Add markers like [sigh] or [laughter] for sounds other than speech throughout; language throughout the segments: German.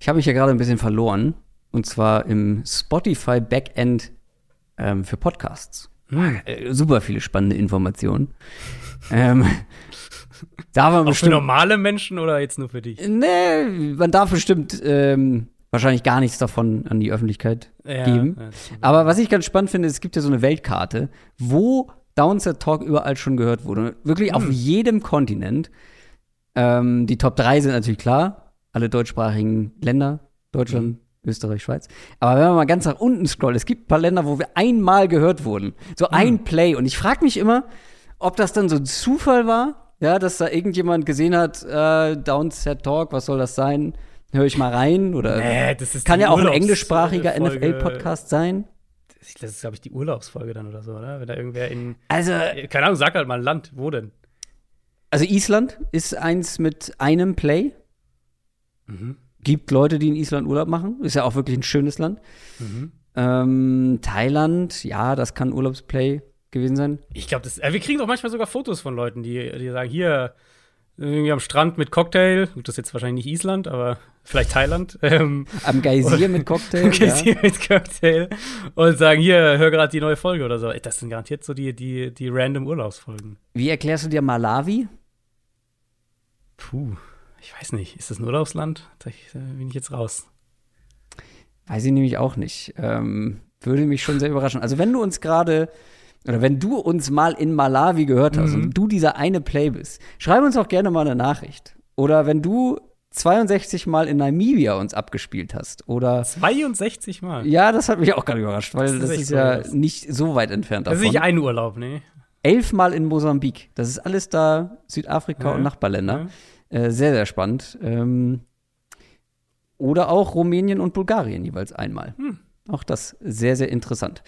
Ich habe mich ja gerade ein bisschen verloren. Und zwar im Spotify Backend ähm, für Podcasts. Hm. Äh, super viele spannende Informationen. ähm, [laughs] da war Auch bestimmt, für normale Menschen oder jetzt nur für dich? Nee, man darf bestimmt ähm, wahrscheinlich gar nichts davon an die Öffentlichkeit ja, geben. Ja, Aber was ich ganz spannend finde, es gibt ja so eine Weltkarte, wo Downset Talk überall schon gehört wurde. Wirklich hm. auf jedem Kontinent. Ähm, die Top 3 sind natürlich klar. Alle deutschsprachigen Länder. Deutschland, hm. Österreich, Schweiz. Aber wenn man mal ganz nach unten scrollt, es gibt ein paar Länder, wo wir einmal gehört wurden. So hm. ein Play. Und ich frage mich immer, ob das dann so ein Zufall war, ja, dass da irgendjemand gesehen hat, äh, Downset Talk, was soll das sein? Höre ich mal rein? Oder nee, das ist kann ja auch ein englischsprachiger NFL-Podcast sein. Das ist, glaube ich, die Urlaubsfolge dann oder so, oder? Wenn da irgendwer in. Also. Keine Ahnung, sag halt mal ein Land. Wo denn? Also, Island ist eins mit einem Play. Mhm. Gibt Leute, die in Island Urlaub machen. Ist ja auch wirklich ein schönes Land. Mhm. Ähm, Thailand, ja, das kann Urlaubsplay gewesen sein. Ich glaube, äh, wir kriegen doch manchmal sogar Fotos von Leuten, die, die sagen, hier, irgendwie am Strand mit Cocktail. Gut, das ist jetzt wahrscheinlich nicht Island, aber vielleicht Thailand. [laughs] Ähm, am Geysir mit Cocktail. [laughs] Am Geysir ja. mit Cocktail. Und sagen, hier, hör gerade die neue Folge oder so. Das sind garantiert so die, die, die random Urlaubsfolgen. Wie erklärst du dir Malawi? Puh, ich weiß nicht. Ist das ein Urlaubsland? Da bin ich jetzt raus. Weiß ich nämlich auch nicht. Ähm, würde mich schon sehr überraschen. Also, wenn du uns gerade oder wenn du uns mal in Malawi gehört hast mhm. und du dieser eine Play bist, schreib uns auch gerne mal eine Nachricht. Oder wenn du 62 Mal in Namibia uns abgespielt hast. Oder 62 Mal? Ja, das hat mich auch gerade überrascht, weil das, das ist, ja was. nicht so weit entfernt davon. Das ist nicht ein Urlaub, nee. Elfmal in Mosambik. Das ist alles da Südafrika ja, und Nachbarländer. Ja. Äh, sehr, sehr spannend. Ähm, oder auch Rumänien und Bulgarien jeweils einmal. Hm. Auch das sehr, sehr interessant.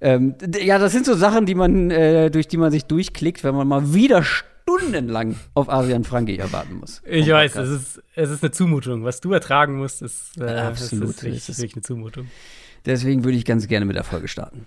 Ähm, ja, das sind so Sachen, die man, äh, durch die man sich durchklickt, wenn man mal wieder stundenlang auf Adrian Franke erwarten muss. Ich weiß, es ist, es ist eine Zumutung. Was du ertragen musst, ist, äh, Absolut. Ist wirklich, ist wirklich eine Zumutung. Deswegen würde ich ganz gerne mit der Folge starten.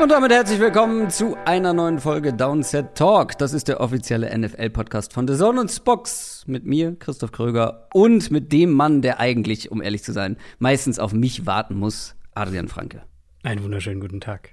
Und damit herzlich willkommen zu einer neuen Folge Downset Talk. Das ist der offizielle NFL-Podcast von The Zone und Spox. Mit mir, Christoph Kröger, und mit dem Mann, der eigentlich, um ehrlich zu sein, meistens auf mich warten muss, Adrian Franke. Einen wunderschönen guten Tag.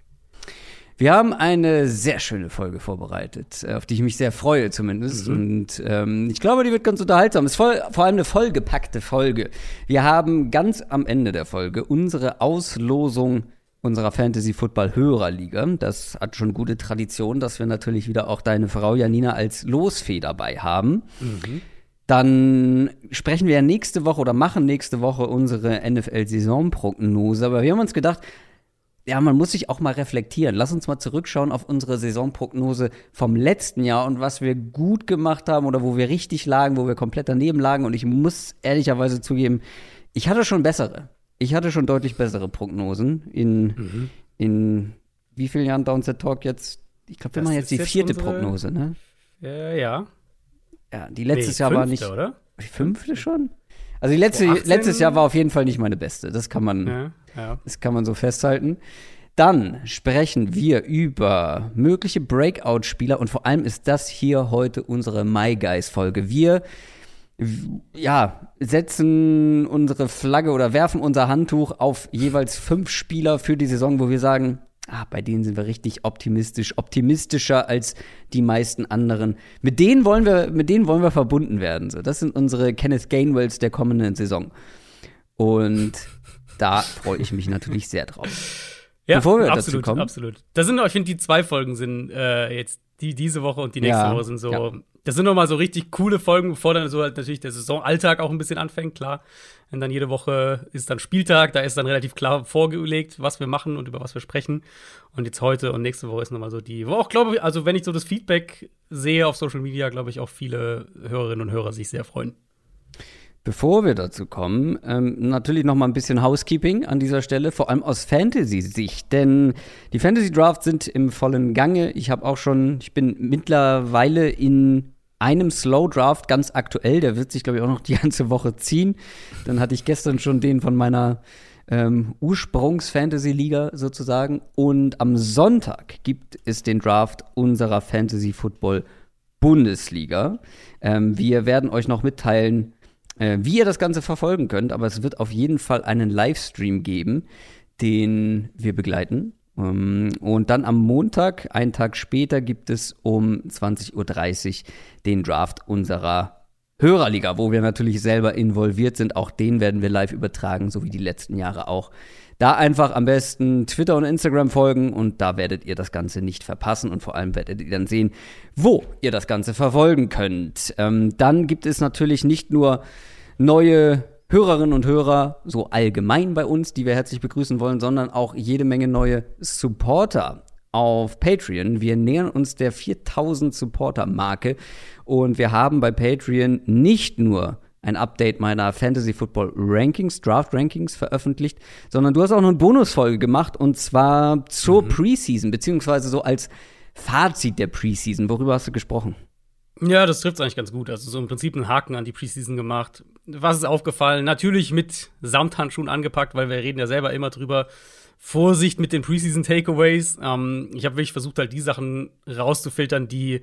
Wir haben eine sehr schöne Folge vorbereitet, auf die ich mich sehr freue zumindest. Mhm. Und ähm, ich glaube, die wird ganz unterhaltsam. Es ist voll, vor allem eine vollgepackte Folge. Wir haben ganz am Ende der Folge unsere Auslosung unserer Fantasy Football Hörerliga. Das hat schon gute Tradition, dass wir natürlich wieder auch deine Frau Janina als Losfee dabei haben. Mhm. Dann sprechen wir ja nächste Woche oder machen nächste Woche unsere NFL-Saisonprognose. Aber wir haben uns gedacht, ja, man muss sich auch mal reflektieren. Lass uns mal zurückschauen auf unsere Saisonprognose vom letzten Jahr und was wir gut gemacht haben oder wo wir richtig lagen, wo wir komplett daneben lagen. Und ich muss ehrlicherweise zugeben, ich hatte schon bessere ich hatte schon deutlich bessere Prognosen in, mhm. in wie vielen Jahren Downset Talk jetzt? Ich glaube, wir machen jetzt die vierte unsere, Prognose, ne? Äh, ja. Ja, die letztes nee, Jahr fünfte, war nicht. Oder? Die fünfte schon? Also die letzte, letztes Jahr war auf jeden Fall nicht meine beste. Das kann man, ja, ja. das kann man so festhalten. Dann sprechen wir über mögliche Breakout-Spieler und vor allem ist das hier heute unsere My Guys-Folge. Wir ja, setzen unsere Flagge oder werfen unser Handtuch auf jeweils fünf Spieler für die Saison, wo wir sagen, ah, bei denen sind wir richtig optimistisch, optimistischer als die meisten anderen. Mit denen wollen wir, mit denen wollen wir verbunden werden. So, das sind unsere Kenneth Gainwells der kommenden Saison. Und da freue ich mich natürlich sehr drauf. Ja, Bevor wir absolut, dazu kommen. absolut. Das sind, ich finde, die zwei Folgen sind äh, jetzt die diese Woche und die nächste ja, Woche sind so ja das sind nochmal so richtig coole Folgen, bevor dann so halt natürlich der Saisonalltag auch ein bisschen anfängt, klar. Und dann jede Woche ist dann Spieltag, da ist dann relativ klar vorgelegt, was wir machen und über was wir sprechen. Und jetzt heute und nächste Woche ist nochmal so die, wo auch glaube ich, also wenn ich so das Feedback sehe auf Social Media, glaube ich auch viele Hörerinnen und Hörer sich sehr freuen. Bevor wir dazu kommen, ähm, natürlich noch mal ein bisschen Housekeeping an dieser Stelle, vor allem aus Fantasy-Sicht, denn die Fantasy-Drafts sind im vollen Gange. Ich habe auch schon, ich bin mittlerweile in einem Slow Draft ganz aktuell, der wird sich, glaube ich, auch noch die [laughs] ganze Woche ziehen. Dann hatte ich gestern schon den von meiner ähm, Ursprungs-Fantasy-Liga sozusagen. Und am Sonntag gibt es den Draft unserer Fantasy-Football-Bundesliga. Ähm, wir werden euch noch mitteilen, äh, wie ihr das Ganze verfolgen könnt, aber es wird auf jeden Fall einen Livestream geben, den wir begleiten. Ähm, und dann am Montag, einen Tag später, gibt es um 20.30 Uhr den Draft unserer Hörerliga, wo wir natürlich selber involviert sind. Auch den werden wir live übertragen, so wie die letzten Jahre auch. Da einfach am besten Twitter und Instagram folgen und da werdet ihr das Ganze nicht verpassen und vor allem werdet ihr dann sehen, wo ihr das Ganze verfolgen könnt. Ähm, dann gibt es natürlich nicht nur neue Hörerinnen und Hörer so allgemein bei uns, die wir herzlich begrüßen wollen, sondern auch jede Menge neue Supporter auf Patreon. Wir nähern uns der 4000 Supporter-Marke und wir haben bei Patreon nicht nur ein Update meiner Fantasy Football Rankings, Draft Rankings veröffentlicht, sondern du hast auch noch eine Bonusfolge gemacht und zwar zur mhm. Preseason, beziehungsweise so als Fazit der Preseason. Worüber hast du gesprochen? Ja, das trifft eigentlich ganz gut. Also so im Prinzip einen Haken an die Preseason gemacht. Was ist aufgefallen? Natürlich mit Samthandschuhen angepackt, weil wir reden ja selber immer drüber. Vorsicht mit den Preseason Takeaways. Ähm, ich habe wirklich versucht, halt die Sachen rauszufiltern, die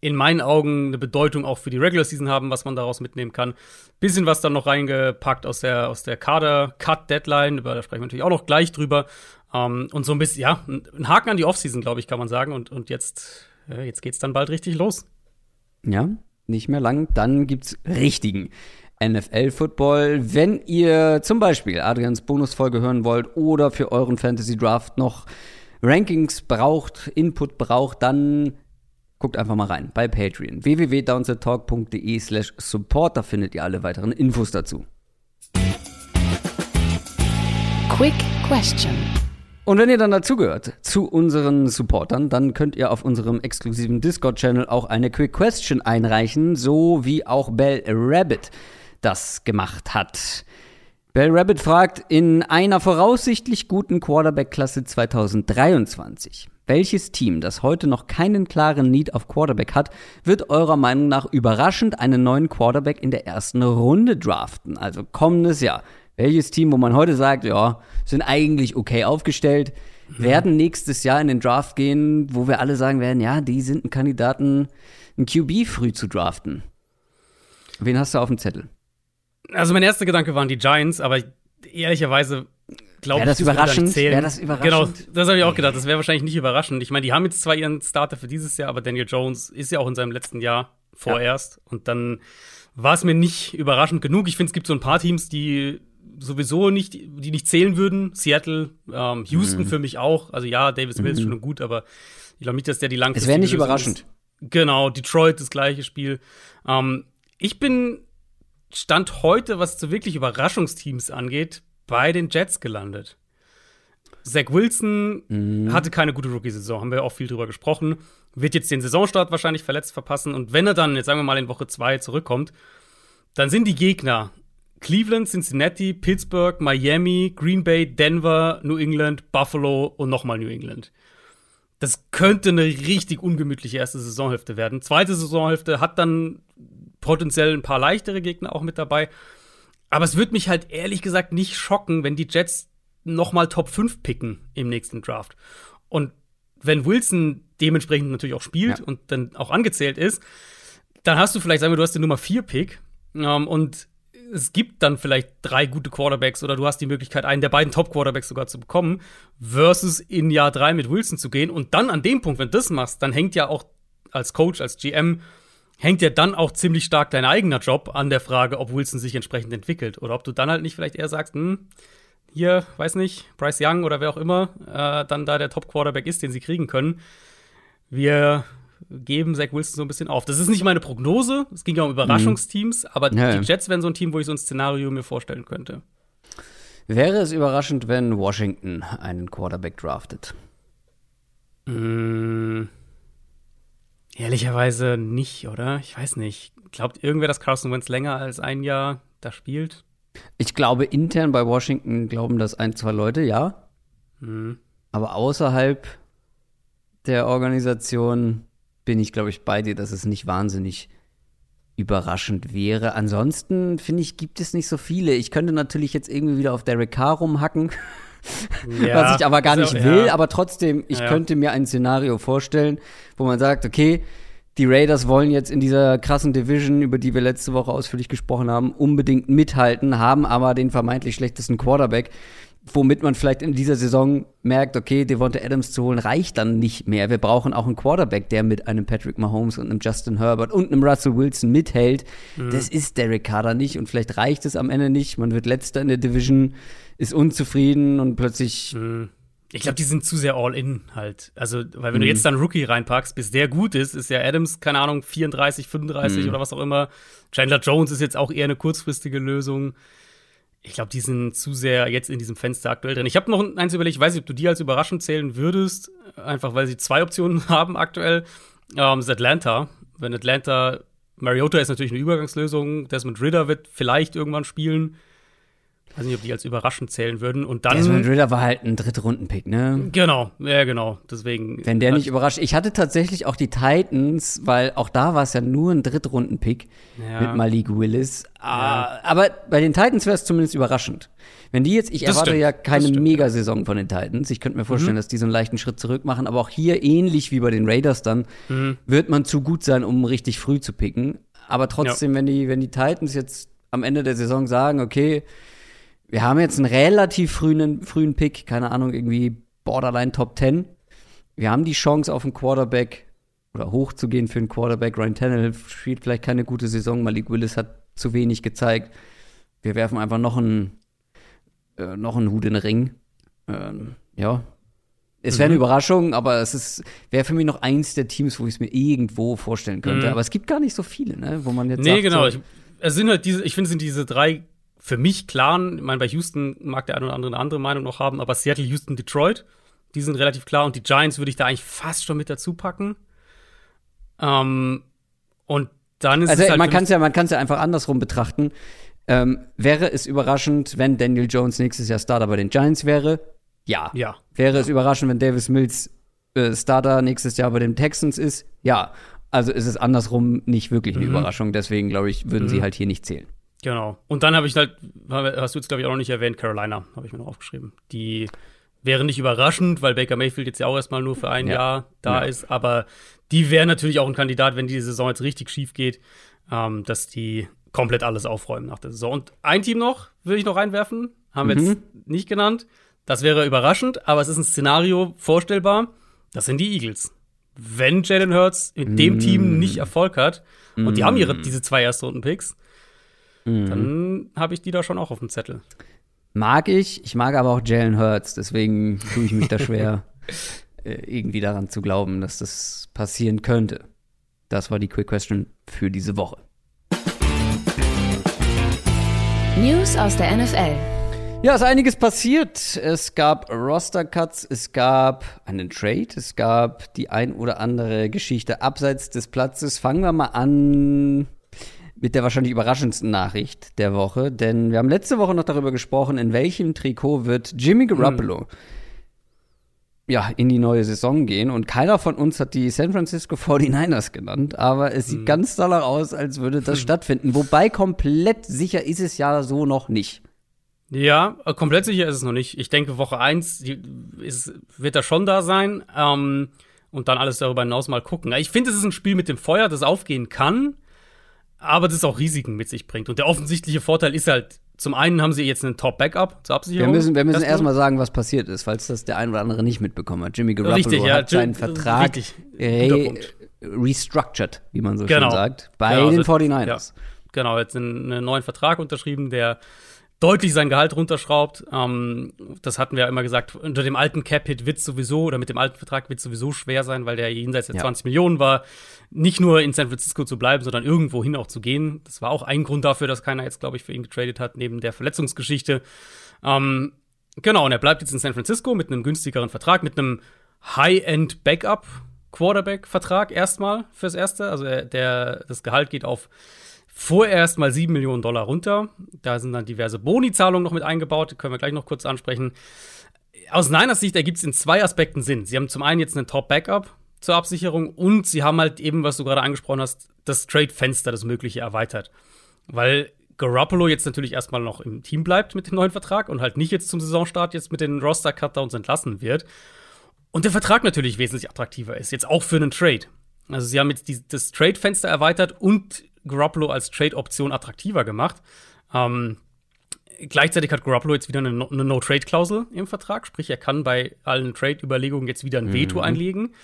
in meinen Augen eine Bedeutung auch für die Regular Season haben, was man daraus mitnehmen kann. Bisschen was dann noch reingepackt aus der, aus der Kader-Cut-Deadline, über da sprechen wir natürlich auch noch gleich drüber. Ähm, und so ein bisschen, ja, ein Haken an die Offseason, glaube ich, kann man sagen. Und, und jetzt, äh, jetzt geht's dann bald richtig los. Ja, nicht mehr lang. Dann gibt's richtigen NFL-Football. Wenn ihr zum Beispiel Adrians Bonusfolge hören wollt oder für euren Fantasy Draft noch Rankings braucht, Input braucht, dann guckt einfach mal rein bei Patreon. www.downsettalk.de slash support, da findet ihr alle weiteren Infos dazu. Quick Question. Und wenn ihr dann dazugehört zu unseren Supportern, dann könnt ihr auf unserem exklusiven Discord-Channel auch eine Quick Question einreichen, so wie auch Bell Rabbit das gemacht hat. Bell Rabbit fragt, in einer voraussichtlich guten Quarterback-Klasse 2023, welches Team, das heute noch keinen klaren Need auf Quarterback hat, wird eurer Meinung nach überraschend einen neuen Quarterback in der ersten Runde draften? Also kommendes Jahr. Welches Team, wo man heute sagt, ja, sind eigentlich okay aufgestellt, mhm. werden nächstes Jahr in den Draft gehen, wo wir alle sagen werden, ja, die sind ein Kandidaten, ein QB früh zu draften. Wen hast du auf dem Zettel? Also mein erster Gedanke waren die Giants, aber ehrlicherweise glaube ich, das überraschend? Wäre das überraschend? Genau, das habe ich auch gedacht. Das wäre wahrscheinlich nicht überraschend. Ich meine, die haben jetzt zwar ihren Starter für dieses Jahr, aber Daniel Jones ist ja auch in seinem letzten Jahr vorerst. Ja. Und dann war es mir nicht überraschend genug. Ich finde, es gibt so ein paar Teams, die sowieso nicht, die nicht zählen würden. Seattle, ähm, Houston mhm. für mich auch. Also ja, Davis Mills mhm. schon gut, aber ich glaube nicht, dass der die langfristige Es wäre nicht überraschend. Ist. Genau, Detroit das gleiche Spiel. Ähm, ich bin Stand heute, was so wirklich Überraschungsteams angeht, bei den Jets gelandet. Zach Wilson mhm. hatte keine gute Rookie-Saison, haben wir auch viel drüber gesprochen. Wird jetzt den Saisonstart wahrscheinlich verletzt verpassen. Und wenn er dann, jetzt sagen wir mal, in Woche 2 zurückkommt, dann sind die Gegner Cleveland, Cincinnati, Pittsburgh, Miami, Green Bay, Denver, New England, Buffalo und nochmal New England. Das könnte eine richtig ungemütliche erste Saisonhälfte werden. Zweite Saisonhälfte hat dann potenziell ein paar leichtere Gegner auch mit dabei. Aber es würde mich halt ehrlich gesagt nicht schocken, wenn die Jets nochmal Top 5 picken im nächsten Draft. Und wenn Wilson dementsprechend natürlich auch spielt ja. und dann auch angezählt ist, dann hast du vielleicht, sagen wir, du hast den Nummer 4 Pick ähm, und es gibt dann vielleicht drei gute Quarterbacks oder du hast die Möglichkeit, einen der beiden Top-Quarterbacks sogar zu bekommen, versus in Jahr drei mit Wilson zu gehen. Und dann an dem Punkt, wenn du das machst, dann hängt ja auch als Coach, als GM, hängt ja dann auch ziemlich stark dein eigener Job an der Frage, ob Wilson sich entsprechend entwickelt. Oder ob du dann halt nicht vielleicht eher sagst, hm, hier, weiß nicht, Bryce Young oder wer auch immer äh, dann da der Top-Quarterback ist, den sie kriegen können. Wir geben Zach Wilson so ein bisschen auf. Das ist nicht meine Prognose. Es ging ja um Überraschungsteams, mhm. aber ja, die Jets wären so ein Team, wo ich so ein Szenario mir vorstellen könnte. Wäre es überraschend, wenn Washington einen Quarterback draftet? Mmh. Ehrlicherweise nicht, oder? Ich weiß nicht. Glaubt irgendwer, dass Carson Wentz länger als ein Jahr da spielt. Ich glaube, intern bei Washington glauben das ein, zwei Leute, ja. Mhm. Aber außerhalb der Organisation bin ich, glaube ich, bei dir, dass es nicht wahnsinnig überraschend wäre. Ansonsten, finde ich, gibt es nicht so viele. Ich könnte natürlich jetzt irgendwie wieder auf Derek Carr rumhacken. [laughs] [laughs] Ja, was ich aber gar nicht auch, will, ja. aber trotzdem, ich ja, könnte mir ein Szenario vorstellen, wo man sagt, okay, die Raiders wollen jetzt in dieser krassen Division, über die wir letzte Woche ausführlich gesprochen haben, unbedingt mithalten, haben aber den vermeintlich schlechtesten Quarterback womit man vielleicht in dieser Saison merkt, okay, Devonta Adams zu holen reicht dann nicht mehr. Wir brauchen auch einen Quarterback, der mit einem Patrick Mahomes und einem Justin Herbert und einem Russell Wilson mithält. Mhm. Das ist Derek Carter nicht und vielleicht reicht es am Ende nicht. Man wird letzter in der Division, ist unzufrieden und plötzlich mhm. Ich glaube, die sind zu sehr all in halt. Also, weil wenn mhm. du jetzt dann Rookie reinpackst, bis der gut ist, ist ja Adams, keine Ahnung, 34, 35 mhm. oder was auch immer. Chandler Jones ist jetzt auch eher eine kurzfristige Lösung ich glaube, die sind zu sehr jetzt in diesem Fenster aktuell drin. Ich habe noch eins überlegt, ich weiß nicht, ob du die als überraschend zählen würdest, einfach weil sie zwei Optionen [laughs] haben aktuell. Ähm, ist Atlanta. Wenn Atlanta, Mariota ist natürlich eine Übergangslösung, Desmond Ritter wird vielleicht irgendwann spielen. Ich weiß nicht, ob die als überraschend zählen würden. Und dann. Desmond Ritter war halt ein Drittrunden-Pick, ne? Genau, ja, genau. Deswegen. Wenn der nicht überrascht. Ich hatte tatsächlich auch die Titans, weil auch da war es ja nur ein Drittrunden-Pick ja. mit Malik Willis. Ja. Aber bei den Titans wäre es zumindest überraschend. Wenn die jetzt, ich das erwarte stimmt. ja keine Megasaison von den Titans. Ich könnte mir vorstellen, mhm. dass die so einen leichten Schritt zurück machen. Aber auch hier, ähnlich wie bei den Raiders dann, mhm. wird man zu gut sein, um richtig früh zu picken. Aber trotzdem, ja. wenn, die, wenn die Titans jetzt am Ende der Saison sagen, okay, wir haben jetzt einen relativ frühen, frühen Pick, keine Ahnung, irgendwie Borderline Top 10. Wir haben die Chance auf einen Quarterback oder hochzugehen für einen Quarterback. Ryan Tannehill spielt vielleicht keine gute Saison. Malik Willis hat zu wenig gezeigt. Wir werfen einfach noch einen, äh, noch einen Hut in den Ring. Ähm, ja. Es wäre eine mhm. Überraschung, aber es wäre für mich noch eins der Teams, wo ich es mir irgendwo vorstellen könnte. Mhm. Aber es gibt gar nicht so viele, ne? wo man jetzt. Nee, sagt, genau. So, ich, es sind halt diese, ich finde, es sind diese drei für mich klaren, ich meine, bei Houston mag der eine oder andere eine andere Meinung noch haben, aber Seattle, Houston, Detroit, die sind relativ klar und die Giants würde ich da eigentlich fast schon mit dazu packen. Ähm, und dann ist also, es halt man kann es ja, man kann ja einfach andersrum betrachten. Ähm, wäre es überraschend, wenn Daniel Jones nächstes Jahr Starter bei den Giants wäre? Ja. Ja. Wäre es überraschend, wenn Davis Mills äh, Starter nächstes Jahr bei den Texans ist? Ja. Also ist es andersrum nicht wirklich eine mhm. Überraschung. Deswegen glaube ich, würden mhm. sie halt hier nicht zählen. Genau. Und dann habe ich halt, hast du jetzt, glaube ich, auch noch nicht erwähnt, Carolina, habe ich mir noch aufgeschrieben. Die wäre nicht überraschend, weil Baker Mayfield jetzt ja auch erstmal nur für ein ja. Jahr da ja. ist, aber die wäre natürlich auch ein Kandidat, wenn die Saison jetzt richtig schief geht, ähm, dass die komplett alles aufräumen nach der Saison. Und ein Team noch, würde ich noch reinwerfen, haben wir mhm. jetzt nicht genannt. Das wäre überraschend, aber es ist ein Szenario vorstellbar. Das sind die Eagles. Wenn Jalen Hurts mit mm. dem Team nicht Erfolg hat, mm. und die haben ihre, diese zwei Erstrunden-Picks, mhm. dann habe ich die da schon auch auf dem Zettel. Mag ich, ich mag aber auch Jalen Hurts, deswegen tue ich mich da schwer, [laughs] äh, irgendwie daran zu glauben, dass das passieren könnte. Das war die Quick Question für diese Woche. News aus der NFL. Ja, ist einiges passiert. Es gab Roster-Cuts, es gab einen Trade, es gab die ein oder andere Geschichte abseits des Platzes. Fangen wir mal an mit der wahrscheinlich überraschendsten Nachricht der Woche, denn wir haben letzte Woche noch darüber gesprochen, in welchem Trikot wird Jimmy Garoppolo hm. ja, in die neue Saison gehen und keiner von uns hat die San Francisco 49ers genannt, aber es sieht hm. ganz danach aus, als würde das [laughs] stattfinden, wobei komplett sicher ist es ja so noch nicht. Ja, äh, komplett sicher ist es noch nicht. Ich denke, Woche 1 wird er schon da sein. Ähm, und dann alles darüber hinaus mal gucken. Ich finde, es ist ein Spiel mit dem Feuer, das aufgehen kann aber das auch Risiken mit sich bringt. Und der offensichtliche Vorteil ist halt, zum einen haben sie jetzt einen Top-Backup zur Absicherung. Wir müssen, wir müssen erstmal sagen, was passiert ist, falls das der ein oder andere nicht mitbekommen hat. Jimmy Garoppolo richtig, ja, hat seinen Vertrag re restructured, wie man so genau. schön sagt, bei genau, den 49ers. Ja, genau, jetzt einen neuen Vertrag unterschrieben, der deutlich sein Gehalt runterschraubt. Ähm, das hatten wir ja immer gesagt, unter dem alten Cap-Hit wird sowieso, oder mit dem alten Vertrag wird sowieso schwer sein, weil der jenseits der ja. 20 Millionen war, nicht nur in San Francisco zu bleiben, sondern irgendwohin auch zu gehen. Das war auch ein Grund dafür, dass keiner jetzt, glaube ich, für ihn getradet hat, neben der Verletzungsgeschichte. Ähm, genau, und er bleibt jetzt in San Francisco mit einem günstigeren Vertrag, mit einem High-End-Backup. Quarterback-Vertrag erstmal fürs Erste. Also der, das Gehalt geht auf vorerst mal 7 Millionen Dollar runter. Da sind dann diverse Boni-Zahlungen noch mit eingebaut, können wir gleich noch kurz ansprechen. Aus Niners Sicht ergibt es in zwei Aspekten Sinn. Sie haben zum einen jetzt einen Top-Backup zur Absicherung und sie haben halt eben, was du gerade angesprochen hast, das Trade-Fenster, das Mögliche erweitert. Weil Garoppolo jetzt natürlich erstmal noch im Team bleibt mit dem neuen Vertrag und halt nicht jetzt zum Saisonstart jetzt mit den Roster-Cutdowns entlassen wird. Und der Vertrag natürlich wesentlich attraktiver ist, jetzt auch für einen Trade. Also sie haben jetzt die, das Trade-Fenster erweitert und Garoppolo als Trade-Option attraktiver gemacht. Ähm, gleichzeitig hat Garoppolo jetzt wieder eine, No-Trade-Klausel im Vertrag, sprich, er kann bei allen Trade-Überlegungen jetzt wieder ein Veto mhm. einlegen.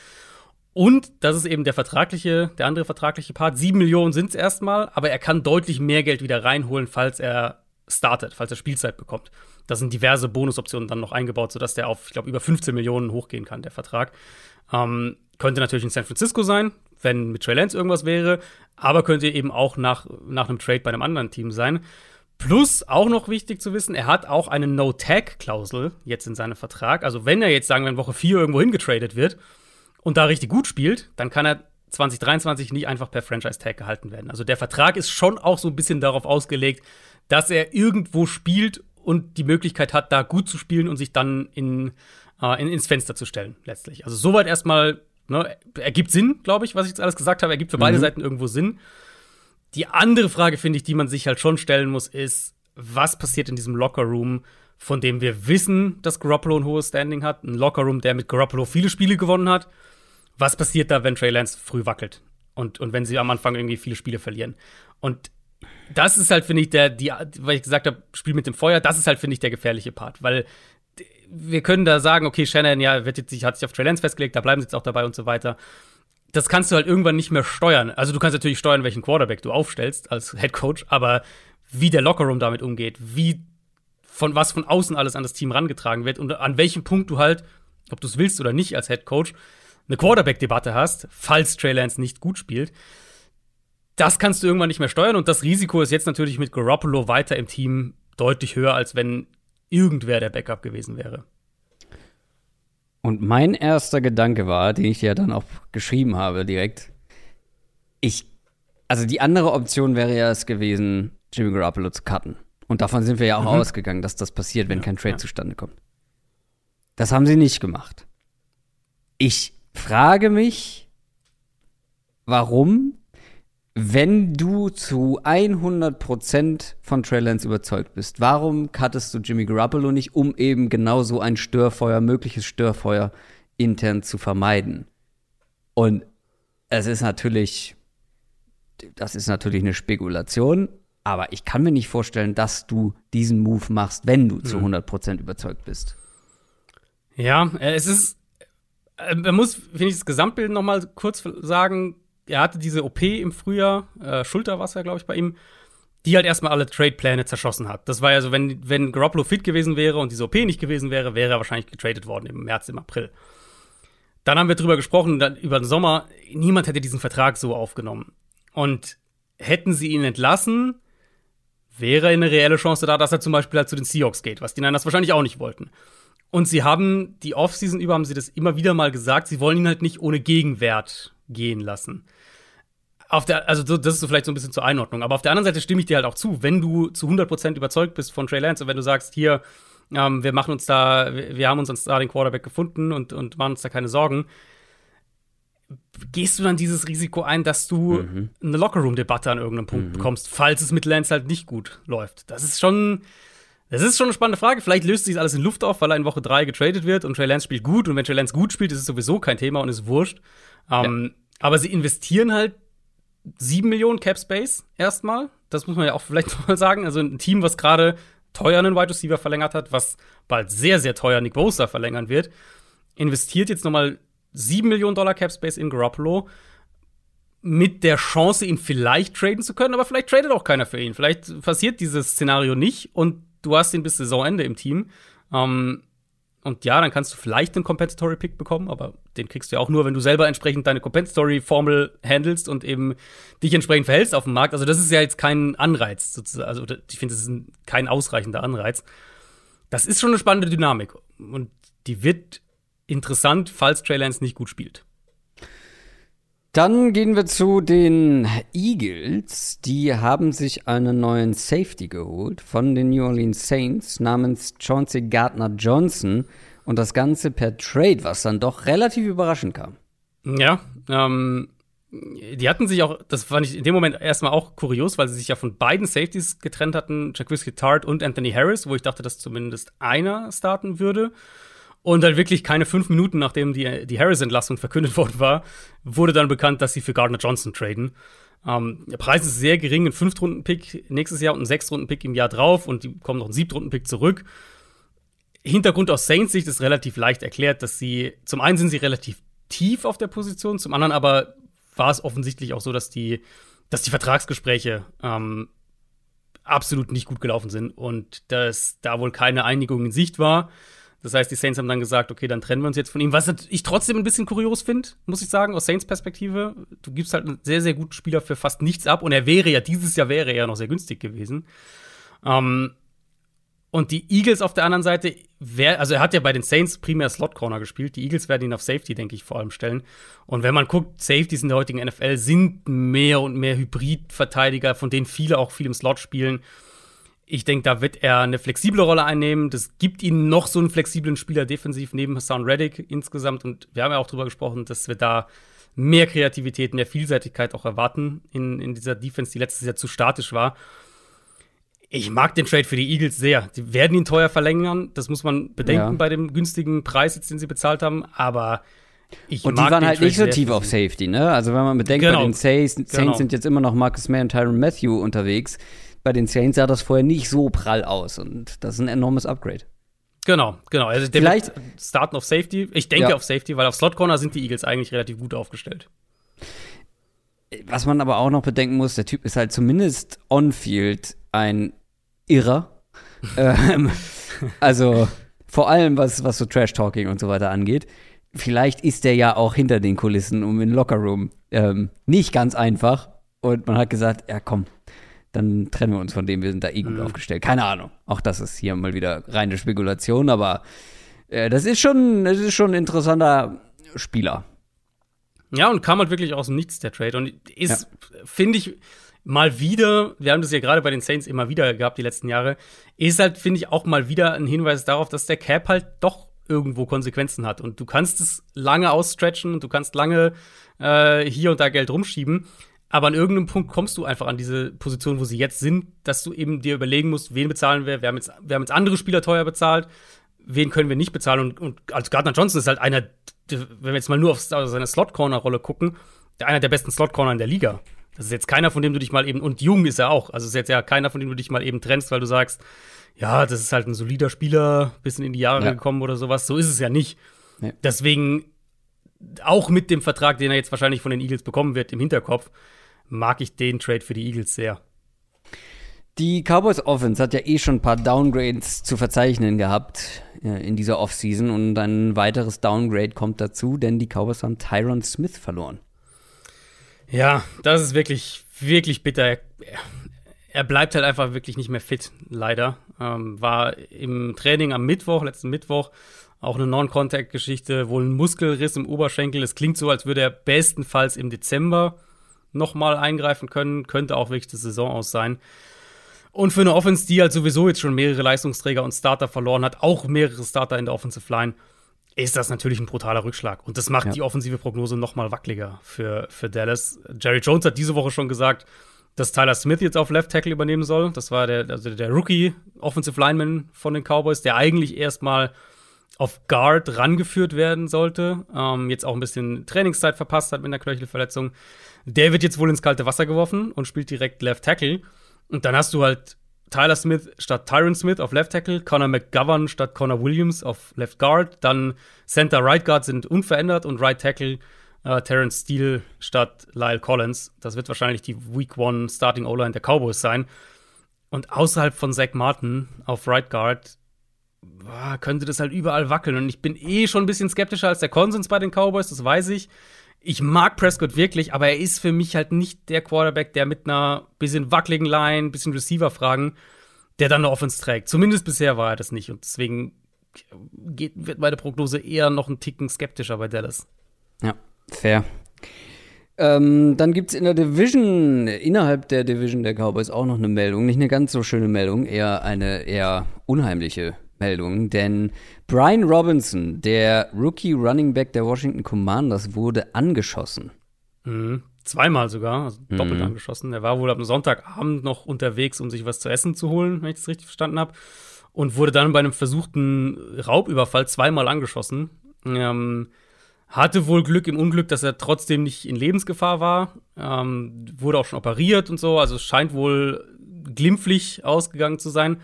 Und das ist eben der vertragliche, der andere vertragliche Part. Sieben Millionen sind es erstmal, aber er kann deutlich mehr Geld wieder reinholen, falls er startet, falls er Spielzeit bekommt. Da sind diverse Bonusoptionen dann noch eingebaut, sodass der auf, ich glaube, über 15 Millionen hochgehen kann, der Vertrag. Ähm, könnte natürlich in San Francisco sein, wenn mit Trey Lance irgendwas wäre, aber könnte eben auch nach, nach einem Trade bei einem anderen Team sein. Plus auch noch wichtig zu wissen, er hat auch eine No-Tag-Klausel jetzt in seinem Vertrag. Also wenn er jetzt, sagen wir, in Woche 4 irgendwo hingetradet wird, und da richtig gut spielt, dann kann er 2023 nicht einfach per Franchise-Tag gehalten werden. Also der Vertrag ist schon auch so ein bisschen darauf ausgelegt, dass er irgendwo spielt und die Möglichkeit hat, da gut zu spielen und sich dann in, äh, in ins Fenster zu stellen, letztlich. Also soweit erstmal, ne, ergibt Sinn, glaube ich, was ich jetzt alles gesagt habe, ergibt für beide mhm. Seiten irgendwo Sinn. Die andere Frage, finde ich, die man sich halt schon stellen muss, ist, was passiert in diesem Locker-Room, von dem wir wissen, dass Garoppolo ein hohes Standing hat. Ein Lockerroom, der mit Garoppolo viele Spiele gewonnen hat. Was passiert da, wenn Trey Lance früh wackelt? Und, und wenn sie am Anfang irgendwie viele Spiele verlieren? Und das ist halt, finde ich, der, die, weil ich gesagt habe, Spiel mit dem Feuer, das ist halt, finde ich, der gefährliche Part. Weil wir können da sagen, okay, Shannon, ja, wird jetzt, hat sich auf Trey festgelegt, da bleiben sie jetzt auch dabei und so weiter. Das kannst du halt irgendwann nicht mehr steuern. Also du kannst natürlich steuern, welchen Quarterback du aufstellst als Head Coach, aber wie der Lockerroom damit umgeht, wie von was von außen alles an das Team rangetragen wird und an welchem Punkt du halt, ob du es willst oder nicht als Head Coach, eine Quarterback-Debatte hast, falls Trey Lance nicht gut spielt. Das kannst du irgendwann nicht mehr steuern und das Risiko ist jetzt natürlich mit Garoppolo weiter im Team deutlich höher, als wenn irgendwer der Backup gewesen wäre. Und mein erster Gedanke war, den ich ja dann auch geschrieben habe direkt, ich, also die andere Option wäre ja es gewesen, Jimmy Garoppolo zu cutten. Und davon sind wir ja auch mhm. ausgegangen, dass das passiert, wenn ja, kein Trade ja. zustande kommt. Das haben sie nicht gemacht. Ich frage mich, warum, wenn du zu 100% von Trey Lance überzeugt bist, warum cuttest du Jimmy Garoppolo nicht, um eben genau so ein Störfeuer, mögliches Störfeuer intern zu vermeiden? Und es ist natürlich, das ist natürlich eine Spekulation, aber ich kann mir nicht vorstellen, dass du diesen Move machst, wenn du zu 100% überzeugt bist. Ja, äh, es ist, äh, man muss, finde ich, das Gesamtbild noch mal kurz sagen. Er hatte diese OP im Frühjahr, äh, Schulterwasser, glaube ich, bei ihm, die halt erstmal alle Trade-Pläne zerschossen hat. Das war ja so, wenn, wenn Garoppolo fit gewesen wäre und diese OP nicht gewesen wäre, wäre er wahrscheinlich getradet worden im März, im April. Dann haben wir drüber gesprochen, dann, über den Sommer, niemand hätte diesen Vertrag so aufgenommen. Und hätten sie ihn entlassen, wäre eine reelle Chance da, dass er zum Beispiel halt zu den Seahawks geht, was die Niners wahrscheinlich auch nicht wollten. Und sie haben die Offseason über, haben sie das immer wieder mal gesagt, sie wollen ihn halt nicht ohne Gegenwert gehen lassen. Auf der, also das ist so vielleicht so ein bisschen zur Einordnung. Aber auf der anderen Seite stimme ich dir halt auch zu, wenn du zu 100% überzeugt bist von Trey Lance und wenn du sagst, hier, ähm, wir machen uns da, wir, haben uns uns da den Quarterback gefunden und, und machen uns da keine Sorgen, gehst du dann dieses Risiko ein, dass du mhm. eine Lockerroom-Debatte an irgendeinem Punkt mhm. bekommst, falls es mit Lance halt nicht gut läuft? Das ist schon, das ist schon eine spannende Frage. Vielleicht löst sich alles in Luft auf, weil er in Woche 3 getradet wird und Trey Lance spielt gut. Und wenn Trey Lance gut spielt, ist es sowieso kein Thema und ist wurscht. Ähm, ja. Aber sie investieren halt 7 Millionen Cap Space erstmal. Das muss man ja auch vielleicht [laughs] mal sagen. Also ein Team, was gerade teuer einen Wide Receiver verlängert hat, was bald sehr, sehr teuer Nick Bosa verlängern wird, investiert jetzt nochmal 7 Millionen Dollar Cap Space in Garoppolo mit der Chance, ihn vielleicht traden zu können, aber vielleicht tradet auch keiner für ihn. Vielleicht passiert dieses Szenario nicht und du hast ihn bis Saisonende im Team. Ähm, und ja, dann kannst du vielleicht einen Compensatory Pick bekommen, aber den kriegst du ja auch nur, wenn du selber entsprechend deine Compensatory Formel handelst und eben dich entsprechend verhältst auf dem Markt. Also das ist ja jetzt kein Anreiz sozusagen. Also ich finde, das ist ein, kein ausreichender Anreiz. Das ist schon eine spannende Dynamik und die wird interessant, falls Trey Lance nicht gut spielt. Dann gehen wir zu den Eagles. Die haben sich einen neuen Safety geholt von den New Orleans Saints namens Chauncey Gardner Johnson. Und das Ganze per Trade, was dann doch relativ überraschend kam. Ja, ähm, die hatten sich auch, das fand ich in dem Moment erstmal auch kurios, weil sie sich ja von beiden Safeties getrennt hatten, Jacquisky Tart und Anthony Harris, wo ich dachte, dass zumindest einer starten würde. Und dann wirklich keine fünf Minuten, nachdem die, die Harris-Entlassung verkündet [laughs] worden war, wurde dann bekannt, dass sie für Gardner Johnson traden. Ähm, der Preis ist sehr gering, ein Fünftrunden-Pick nächstes Jahr und ein Sechstrunden-Pick im Jahr drauf und die kommen noch ein Siebtrunden-Pick zurück. Hintergrund aus Saints Sicht ist relativ leicht erklärt, dass sie, zum einen sind sie relativ tief auf der Position, zum anderen aber war es offensichtlich auch so, dass die, dass die Vertragsgespräche ähm, absolut nicht gut gelaufen sind und dass da wohl keine Einigung in Sicht war. Das heißt, die Saints haben dann gesagt, okay, dann trennen wir uns jetzt von ihm. Was ich trotzdem ein bisschen kurios finde, muss ich sagen, aus Saints Perspektive. Du gibst halt einen sehr, sehr guten Spieler für fast nichts ab und er wäre ja, dieses Jahr wäre er ja noch sehr günstig gewesen. Ähm, und die Eagles auf der anderen Seite, wär, also er hat ja bei den Saints primär Slot Corner gespielt. Die Eagles werden ihn auf Safety, denke ich, vor allem stellen. Und wenn man guckt, Safeties in der heutigen NFL sind mehr und mehr Hybrid-Verteidiger, von denen viele auch viel im Slot spielen. Ich denke, da wird er eine flexible Rolle einnehmen. Das gibt ihm noch so einen flexiblen Spieler defensiv neben Hassan Reddick insgesamt. Und wir haben ja auch darüber gesprochen, dass wir da mehr Kreativität, mehr Vielseitigkeit auch erwarten in, in dieser Defense, die letztes Jahr zu statisch war. Ich mag den Trade für die Eagles sehr. Die werden ihn teuer verlängern. Das muss man bedenken ja. bei dem günstigen Preis, den sie bezahlt haben. Aber ich und die waren halt Trade nicht so tief auf Safety, ne? Also wenn man bedenkt, genau. bei den Saints, Saints genau. sind jetzt immer noch Marcus May und Tyron Matthew unterwegs. Bei den Saints sah das vorher nicht so prall aus und das ist ein enormes Upgrade. Genau, genau. Also Vielleicht starten auf Safety. Ich denke ja. auf Safety, weil auf Slot Corner sind die Eagles eigentlich relativ gut aufgestellt. Was man aber auch noch bedenken muss, der Typ ist halt zumindest on-field ein Irrer. [laughs] ähm, also vor allem, was, was so Trash-Talking und so weiter angeht. Vielleicht ist der ja auch hinter den Kulissen um den Lockerroom ähm, nicht ganz einfach. Und man hat gesagt, ja komm, dann trennen wir uns von dem, wir sind da eh gut mhm. aufgestellt. Keine Ahnung. Auch das ist hier mal wieder reine Spekulation, aber äh, das ist schon, das ist schon ein interessanter Spieler. Ja, und kam halt wirklich aus dem Nichts, der Trade. Und ist, ja. finde ich, mal wieder, wir haben das ja gerade bei den Saints immer wieder gehabt, die letzten Jahre, ist halt, finde ich, auch mal wieder ein Hinweis darauf, dass der Cap halt doch irgendwo Konsequenzen hat. Und du kannst es lange ausstretchen und du kannst lange äh, hier und da Geld rumschieben. Aber an irgendeinem Punkt kommst du einfach an diese Position, wo sie jetzt sind, dass du eben dir überlegen musst, wen bezahlen wir. Wir haben jetzt, wir haben jetzt andere Spieler teuer bezahlt. Wen können wir nicht bezahlen? Und, und als Gardner Johnson ist halt einer, wenn wir jetzt mal nur auf seine Slot-Corner-Rolle gucken, der einer der besten Slot-Corner in der Liga. Das ist jetzt keiner, von dem du dich mal eben, und jung ist er auch, also ist jetzt ja keiner, von dem du dich mal eben trennst, weil du sagst, ja, das ist halt ein solider Spieler, bisschen in die Jahre ja. gekommen oder sowas. So ist es ja nicht. Ja. Deswegen, auch mit dem Vertrag, den er jetzt wahrscheinlich von den Eagles bekommen wird, im Hinterkopf, mag ich den Trade für die Eagles sehr. Die Cowboys Offense hat ja eh schon ein paar Downgrades zu verzeichnen gehabt äh, in dieser Offseason und ein weiteres Downgrade kommt dazu, denn die Cowboys haben Tyron Smith verloren. Ja, das ist wirklich, wirklich bitter. Er, er bleibt halt einfach wirklich nicht mehr fit, leider. Ähm, war im Training am Mittwoch, letzten Mittwoch, auch eine Non-Contact-Geschichte, wohl ein Muskelriss im Oberschenkel. Es klingt so, als würde er bestenfalls im Dezember nochmal eingreifen können. Könnte auch wirklich das Saison aus sein. Und für eine Offense, die halt sowieso jetzt schon mehrere Leistungsträger und Starter verloren hat, auch mehrere Starter in der Offensive Line, ist das natürlich ein brutaler Rückschlag. Und das macht ja. die offensive Prognose noch mal wackeliger für, für Dallas. Jerry Jones hat diese Woche schon gesagt, dass Tyler Smith jetzt auf Left Tackle übernehmen soll. Das war der, also der Rookie Offensive Lineman von den Cowboys, der eigentlich erstmal auf Guard rangeführt werden sollte. Ähm, jetzt auch ein bisschen Trainingszeit verpasst hat mit einer Knöchelverletzung. Der wird jetzt wohl ins kalte Wasser geworfen und spielt direkt Left Tackle. Und dann hast du halt Tyler Smith statt Tyron Smith auf Left Tackle, Connor McGovern statt Connor Williams auf Left Guard, dann Center Right Guard sind unverändert und Right Tackle äh, Terrence Steele statt Lyle Collins. Das wird wahrscheinlich die Week One Starting O-Line der Cowboys sein. Und außerhalb von Zach Martin auf Right Guard boah, könnte das halt überall wackeln. Und ich bin eh schon ein bisschen skeptischer als der Konsens bei den Cowboys, das weiß ich. Ich mag Prescott wirklich, aber er ist für mich halt nicht der Quarterback, der mit einer bisschen wackeligen Line, bisschen Receiver-Fragen, der dann eine Offense trägt. Zumindest bisher war er das nicht. Und deswegen geht, wird meine Prognose eher noch einen Ticken skeptischer bei Dallas. Ja, fair. Ähm, dann gibt es in der Division, innerhalb der Division der Cowboys auch noch eine Meldung. Nicht eine ganz so schöne Meldung, eher eine eher unheimliche Meldung. Denn Brian Robinson, der Rookie Running Back der Washington Commanders, wurde angeschossen. Mhm. Zweimal sogar, also doppelt mhm. angeschossen. Er war wohl am Sonntagabend noch unterwegs, um sich was zu essen zu holen, wenn ich das richtig verstanden habe. Und wurde dann bei einem versuchten Raubüberfall zweimal angeschossen. Ähm, hatte wohl Glück im Unglück, dass er trotzdem nicht in Lebensgefahr war. Ähm, wurde auch schon operiert und so. Also es scheint wohl glimpflich ausgegangen zu sein.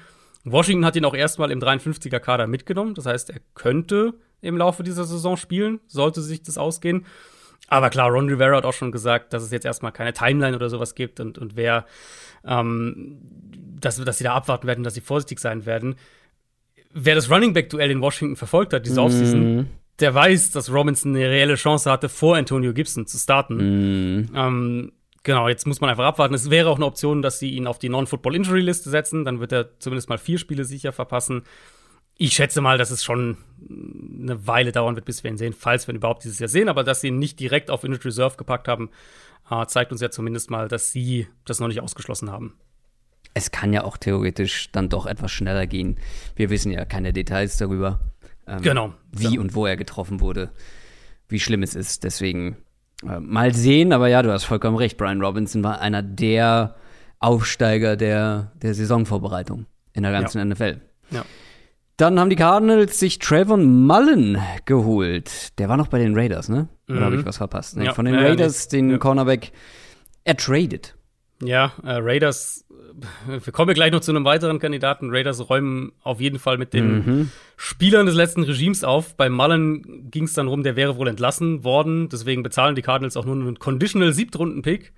Washington hat ihn auch erstmal im 53er Kader mitgenommen. Das heißt, er könnte im Laufe dieser Saison spielen, sollte sich das ausgehen. Aber klar, Ron Rivera hat auch schon gesagt, dass es jetzt erstmal keine Timeline oder sowas gibt und, und wer, ähm, dass, dass sie da abwarten werden, dass sie vorsichtig sein werden. Wer das Running Back-Duell in Washington verfolgt hat, diese mm. Offseason, der weiß, dass Robinson eine reelle Chance hatte, vor Antonio Gibson zu starten. Mm. Ähm, genau, jetzt muss man einfach abwarten. Es wäre auch eine Option, dass sie ihn auf die Non-Football-Injury-Liste setzen. Dann wird er zumindest mal vier Spiele sicher verpassen. Ich schätze mal, dass es schon eine Weile dauern wird, bis wir ihn sehen, falls wir ihn überhaupt dieses Jahr sehen. Aber dass sie ihn nicht direkt auf Injured Reserve gepackt haben, äh, zeigt uns ja zumindest mal, dass sie das noch nicht ausgeschlossen haben. Es kann ja auch theoretisch dann doch etwas schneller gehen. Wir wissen ja keine Details darüber. Ähm, genau. Wie ja. und wo er getroffen wurde, wie schlimm es ist. Deswegen mal sehen, aber ja, du hast vollkommen recht. Brian Robinson war einer der Aufsteiger der, der Saisonvorbereitung in der ganzen ja. NFL. Ja. Dann haben die Cardinals sich Trayvon Mullen geholt. Der war noch bei den Raiders, ne? Oder mhm. habe ich was verpasst? Ne? Ja, Von den Raiders, den Cornerback, er tradet. Ja, äh, Raiders, wir kommen ja gleich noch zu einem weiteren Kandidaten. Raiders räumen auf jeden Fall mit den mhm. Spielern des letzten Regimes auf. Bei Mullen ging es dann rum, der wäre wohl entlassen worden. Deswegen bezahlen die Cardinals auch nur einen Conditional Siebtrunden-Pick.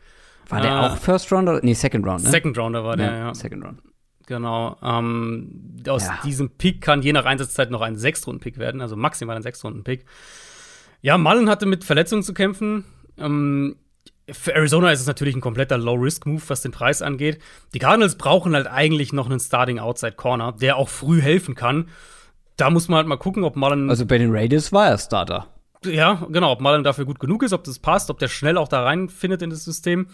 War der äh, auch First Rounder? Nee, Second Round, ne? Second Rounder war der, ja. ja. Second Round. Genau. Ähm, aus ja. diesem Pick kann je nach Einsatzzeit noch ein Sechstrunden-Pick werden, also maximal ein Sechstrunden-Pick. Ja, Mullen hatte mit Verletzungen zu kämpfen. Ähm, für Arizona ist es natürlich ein kompletter Low-Risk-Move, was den Preis angeht. Die Cardinals brauchen halt eigentlich noch einen Starting Outside Corner, der auch früh helfen kann. Da muss man halt mal gucken, ob Mullen. Also bei den Raiders war er Starter. Ja, genau, ob Mullen dafür gut genug ist, ob das passt, ob der schnell auch da reinfindet in das System.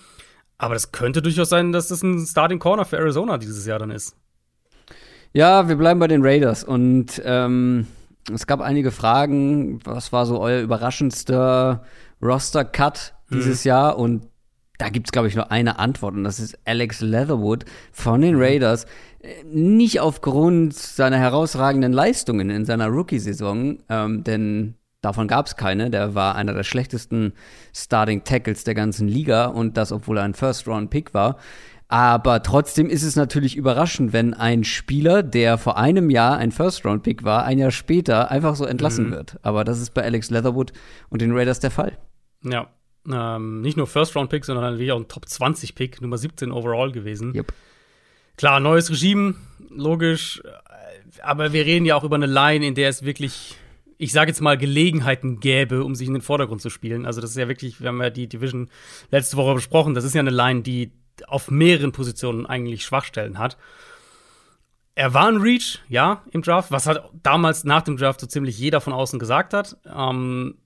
Aber das könnte durchaus sein, dass das ein Starting Corner für Arizona dieses Jahr dann ist. Ja, wir bleiben bei den Raiders und ähm, es gab einige Fragen. Was war so euer überraschendster Roster-Cut? Dieses mhm. Jahr und da gibt es, glaube ich, nur eine Antwort und das ist Alex Leatherwood von den mhm. Raiders. Nicht aufgrund seiner herausragenden Leistungen in seiner Rookie-Saison, ähm, denn davon gab es keine. Der war einer der schlechtesten Starting Tackles der ganzen Liga und das, obwohl er ein First-Round-Pick war. Aber trotzdem ist es natürlich überraschend, wenn ein Spieler, der vor einem Jahr ein First-Round-Pick war, ein Jahr später einfach so entlassen mhm. wird. Aber das ist bei Alex Leatherwood und den Raiders der Fall. Ja, ähm, nicht nur First-Round-Pick, sondern natürlich auch ein Top-20-Pick, Nummer 17 overall gewesen. Yep. Klar, neues Regime, logisch. Aber wir reden ja auch über eine Line, in der es wirklich, ich sage jetzt mal, Gelegenheiten gäbe, um sich in den Vordergrund zu spielen. Also, das ist ja wirklich, wir haben ja die Division letzte Woche besprochen, das ist ja eine Line, die auf mehreren Positionen eigentlich Schwachstellen hat. Er war ein Reach, ja, im Draft, was hat damals nach dem Draft so ziemlich jeder von außen gesagt hat. Ähm,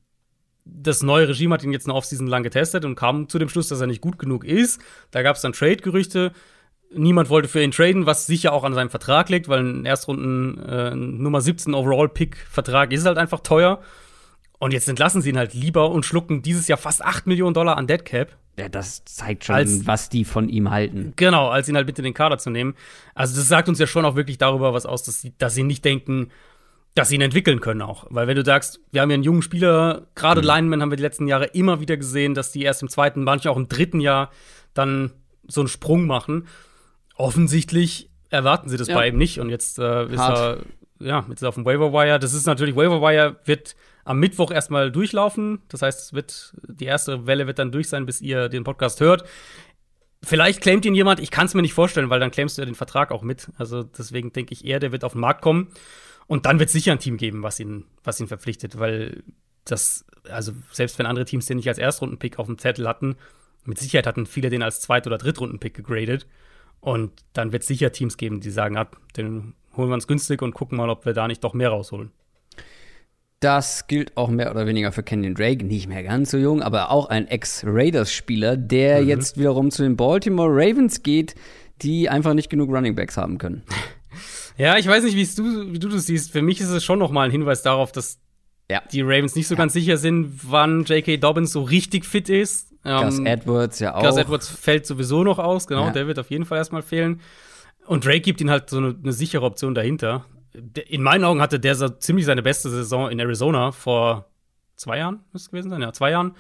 das neue Regime hat ihn jetzt eine Offseason lang getestet und kam zu dem Schluss, dass er nicht gut genug ist. Da gab es dann Trade-Gerüchte. Niemand wollte für ihn traden, was sicher auch an seinem Vertrag liegt, weil ein Erstrunden äh, Nummer 17 Overall-Pick-Vertrag ist halt einfach teuer. Und jetzt entlassen sie ihn halt lieber und schlucken dieses Jahr fast 8 Millionen Dollar an Dead Cap. Ja, das zeigt schon, als, was die von ihm halten. Genau, als ihn halt bitte in den Kader zu nehmen. Also, das sagt uns ja schon auch wirklich darüber was aus, dass sie, dass sie nicht denken, dass sie ihn entwickeln können auch. Weil wenn du sagst, wir haben ja einen jungen Spieler, gerade mhm. Linemen haben wir die letzten Jahre immer wieder gesehen, dass die erst im zweiten, manchmal auch im dritten Jahr dann so einen Sprung machen. Offensichtlich erwarten sie das ja. bei ihm nicht und jetzt äh, ist Hart. er ja, jetzt ist er auf dem Waiver Wire. Das ist natürlich Waiver Wire wird am Mittwoch erstmal durchlaufen. Das heißt, es wird die erste Welle wird dann durch sein, bis ihr den Podcast hört. Vielleicht claimt ihn jemand, ich kann es mir nicht vorstellen, weil dann claimst du ja den Vertrag auch mit. Also deswegen denke ich eher, der wird auf den Markt kommen. Und dann wird es sicher ein Team geben, was ihn, was ihn verpflichtet, weil das, also selbst wenn andere Teams den nicht als Erstrundenpick auf dem Zettel hatten, mit Sicherheit hatten viele den als Zweit- oder Drittrundenpick gegradet. Und dann wird es sicher Teams geben, die sagen, ah, den holen wir uns günstig und gucken mal, ob wir da nicht doch mehr rausholen. Das gilt auch mehr oder weniger für Kenyon Drake, nicht mehr ganz so jung, aber auch ein Ex-Raiders-Spieler, der mhm. jetzt wiederum zu den Baltimore Ravens geht, die einfach nicht genug Running Backs haben können. [laughs] Ja, ich weiß nicht, du, wie du das siehst. Für mich ist es schon noch mal ein Hinweis darauf, dass ja. die Ravens nicht so ja. ganz sicher sind, wann J.K. Dobbins so richtig fit ist. Ähm, Gus Edwards ja auch. Gus Edwards fällt sowieso noch aus, genau, ja. der wird auf jeden Fall erstmal fehlen. Und Drake gibt ihnen halt so eine, eine sichere Option dahinter in meinen Augen hatte der so ziemlich seine beste Saison in Arizona vor zwei Jahren, müsste es gewesen sein, ja, zwei Jahren.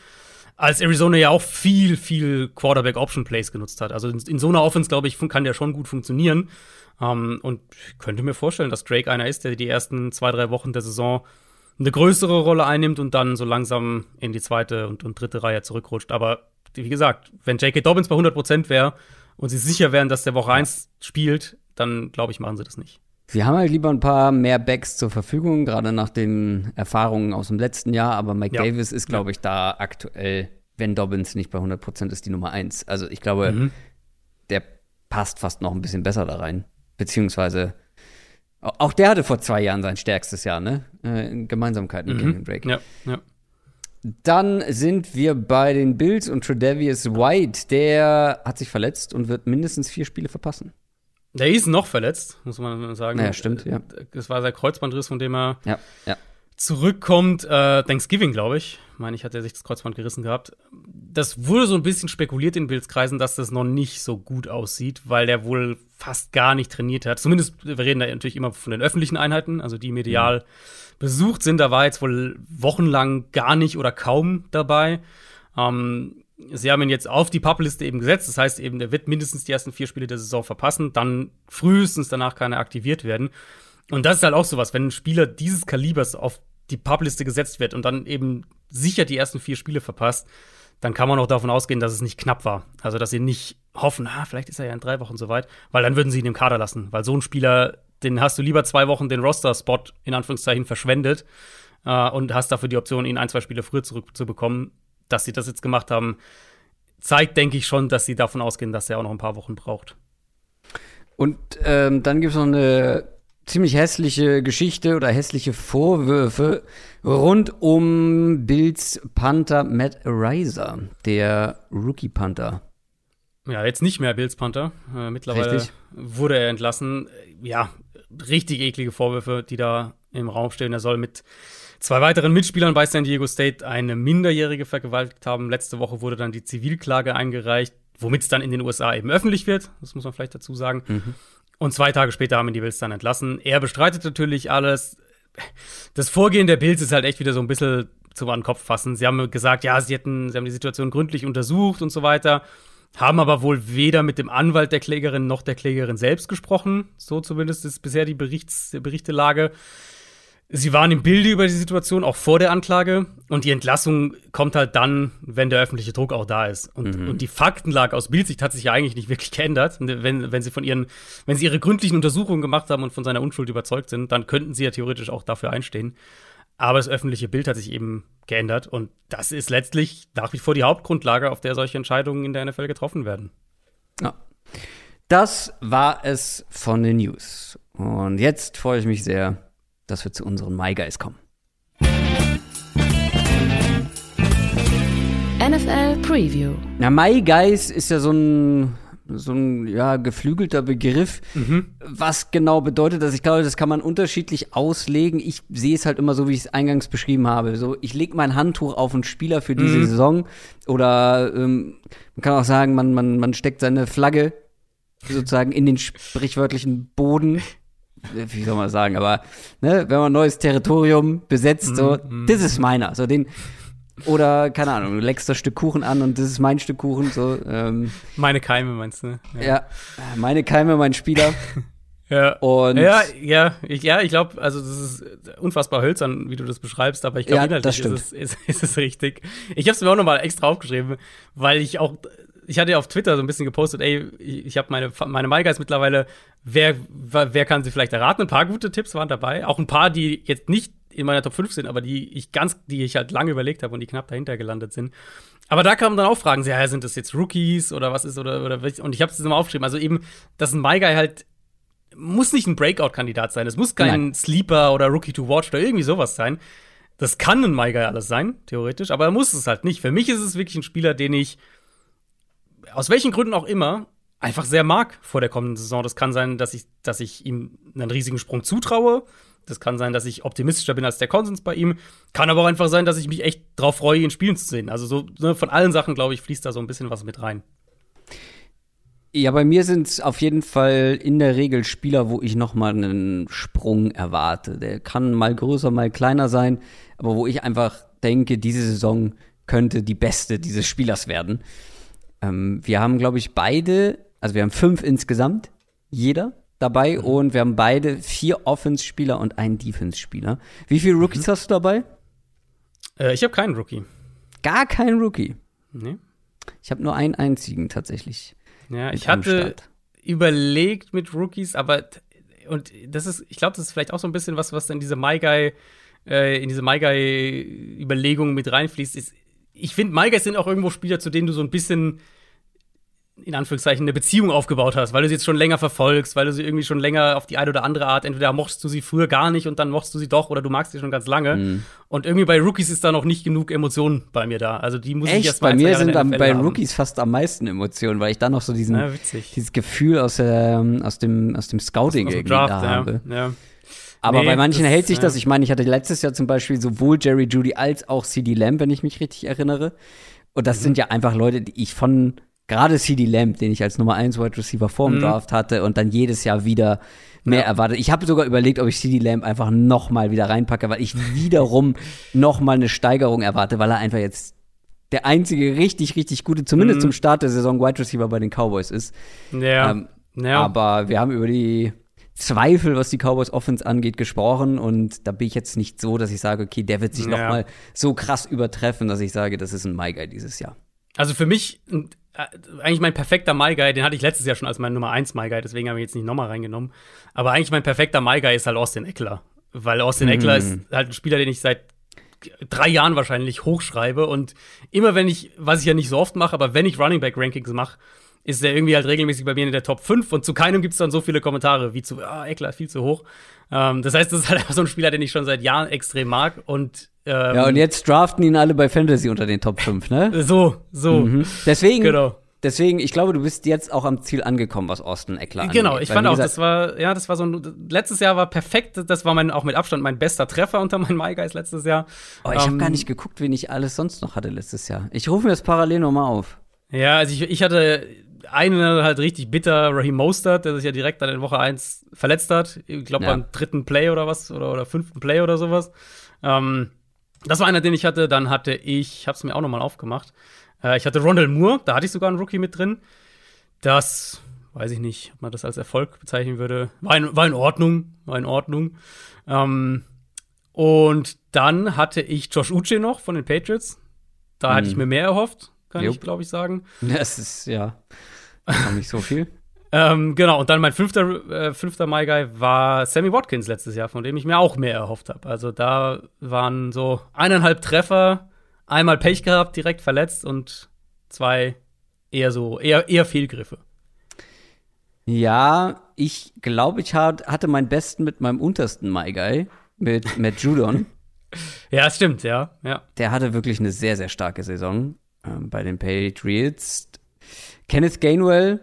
Als Arizona ja auch viel, viel Quarterback-Option-Plays genutzt hat. Also in, in so einer Offense, glaube ich, kann der schon gut funktionieren. Ähm, und ich könnte mir vorstellen, dass Drake einer ist, der die ersten zwei, drei Wochen der Saison eine größere Rolle einnimmt und dann so langsam in die zweite und, und dritte Reihe zurückrutscht. Aber wie gesagt, wenn J.K. Dobbins bei 100% wäre und sie sicher wären, dass der Woche 1 spielt, dann glaube ich, machen sie das nicht. Sie haben halt lieber ein paar mehr Backs zur Verfügung, gerade nach den Erfahrungen aus dem letzten Jahr. Aber Mike ja. Davis ist, glaube ich, da aktuell, wenn Dobbins nicht bei 100 Prozent ist, die Nummer eins. Also ich glaube, mhm. der passt fast noch ein bisschen besser da rein. Beziehungsweise auch der hatte vor zwei Jahren sein stärkstes Jahr, ne? Äh, in Gemeinsamkeit mit mhm. Kenyon Drake. Ja, ja. Dann sind wir bei den Bills und Tredavious White. Der hat sich verletzt und wird mindestens vier Spiele verpassen. Der ist noch verletzt, muss man sagen. Ja, stimmt, ja. Das war sein Kreuzbandriss, von dem er ja, ja. zurückkommt. Äh, Thanksgiving, glaube ich. Ich meine, ich hatte sich das Kreuzband gerissen gehabt. Das wurde so ein bisschen spekuliert in Bildskreisen, dass das noch nicht so gut aussieht, weil der wohl fast gar nicht trainiert hat. Zumindest, wir reden da natürlich immer von den öffentlichen Einheiten, also die medial mhm. besucht sind. Da war jetzt wohl wochenlang gar nicht oder kaum dabei. Ähm, sie haben ihn jetzt auf die Publiste eben gesetzt. Das heißt eben, er wird mindestens die ersten vier Spiele der Saison verpassen. Dann frühestens danach kann er aktiviert werden. Und das ist halt auch sowas, wenn ein Spieler dieses Kalibers auf die Publiste gesetzt wird und dann eben sicher die ersten vier Spiele verpasst, dann kann man auch davon ausgehen, dass es nicht knapp war. Also, dass sie nicht hoffen, ah, vielleicht ist er ja in drei Wochen soweit, weil dann würden sie ihn im Kader lassen. Weil so ein Spieler, den hast du lieber zwei Wochen den Roster-Spot in Anführungszeichen verschwendet äh, und hast dafür die Option, ihn ein, zwei Spiele früher zurückzubekommen, dass sie das jetzt gemacht haben, zeigt, denke ich schon, dass sie davon ausgehen, dass er auch noch ein paar Wochen braucht. Und ähm, dann gibt es noch eine ziemlich hässliche Geschichte oder hässliche Vorwürfe rund um Bills Panther Matt Ariza, der Rookie Panther. Ja, jetzt nicht mehr Bills Panther. Äh, mittlerweile richtig. wurde er entlassen. Ja, richtig eklige Vorwürfe, die da im Raum stehen. Er soll mit zwei weiteren Mitspielern bei San Diego State eine Minderjährige vergewaltigt haben. Letzte Woche wurde dann die Zivilklage eingereicht, womit es dann in den USA eben öffentlich wird. Das muss man vielleicht dazu sagen. Mhm. Und zwei Tage später haben ihn die Bills dann entlassen. Er bestreitet natürlich alles. Das Vorgehen der Bills ist halt echt wieder so ein bisschen zum an den Kopf fassen. Sie haben gesagt, ja, sie hätten, sie haben die Situation gründlich untersucht und so weiter, haben aber wohl weder mit dem Anwalt der Klägerin noch der Klägerin selbst gesprochen. So zumindest ist bisher die Berichts, die Berichtelage. Sie waren im Bilde über die Situation, auch vor der Anklage. Und die Entlassung kommt halt dann, wenn der öffentliche Druck auch da ist. Und, mhm. und die Faktenlage aus Bildsicht hat sich ja eigentlich nicht wirklich geändert. Wenn, wenn sie von ihren, wenn sie ihre gründlichen Untersuchungen gemacht haben und von seiner Unschuld überzeugt sind, dann könnten sie ja theoretisch auch dafür einstehen. Aber das öffentliche Bild hat sich eben geändert. Und das ist letztlich nach wie vor die Hauptgrundlage, auf der solche Entscheidungen in der NFL getroffen werden. Ja. Das war es von den News. Und jetzt freue ich mich sehr, dass wir zu unseren My Guys kommen. NFL Preview. Na, My Guys ist ja so ein so ein ja, geflügelter Begriff. Mhm. Was genau bedeutet das? Ich glaube, das kann man unterschiedlich auslegen. Ich sehe es halt immer so, wie ich es eingangs beschrieben habe. So, ich lege mein Handtuch auf einen Spieler für diese mhm. Saison. Oder ähm, man kann auch sagen, man, man, man steckt seine Flagge sozusagen in den sprichwörtlichen Boden wie soll man sagen, aber ne, wenn man ein neues Territorium besetzt, so, mm, das ist meiner. So den, oder, keine Ahnung, du leckst das Stück Kuchen an und das ist mein Stück Kuchen. So, ähm, meine Keime meinst du? Ne? Ja. ja, meine Keime, mein Spieler. [laughs] ja. Und ja, ja, ich, ja, ich glaube, also das ist unfassbar hölzern, wie du das beschreibst, aber ich glaube, ja, inhaltlich ist es, ist, [laughs] ist es richtig. Ich habe es mir auch nochmal extra aufgeschrieben, weil ich auch ich hatte ja auf Twitter so ein bisschen gepostet, ey, ich, habe meine, meine MyGuys mittlerweile, wer, wer kann sie vielleicht erraten? Ein paar gute Tipps waren dabei. Auch ein paar, die jetzt nicht in meiner Top 5 sind, aber die ich ganz, die ich halt lange überlegt habe und die knapp dahinter gelandet sind. Aber da kamen dann auch Fragen, ja, sind das jetzt Rookies oder was ist oder, oder und ich habe es mal aufgeschrieben. Also eben, dass ein MyGuy halt muss nicht ein Breakout-Kandidat sein. Es muss kein Nein. Sleeper oder Rookie to Watch oder irgendwie sowas sein Das kann ein My Guy alles sein, theoretisch, aber er muss es halt nicht. Für mich ist es wirklich ein Spieler, den ich aus welchen Gründen auch immer einfach sehr mag vor der kommenden Saison. Das kann sein, dass ich, dass ich ihm einen riesigen Sprung zutraue. Das kann sein, dass ich optimistischer bin als der Konsens bei ihm. Kann aber auch einfach sein, dass ich mich echt drauf freue, ihn spielen zu sehen. Also so ne, von allen Sachen, glaube ich, fließt da so ein bisschen was mit rein. Ja, bei mir sind es auf jeden Fall in der Regel Spieler, wo ich noch mal einen Sprung erwarte. Der kann mal größer, mal kleiner sein, aber wo ich einfach denke, diese Saison könnte die beste dieses Spielers werden. Ähm, wir haben, glaube ich, beide, also wir haben fünf insgesamt, jeder dabei mhm. und wir haben beide vier Offense-Spieler und einen Defense-Spieler. Wie viele Rookies mhm. hast du dabei? Äh, ich habe keinen Rookie. Gar keinen Rookie? Nee. Ich habe nur einen einzigen tatsächlich. Ja, ich hatte überlegt mit Rookies, aber und das ist, ich glaube, das ist vielleicht auch so ein bisschen was, was in diese My Guy, äh, in diese My Guy-Überlegung mit reinfließt. Ist, ich finde, Guys sind auch irgendwo Spieler, zu denen du so ein bisschen in Anführungszeichen eine Beziehung aufgebaut hast, weil du sie jetzt schon länger verfolgst, weil du sie irgendwie schon länger auf die eine oder andere Art, entweder mochtest du sie früher gar nicht und dann mochtest du sie doch oder du magst sie schon ganz lange. Mhm. Und irgendwie bei Rookies ist da noch nicht genug Emotionen bei mir da. Also die muss Echt? ich erst mal Bei mir sind am, bei haben. Rookies fast am meisten Emotionen, weil ich da noch so diesen, ja, dieses Gefühl aus, äh, aus dem, aus dem Scouting aus, aus dem Draft, da habe. Ja. Aber nee, bei manchen das, hält sich das. Ich meine, ich hatte letztes Jahr zum Beispiel sowohl Jerry Judy als auch CD Lamb, wenn ich mich richtig erinnere. Und das mhm. sind ja einfach Leute, die ich von gerade CD Lamb, den ich als Nummer 1 Wide Receiver vorm mhm. Draft hatte und dann jedes Jahr wieder mehr ja. erwartet. Ich habe sogar überlegt, ob ich CD Lamb einfach noch mal wieder reinpacke, weil ich wiederum [laughs] noch mal eine Steigerung erwarte, weil er einfach jetzt der einzige richtig, richtig gute, zumindest mhm. zum Start der Saison Wide Receiver bei den Cowboys ist. Ja. Ähm, ja. Aber wir haben über die Zweifel, was die Cowboys Offense angeht, gesprochen und da bin ich jetzt nicht so, dass ich sage, okay, der wird sich ja. noch mal so krass übertreffen, dass ich sage, das ist ein My Guy dieses Jahr. Also für mich äh, eigentlich mein perfekter My Guy, den hatte ich letztes Jahr schon als mein Nummer 1 My Guy, deswegen habe ich jetzt nicht nochmal reingenommen. Aber eigentlich mein perfekter My Guy ist halt Austin Eckler. Weil Austin mhm. Eckler ist halt ein Spieler, den ich seit drei Jahren wahrscheinlich hochschreibe. Und immer wenn ich, was ich ja nicht so oft mache, aber wenn ich Running Back Rankings mache, ist der irgendwie halt regelmäßig bei mir in der Top 5 und zu keinem gibt es dann so viele Kommentare wie zu, ah, Eckler, viel zu hoch. Ähm, das heißt, das ist halt [laughs] einfach so ein Spieler, den ich schon seit Jahren extrem mag und ähm, ja, und jetzt draften ihn alle bei Fantasy unter den Top 5, ne? [laughs] So, so. Mhm. Deswegen, genau. deswegen, ich glaube, du bist jetzt auch am Ziel angekommen, was Austin Eckler angeht. Genau, ich Weil, fand auch, das war, ja, das war so ein, letztes Jahr war perfekt, das war mein, auch mit Abstand mein bester Treffer unter meinen My Guys letztes Jahr. Oh, ich ähm, habe gar nicht geguckt, wen ich alles sonst noch hatte letztes Jahr. Ich rufe mir das parallel nochmal auf. Ja, also ich, ich hatte einen halt richtig bitter, Raheem Mostert, der sich ja direkt an der Woche 1 verletzt hat. Ich glaube ja. beim dritten Play oder was, oder, oder fünften Play oder sowas. Ähm, das war einer, den ich hatte. Dann hatte ich, ich habe es mir auch noch mal aufgemacht. Äh, ich hatte Rondell Moore, da hatte ich sogar einen Rookie mit drin. Das, weiß ich nicht, ob man das als Erfolg bezeichnen würde. War in, war in Ordnung, war in Ordnung. Ähm, und dann hatte ich Josh Uche noch von den Patriots. Da hm. hatte ich mir mehr erhofft, kann Jupp. ich, glaube ich, sagen. [laughs] Das ist, ja, nicht so viel. [laughs] Ähm, genau, und dann mein fünfter, äh, fünfter My Guy war Sammy Watkins letztes Jahr, von dem ich mir auch mehr erhofft habe. Also da waren so eineinhalb Treffer, einmal Pech gehabt, direkt verletzt und zwei eher so, eher, eher Fehlgriffe. Ja, ich glaube, ich hatte meinen besten mit meinem untersten My Guy, mit [laughs] Matt Judon. ja, stimmt, ja, ja. Der hatte wirklich eine sehr, sehr starke Saison ähm, bei den Patriots. Kenneth Gainwell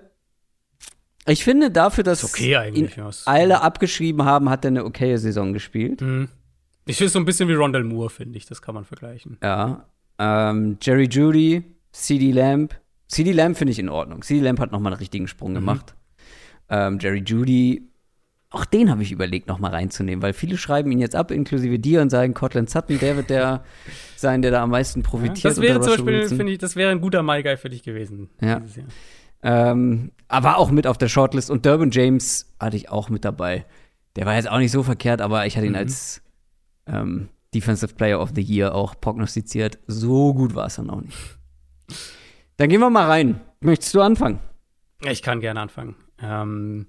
ich finde dafür, dass okay ihn alle abgeschrieben haben, hat er eine okaye Saison gespielt. Mhm. Ich finde es so ein bisschen wie Rondell Moore, finde ich. Das kann man vergleichen. Ja. Ähm, Jerry Judy, CD Lamb. CD Lamb finde ich in Ordnung. CD Lamb hat noch mal einen richtigen Sprung mhm. gemacht. Ähm, Jerry Judy, auch den habe ich überlegt, noch mal reinzunehmen, weil viele schreiben ihn jetzt ab, inklusive dir, und sagen, Cortland Sutton, der wird der [laughs] sein, der da am meisten profitiert. Ja, das wäre zum Beispiel, finde ich, das wäre ein guter My Guy für dich gewesen. Ja. Ähm, aber auch mit auf der Shortlist. Und Durbin James hatte ich auch mit dabei. Der war jetzt auch nicht so verkehrt, aber ich hatte ihn mhm. als ähm, Defensive Player of the Year auch prognostiziert. So gut war es dann auch nicht. Dann gehen wir mal rein. Möchtest du anfangen? Ich kann gerne anfangen. Ähm,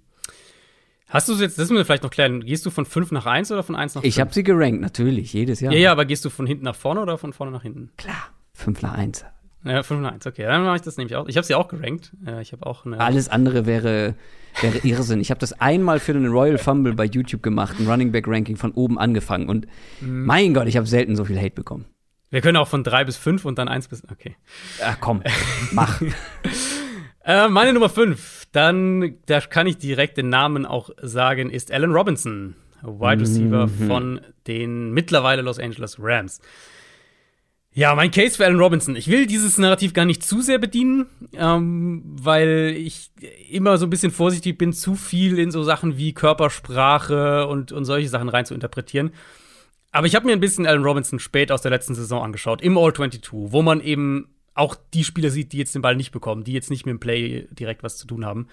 hast du jetzt, das müssen wir vielleicht noch klären, gehst du von 5 nach 1 oder von 1 nach 5? Ich habe sie gerankt, natürlich, jedes Jahr. Ja, ja, aber gehst du von hinten nach vorne oder von vorne nach hinten? Klar, 5 nach 1. Ja, 5 und 1, okay. Dann mache ich das nämlich auch. Ich habe sie auch gerankt. Ich habe auch eine Alles andere wäre, wäre Irrsinn. Ich habe das einmal für den Royal Fumble bei YouTube gemacht, ein Running Back Ranking von oben angefangen. Und mhm. mein Gott, ich habe selten so viel Hate bekommen. Wir können auch von 3 bis 5 und dann 1 bis. Okay. Ach komm, mach. [laughs] äh, meine Nummer 5, dann, da kann ich direkt den Namen auch sagen, ist Allen Robinson, Wide Receiver mhm. von den mittlerweile Los Angeles Rams. Ja, mein Case für Allen Robinson. Ich will dieses Narrativ gar nicht zu sehr bedienen, ähm, weil ich immer so ein bisschen vorsichtig bin, zu viel in so Sachen wie Körpersprache und, und solche Sachen rein zu interpretieren. Aber ich habe mir ein bisschen Allen Robinson spät aus der letzten Saison angeschaut, im All-22, wo man eben auch die Spieler sieht, die jetzt den Ball nicht bekommen, die jetzt nicht mit dem Play direkt was zu tun haben.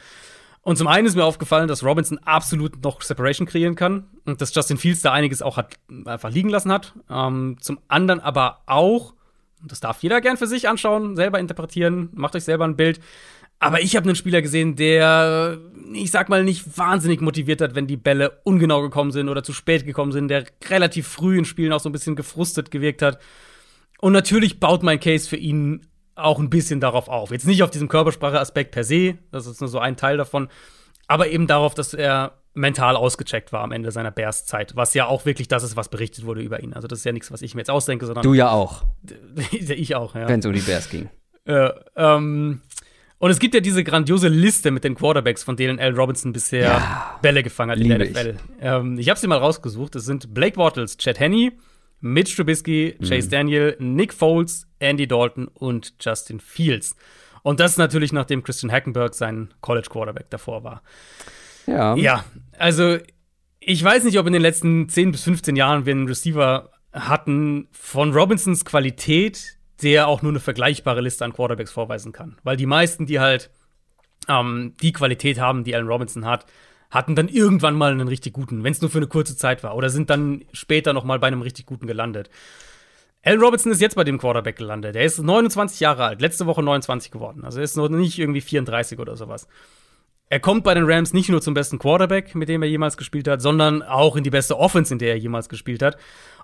Und zum einen ist mir aufgefallen, dass Robinson absolut noch Separation kreieren kann und dass Justin Fields da einiges auch hat, einfach liegen lassen hat. Ähm, zum anderen aber auch, das darf jeder gern für sich anschauen, selber interpretieren, macht euch selber ein Bild. Aber ich habe einen Spieler gesehen, der, ich sag mal, nicht wahnsinnig motiviert hat, wenn die Bälle ungenau gekommen sind oder zu spät gekommen sind, der relativ früh in Spielen auch so ein bisschen gefrustet gewirkt hat. Und natürlich baut mein Case für ihn auch ein bisschen darauf auf. Jetzt nicht auf diesem Körpersprache-Aspekt per se, das ist nur so ein Teil davon, aber eben darauf, dass er mental ausgecheckt war am Ende seiner Bears-Zeit, was ja auch wirklich das ist, was berichtet wurde über ihn. Also das ist ja nichts, was ich mir jetzt ausdenke, sondern du ja auch. [laughs] ich auch, ja. Wenn es um die Bears ging. Äh, ähm, und es gibt ja diese grandiose Liste mit den Quarterbacks, von denen Al Robinson bisher ja, Bälle gefangen hat in der NFL. Ich, ähm, ich habe sie mal rausgesucht. Es sind Blake Bortles, Chad Henney, Mitch Trubisky, mhm. Chase Daniel, Nick Foles, Andy Dalton und Justin Fields. Und das natürlich, nachdem Christian Hackenberg sein College Quarterback davor war. Ja. Ja, also ich weiß nicht, ob in den letzten 10 bis 15 Jahren wir einen Receiver hatten von Robinsons Qualität, der auch nur eine vergleichbare Liste an Quarterbacks vorweisen kann. Weil die meisten, die halt ähm, die Qualität haben, die Allen Robinson hat, hatten dann irgendwann mal einen richtig guten, wenn es nur für eine kurze Zeit war, oder sind dann später noch mal bei einem richtig guten gelandet. Allen Robinson ist jetzt bei dem Quarterback gelandet. Er ist 29 Jahre alt, letzte Woche 29 geworden. Also er ist noch nicht irgendwie 34 oder sowas. Er kommt bei den Rams nicht nur zum besten Quarterback, mit dem er jemals gespielt hat, sondern auch in die beste Offense, in der er jemals gespielt hat.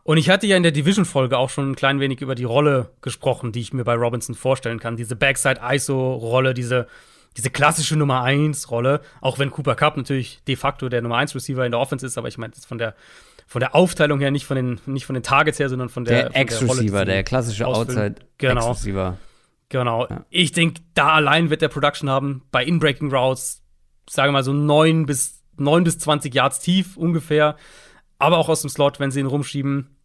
Und ich hatte ja in der Division-Folge auch schon ein klein wenig über die Rolle gesprochen, die ich mir bei Robinson vorstellen kann. Diese Backside-ISO-Rolle, diese diese klassische Nummer 1 Rolle, auch wenn Cooper Cup natürlich de facto der Nummer 1 Receiver in der Offense ist, aber ich meine jetzt von der von der Aufteilung her, nicht von den, nicht von den Targets her, sondern von der. Der Ex-Receiver, der klassische Outside-Ex-Receiver. Genau. genau. Ja. Ich denke, da allein wird der Production haben, bei Inbreaking Routes, sagen wir mal so 9 bis, 9 bis 20 Yards tief ungefähr, aber auch aus dem Slot, wenn sie ihn rumschieben.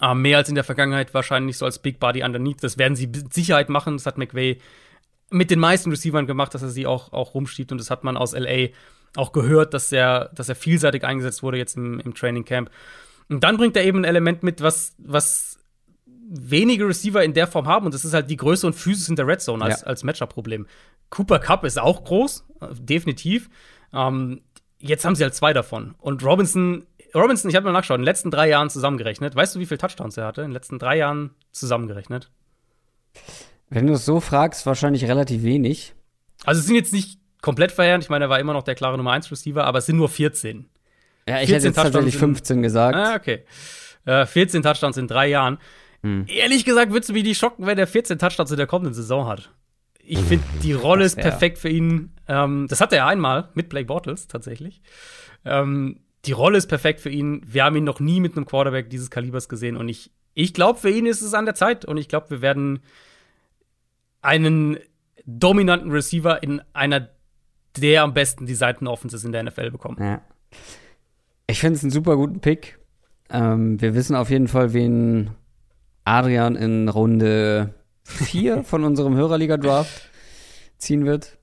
Äh, mehr als in der Vergangenheit wahrscheinlich so als Big Body underneath. Das werden sie mit Sicherheit machen. Das hat McVay mit den meisten Receivern gemacht, dass er sie auch, auch rumschiebt. Und das hat man aus LA auch gehört, dass er, dass er vielseitig eingesetzt wurde jetzt im, im Training Camp. Und dann bringt er eben ein Element mit, was, was wenige Receiver in der Form haben. Und das ist halt die Größe und Physis in der Red Zone als, ja. als Matchup-Problem. Cooper Cup ist auch groß, definitiv. Ähm, jetzt haben sie halt zwei davon. Und Robinson, Robinson, ich habe mal nachgeschaut, in den letzten drei Jahren zusammengerechnet. Weißt du, wie viele Touchdowns er hatte? In den letzten drei Jahren zusammengerechnet? Wenn du es so fragst, wahrscheinlich relativ wenig. Also es sind jetzt nicht komplett verheerend. Ich meine, er war immer noch der klare Nummer 1 Receiver, aber es sind nur 14. Ja, ich hätte jetzt tatsächlich 15 gesagt. Ah, okay. Äh, 14 Touchdowns in drei Jahren. Hm. Ehrlich gesagt, würdest du mich nicht schocken, wenn er 14 Touchdowns in der kommenden Saison hat. Ich finde, die Rolle ist perfekt für ihn. Ähm, das hatte er einmal mit Blake Bortles tatsächlich. Ähm, die Rolle ist perfekt für ihn. Wir haben ihn noch nie mit einem Quarterback dieses Kalibers gesehen und ich, ich glaube, für ihn ist es an der Zeit und ich glaube, wir werden einen dominanten Receiver in einer der am besten designten Offenses in der NFL bekommen. Ja. Ich finde es einen super guten Pick. Ähm, wir wissen auf jeden Fall, wen Adrian in Runde 4 [laughs] von unserem Hörerliga-Draft ziehen wird.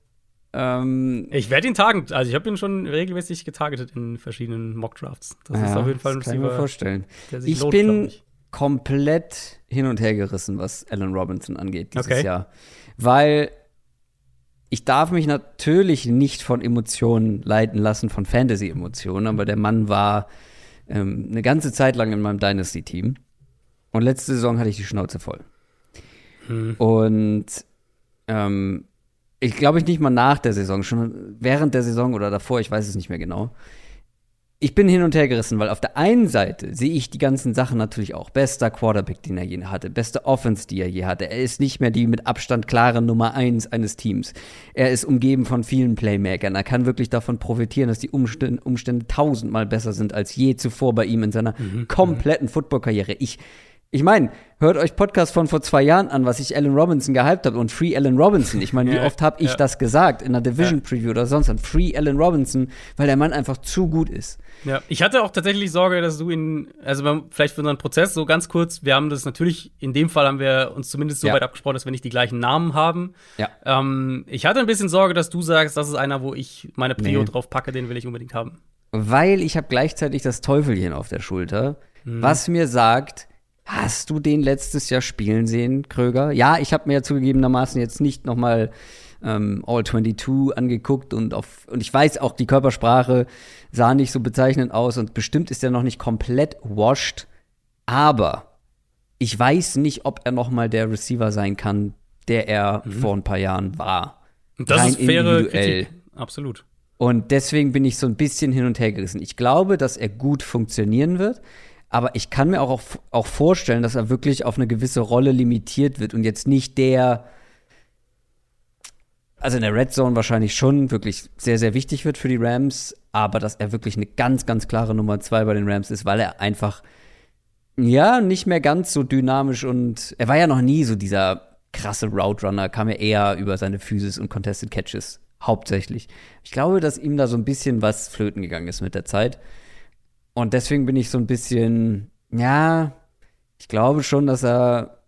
Ähm, ich werde ihn tagen. Also, ich habe ihn schon regelmäßig getargetet in verschiedenen Mock-Drafts. Das ja, ist auf jeden Fall ein das Receiver, kann ich mir vorstellen. ich bin komplett hin und her gerissen, was Alan Robinson angeht dieses okay. Jahr. Weil ich darf mich natürlich nicht von Emotionen leiten lassen, von Fantasy-Emotionen, aber der Mann war ähm, eine ganze Zeit lang in meinem Dynasty-Team. Und letzte Saison hatte ich die Schnauze voll. Hm. Und ähm, ich glaube ich nicht mal nach der Saison, schon während der Saison oder davor, ich weiß es nicht mehr genau. Ich bin hin und her gerissen, weil auf der einen Seite sehe ich die ganzen Sachen natürlich auch. Bester Quarterback, den er je hatte, beste Offense, die er je hatte. Er ist nicht mehr die mit Abstand klare Nummer eins eines Teams. Er ist umgeben von vielen Playmakern. Er kann wirklich davon profitieren, dass die Umstände, Umstände tausendmal besser sind als je zuvor bei ihm in seiner mhm. kompletten Footballkarriere. Ich ich meine, hört euch Podcast von vor zwei Jahren an, was ich Allen Robinson gehypt habe und Free Allen Robinson. Ich meine, [laughs] wie oft habe ich ja. das gesagt in einer Division Preview oder sonst was? Free Allen Robinson, weil der Mann einfach zu gut ist. Ja, ich hatte auch tatsächlich Sorge, dass du ihn, also vielleicht für unseren Prozess so ganz kurz, wir haben das natürlich, in dem Fall haben wir uns zumindest so ja. weit abgesprochen, dass wir nicht die gleichen Namen haben. Ja. Ähm, ich hatte ein bisschen Sorge, dass du sagst, das ist einer, wo ich meine Prio nee. drauf packe, den will ich unbedingt haben. Weil ich habe gleichzeitig das Teufelchen auf der Schulter, mhm. was mir sagt, Hast du den letztes Jahr spielen sehen, Kröger? Ja, ich habe mir ja zugegebenermaßen jetzt nicht noch mal ähm, All 22 angeguckt und auf und ich weiß auch, die Körpersprache sah nicht so bezeichnend aus und bestimmt ist er noch nicht komplett washed, aber ich weiß nicht, ob er noch mal der Receiver sein kann, der er mhm. vor ein paar Jahren war. Das Rein ist faire Kritik. Absolut. Und deswegen bin ich so ein bisschen hin und her gerissen. Ich glaube, dass er gut funktionieren wird. Aber ich kann mir auch, auch vorstellen, dass er wirklich auf eine gewisse Rolle limitiert wird und jetzt nicht der, also in der Red Zone wahrscheinlich schon wirklich sehr, sehr wichtig wird für die Rams, aber dass er wirklich eine ganz, ganz klare Nummer zwei bei den Rams ist, weil er einfach, ja, nicht mehr ganz so dynamisch und er war ja noch nie so dieser krasse Route Runner, kam ja eher über seine Physis und Contested Catches hauptsächlich. Ich glaube, dass ihm da so ein bisschen was flöten gegangen ist mit der Zeit. Und deswegen bin ich so ein bisschen, ja, ich glaube schon, dass er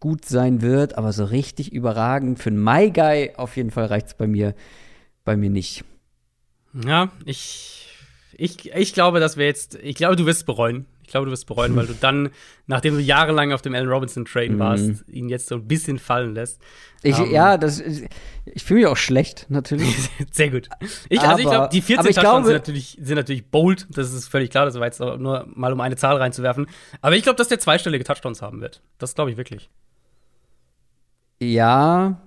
gut sein wird, aber so richtig überragend für einen My Guy auf jeden Fall reicht es bei mir, bei mir nicht. Ja, ich, ich, ich glaube, dass wir jetzt, ich glaube, du wirst es bereuen. Ich glaube, du wirst bereuen, weil du dann, nachdem du jahrelang auf dem Allen Robinson Train mhm. warst, ihn jetzt so ein bisschen fallen lässt. Ich, um, ähm, ja, das, ich fühle mich auch schlecht, natürlich. [laughs] Sehr gut. Ich, also ich glaube, die 14 Touchdowns glaube, sind, natürlich, sind natürlich bold. Das ist völlig klar. Das war jetzt nur mal, um eine Zahl reinzuwerfen. Aber ich glaube, dass der zweistellige Touchdowns haben wird. Das glaube ich wirklich. Ja,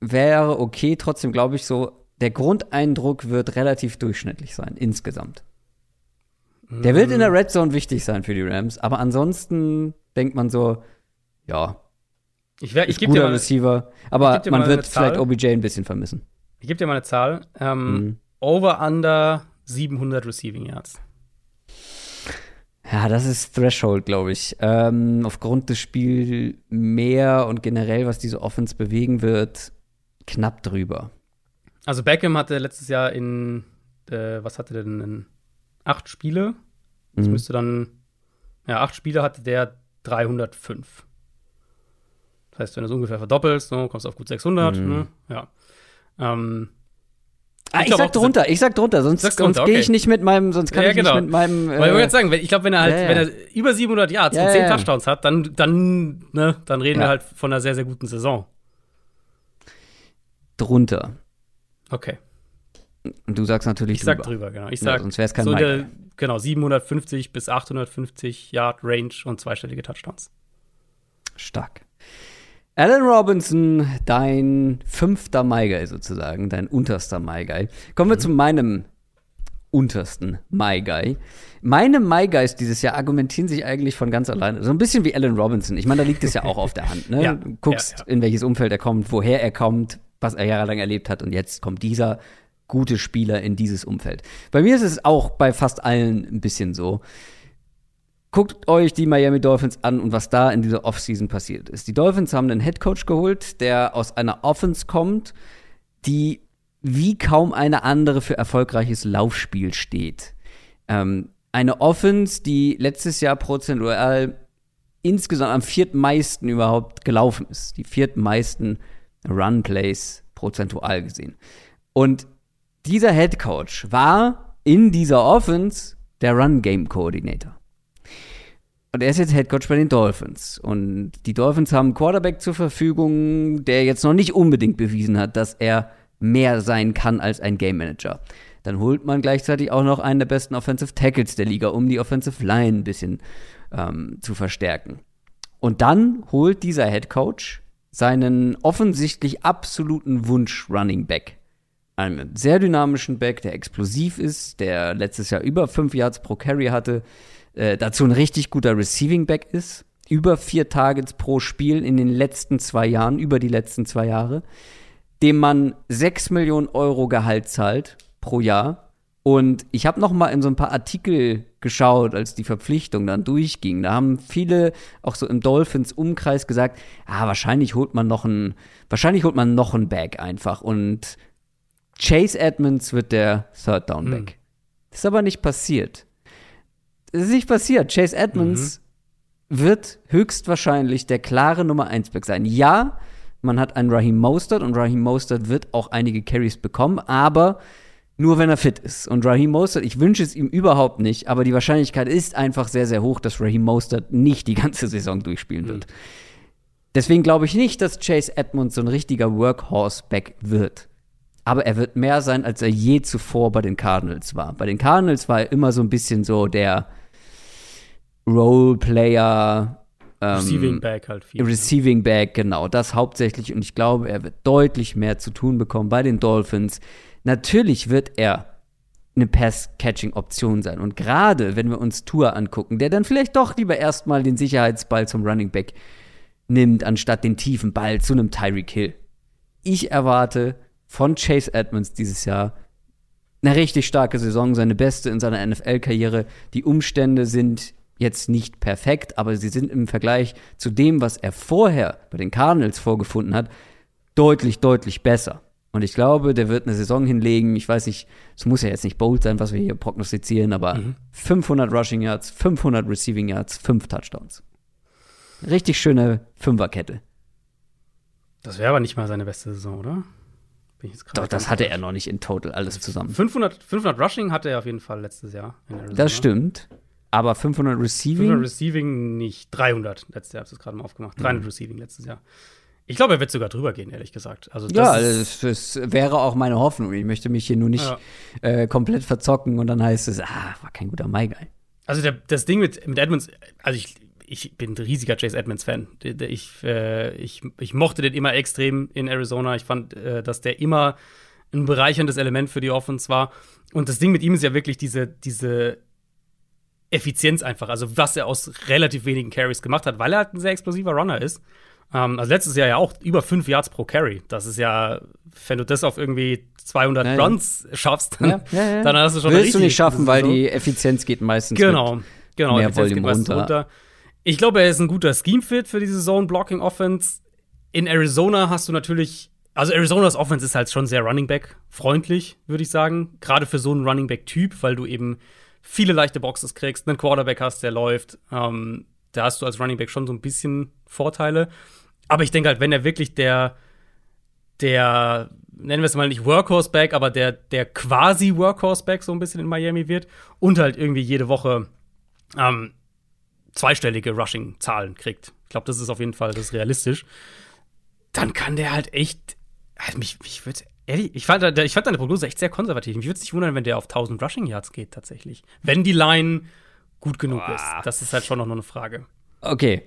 wäre okay. Trotzdem glaube ich so, der Grundeindruck wird relativ durchschnittlich sein, insgesamt. Der wird in der Red Zone wichtig sein für die Rams, aber ansonsten denkt man so, ja, ich, wär, ich gebe dir mal, Receiver, aber man wird vielleicht OBJ ein bisschen vermissen. Ich gebe dir mal eine Zahl. Ähm, mhm. Over under 700 Receiving Yards. Ja, das ist Threshold, glaube ich. Ähm, aufgrund des Spiels mehr und generell, was diese Offense bewegen wird, knapp drüber. Also Beckham hatte letztes Jahr in, äh, was hatte der denn, in acht Spiele? Das mhm. müsste dann, ja, acht Spiele hatte der 305. Das heißt, wenn du es ungefähr verdoppelst, ne, kommst du auf gut 600. Mhm. Ne? Ja. Ähm, Ah, ich, ich sag drunter, ich sag drunter, sonst, sonst okay. gehe ich nicht mit meinem, sonst kann ja, ich genau. nicht mit meinem. Äh, Weil ich wollte jetzt sagen, ich glaube, wenn er halt, ja, ja. wenn er über 700 Yards ja, und 10 Touchdowns hat, dann, dann, ne, dann reden wir halt von einer sehr, sehr guten Saison. Drunter. Okay. Und du sagst natürlich Ich sag drüber, genau. Ich sag, sonst wäre es kein so der, Genau, 750 bis 850 Yard Range und zweistellige Touchdowns. Stark. Alan Robinson, dein fünfter My sozusagen, dein unterster My Kommen wir mhm. zu meinem untersten My Meine My dieses Jahr argumentieren sich eigentlich von ganz alleine. So ein bisschen wie Alan Robinson. Ich meine, da liegt es ja auch auf der Hand. Ne? [laughs] Ja, du guckst, ja, ja. in welches Umfeld er kommt, woher er kommt, was er jahrelang erlebt hat. Und jetzt kommt dieser gute Spieler in dieses Umfeld. Bei mir ist es auch bei fast allen ein bisschen so. Guckt euch die Miami Dolphins an und was da in dieser Offseason passiert ist. Die Dolphins haben einen Headcoach geholt, der aus einer Offense kommt, die wie kaum eine andere für erfolgreiches Laufspiel steht. Ähm, eine Offense, die letztes Jahr prozentual insgesamt am viertmeisten überhaupt gelaufen ist. Die viertmeisten Run-Plays prozentual gesehen. Und dieser Headcoach war in dieser Offense der Run-Game-Koordinator. Und er ist jetzt Headcoach bei den Dolphins. Und die Dolphins haben einen Quarterback zur Verfügung, der jetzt noch nicht unbedingt bewiesen hat, dass er mehr sein kann als ein Game Manager. Dann holt man gleichzeitig auch noch einen der besten Offensive Tackles der Liga, um die Offensive Line ein bisschen ähm, zu verstärken. Und dann holt dieser Headcoach seinen offensichtlich absoluten Wunsch Running Back einen sehr dynamischen Back, der explosiv ist, der letztes Jahr über fünf Yards pro Carry hatte, äh, dazu ein richtig guter Receiving Back ist, über vier Targets pro Spiel in den letzten zwei Jahren, über die letzten zwei Jahre, dem man sechs Millionen Euro Gehalt zahlt pro Jahr. Und ich habe noch mal in so ein paar Artikel geschaut, als die Verpflichtung dann durchging. Da haben viele auch so im Dolphins Umkreis gesagt, ah, wahrscheinlich holt man noch ein, wahrscheinlich holt man noch ein Bag einfach und Chase Edmonds wird der Third Down Back. Hm. Das ist aber nicht passiert. Das ist nicht passiert. Chase Edmonds mhm. wird höchstwahrscheinlich der klare Nummer 1 Back sein. Ja, man hat einen Raheem Mostert und Raheem Mostert wird auch einige Carries bekommen, aber nur wenn er fit ist. Und Raheem Mostert, ich wünsche es ihm überhaupt nicht, aber die Wahrscheinlichkeit ist einfach sehr, sehr hoch, dass Raheem Mostert nicht die ganze Saison durchspielen wird. Mhm. Deswegen glaube ich nicht, dass Chase Edmonds so ein richtiger Workhorse-Back wird aber er wird mehr sein, als er je zuvor bei den Cardinals war. Bei den Cardinals war er immer so ein bisschen so der Roleplayer. Ähm, Receiving Back halt viel. Receiving Back, genau, das hauptsächlich. Und ich glaube, er wird deutlich mehr zu tun bekommen bei den Dolphins. Natürlich wird er eine Pass-Catching-Option sein. Und gerade wenn wir uns Tour angucken, der dann vielleicht doch lieber erstmal den Sicherheitsball zum Running Back nimmt, anstatt den tiefen Ball zu einem Tyreek Hill. Ich erwarte von Chase Edmonds dieses Jahr. Eine richtig starke Saison, seine beste in seiner NFL-Karriere. Die Umstände sind jetzt nicht perfekt, aber sie sind im Vergleich zu dem, was er vorher bei den Cardinals vorgefunden hat, deutlich, deutlich besser. Und ich glaube, der wird eine Saison hinlegen. Ich weiß nicht, es muss ja jetzt nicht bold sein, was wir hier prognostizieren, aber mhm. 500 Rushing Yards, 500 Receiving Yards, 5 Touchdowns. Richtig schöne Fünferkette. Das wäre aber nicht mal seine beste Saison, oder? Doch, das hatte er noch nicht in total alles zusammen. 500, 500 Rushing hatte er auf jeden Fall letztes Jahr. das stimmt. Aber 500 Receiving? 500 Receiving nicht. 300 letztes Jahr, habe ich es gerade mal aufgemacht. 300 mhm. Receiving letztes Jahr. Ich glaube, er wird sogar drüber gehen, ehrlich gesagt. Also ja, das, das, wäre auch meine Hoffnung. Ich möchte mich hier nur nicht ja. äh, komplett verzocken und dann heißt es, ah, war kein guter Mai Guy. Also der, das Ding mit, mit Edmonds, also ich, ich bin ein riesiger Chase Edmonds-Fan. Ich, äh, ich, ich mochte den immer extrem in Arizona. Ich fand, äh, dass der immer ein bereicherndes Element für die Offense war. Und das Ding mit ihm ist ja wirklich diese, diese Effizienz einfach. Also, was er aus relativ wenigen Carries gemacht hat, weil er halt ein sehr explosiver Runner ist. Ähm, also, letztes Jahr ja auch über 5 Yards pro Carry. Das ist ja, wenn du das auf irgendwie 200 ja, Runs schaffst, dann, ja, dann hast du schon Willst du nicht schaffen, weil die Effizienz geht meistens genau, genau, mehr Volume runter. runter. Ich glaube, er ist ein guter Scheme-Fit für diese Zone-Blocking-Offense. In Arizona hast du natürlich, also Arizonas Offense ist halt schon sehr Running Back-freundlich, würde ich sagen. Gerade für so einen Running Back-Typ, weil du eben viele leichte Boxes kriegst, einen Quarterback hast, der läuft. Ähm, da hast du als Running Back schon so ein bisschen Vorteile. Aber ich denke halt, wenn er wirklich der, der, nennen wir es mal nicht Workhorse-Back, aber der, der quasi Workhorse-Back so ein bisschen in Miami wird und halt irgendwie jede Woche ähm, zweistellige Rushing-Zahlen kriegt. Ich glaube, das ist auf jeden Fall das ist realistisch. Dann kann der halt echt. Also mich, mich würde ehrlich, ich fand, ich fand deine Prognose echt sehr konservativ. Mich würde es nicht wundern, wenn der auf 1000 Rushing Yards geht, tatsächlich. Wenn die Line gut genug Boah. ist. Das ist halt schon noch eine Frage. Okay.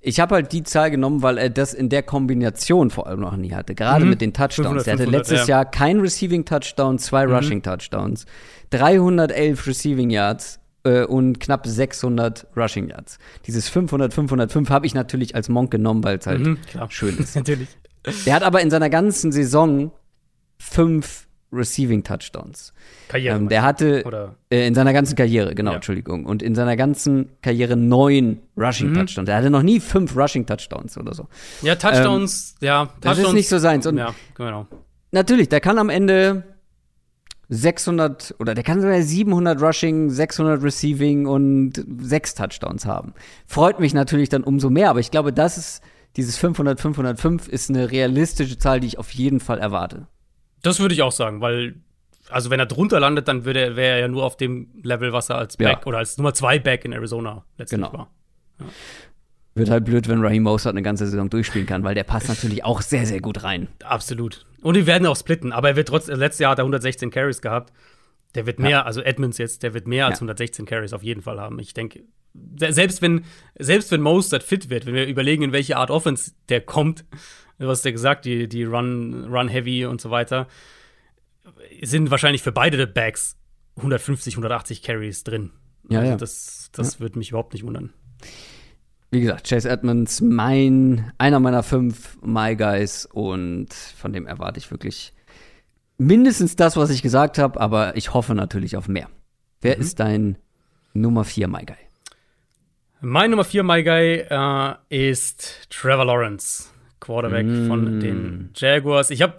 Ich habe halt die Zahl genommen, weil er das in der Kombination vor allem noch nie hatte. Gerade mhm. mit den Touchdowns. 500, er hatte 500, letztes ja. Jahr kein Receiving Touchdown, zwei mhm. Rushing Touchdowns, 311 Receiving Yards äh, und knapp 600 Rushing Yards. Dieses 500, 505 habe ich natürlich als Monk genommen, weil es halt mhm, schön [laughs] ist. natürlich. Er hat aber in seiner ganzen Saison fünf Receiving Touchdowns. Karriere. Ähm, der hatte äh, in seiner ganzen Karriere, genau, ja. Entschuldigung. Und in seiner ganzen Karriere neun Rushing mhm. Touchdowns. Er hatte noch nie fünf Rushing Touchdowns oder so. Ja, Touchdowns, ähm, ja. Touchdowns, das ist nicht so seins. Und ja, genau. Natürlich, der kann am Ende 600 oder der kann sogar 700 Rushing, 600 Receiving und sechs Touchdowns haben. Freut mich natürlich dann umso mehr, aber ich glaube, das ist dieses 500, 505 ist eine realistische Zahl, die ich auf jeden Fall erwarte. Das würde ich auch sagen, weil also wenn er drunter landet, dann wäre er ja nur auf dem Level, was er als Back ja. oder als Nummer 2 Back in Arizona letztlich genau. war. Ja. Wird halt blöd, wenn Raheem Mostert eine ganze Saison durchspielen kann, weil der passt natürlich auch sehr, sehr gut rein. Absolut. Und die werden auch splitten, aber er wird trotzdem, letztes Jahr hat er 116 Carries gehabt. Der wird mehr, ja. also Edmonds jetzt, der wird mehr als ja. 116 Carries auf jeden Fall haben. Ich denke, selbst wenn, selbst wenn Mostert fit wird, wenn wir überlegen, in welche Art Offense der kommt, du hast ja gesagt, die, die Run, Run Heavy und so weiter. sind wahrscheinlich für beide Backs 150, 180 Carries drin. Ja, also ja. Das, das ja. würde mich überhaupt nicht wundern. Wie gesagt, Chase Edmonds, mein, einer meiner fünf My Guys und von dem erwarte ich wirklich mindestens das, was ich gesagt habe, aber ich hoffe natürlich auf mehr. Wer mhm. ist dein Nummer vier My Guy? Mein Nummer vier My Guy äh, ist Trevor Lawrence, Quarterback mm. von den Jaguars. Ich habe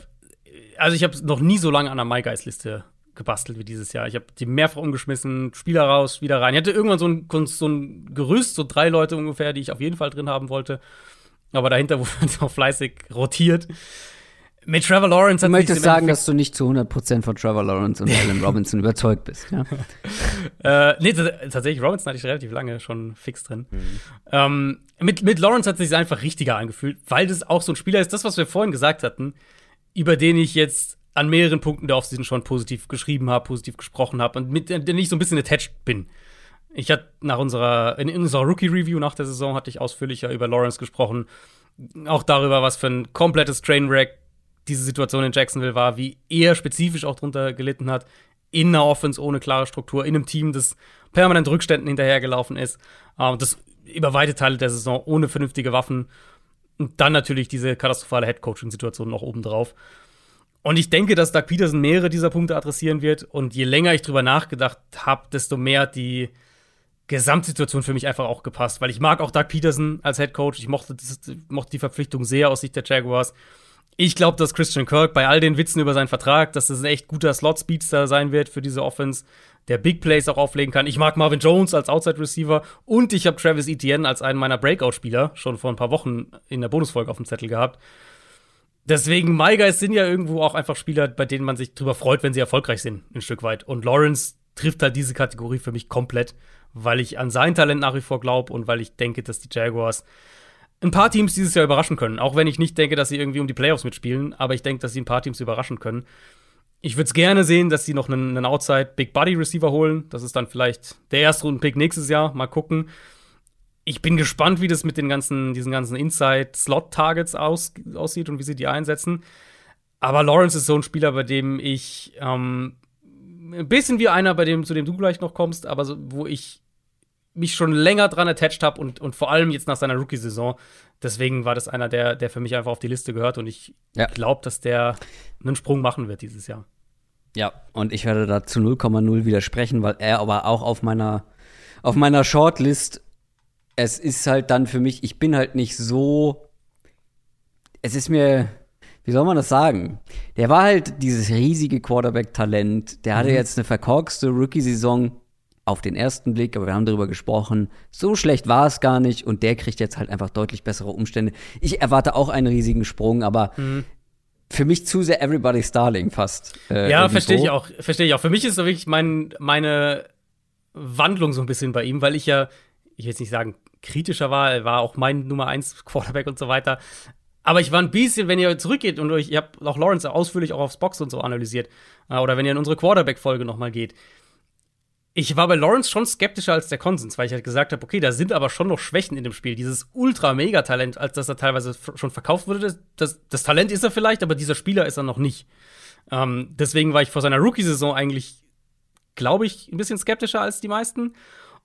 also ich habe noch nie so lange an der My Guys Liste gebastelt wie dieses Jahr. Ich habe die mehrfach umgeschmissen, Spieler raus, wieder rein. Ich hatte irgendwann so ein, so ein Gerüst, so drei Leute ungefähr, die ich auf jeden Fall drin haben wollte. Aber dahinter [laughs] wurde es auch fleißig rotiert. Mit Trevor Lawrence hat Du möchtest sagen, dass du nicht zu 100% von Trevor Lawrence und Allen Robinson überzeugt bist, ja? [laughs] äh, nee, tatsächlich, Robinson hatte ich relativ lange schon fix drin. Mhm. Ähm, mit, mit Lawrence hat es sich einfach richtiger angefühlt, weil das auch so ein Spieler ist, das, was wir vorhin gesagt hatten, über den ich jetzt an mehreren Punkten der Offseason schon positiv geschrieben habe, positiv gesprochen habe und mit dem ich so ein bisschen attached bin. Ich hatte nach unserer, in, unserer Rookie-Review nach der Saison hatte ich ausführlicher über Lawrence gesprochen. Auch darüber, was für ein komplettes Trainwreck diese Situation in Jacksonville war, wie er spezifisch auch drunter gelitten hat. In einer Offense ohne klare Struktur, in einem Team, das permanent Rückständen hinterhergelaufen ist. Und das über weite Teile der Saison ohne vernünftige Waffen. Und dann natürlich diese katastrophale Headcoaching-Situation noch obendrauf. Und ich denke, dass Doug Peterson mehrere dieser Punkte adressieren wird. Und je länger ich drüber nachgedacht habe, desto mehr hat die Gesamtsituation für mich einfach auch gepasst. Weil ich mag auch Doug Peterson als Head Coach. Ich mochte, das, mochte die Verpflichtung sehr aus Sicht der Jaguars. Ich glaube, dass Christian Kirk bei all den Witzen über seinen Vertrag, dass das ein echt guter Slot-Speedster sein wird für diese Offense, der Big Plays auch auflegen kann. Ich mag Marvin Jones als Outside Receiver und ich habe Travis Etienne als einen meiner Breakout-Spieler schon vor ein paar Wochen in der Bonusfolge auf dem Zettel gehabt. Deswegen, My Guys sind ja irgendwo auch einfach Spieler, bei denen man sich drüber freut, wenn sie erfolgreich sind, ein Stück weit. Und Lawrence trifft halt diese Kategorie für mich komplett, weil ich an sein Talent nach wie vor glaube und weil ich denke, dass die Jaguars ein paar Teams dieses Jahr überraschen können. Auch wenn ich nicht denke, dass sie irgendwie um die Playoffs mitspielen, aber ich denke, dass sie ein paar Teams überraschen können. Ich würde es gerne sehen, dass sie noch einen, einen Outside Big Body Receiver holen. Das ist dann vielleicht der erste Runden-Pick nächstes Jahr. Mal gucken ich bin gespannt, wie das mit den ganzen, diesen ganzen Inside-Slot-Targets aus, aussieht und wie sie die einsetzen. Aber Lawrence ist so ein Spieler, bei dem ich ähm, ein bisschen wie einer, bei dem, zu dem du gleich noch kommst, aber so, wo ich mich schon länger dran attached habe und, und vor allem jetzt nach seiner Rookie-Saison. Deswegen war das einer, der, der für mich einfach auf die Liste gehört und ich ja. glaube, dass der einen Sprung machen wird dieses Jahr. Ja, und ich werde da zu 0,0 widersprechen, weil er aber auch auf meiner, auf meiner Shortlist es ist halt dann für mich, ich bin halt nicht so. Es ist mir, wie soll man das sagen? Der war halt dieses riesige Quarterback-Talent. Der hatte mhm. jetzt eine verkorkste Rookie-Saison auf den ersten Blick, aber wir haben darüber gesprochen. So schlecht war es gar nicht und der kriegt jetzt halt einfach deutlich bessere Umstände. Ich erwarte auch einen riesigen Sprung, aber mhm. für mich zu sehr Everybody's Starling fast. Äh, ja, verstehe ich auch. Verstehe ich auch. Für mich ist so wirklich mein, meine Wandlung so ein bisschen bei ihm, weil ich ja, ich will jetzt nicht sagen, kritischer war. Er war auch mein Nummer 1 Quarterback und so weiter. Aber ich war ein bisschen, wenn ihr zurückgeht und euch, ihr habt auch Lawrence ausführlich auch aufs Box und so analysiert, äh, oder wenn ihr in unsere Quarterback-Folge nochmal geht. Ich war bei Lawrence schon skeptischer als der Konsens, weil ich halt gesagt habe, okay, da sind aber schon noch Schwächen in dem Spiel. Dieses Ultra-Mega-Talent, als das er teilweise schon verkauft wurde, das, das, das, Talent ist er vielleicht, aber dieser Spieler ist er noch nicht. Ähm, deswegen war ich vor seiner Rookie-Saison eigentlich, glaube ich, ein bisschen skeptischer als die meisten.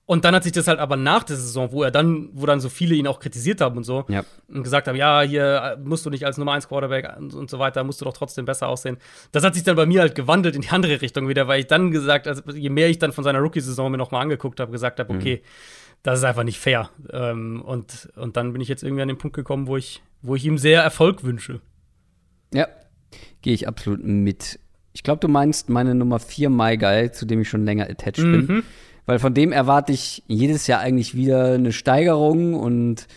Und dann hat sich das halt aber nach der Saison, wo er dann, wo dann so viele ihn auch kritisiert haben und so, ja. und gesagt haben, ja, hier musst du nicht als Nummer 1 Quarterback und, so weiter, musst du doch trotzdem besser aussehen. Das hat sich dann bei mir halt gewandelt in die andere Richtung wieder, weil ich dann gesagt, also je mehr ich dann von seiner Rookie-Saison mir nochmal angeguckt habe, gesagt habe, mhm. okay, das ist einfach nicht fair. Ähm, und, und dann bin ich jetzt irgendwie an den Punkt gekommen, wo ich, wo ich ihm sehr Erfolg wünsche. Ja, gehe ich absolut mit. Ich glaube, du meinst meine Nummer 4 My Guy, zu dem ich schon länger attached mhm. bin weil von dem erwarte ich jedes Jahr eigentlich wieder eine Steigerung und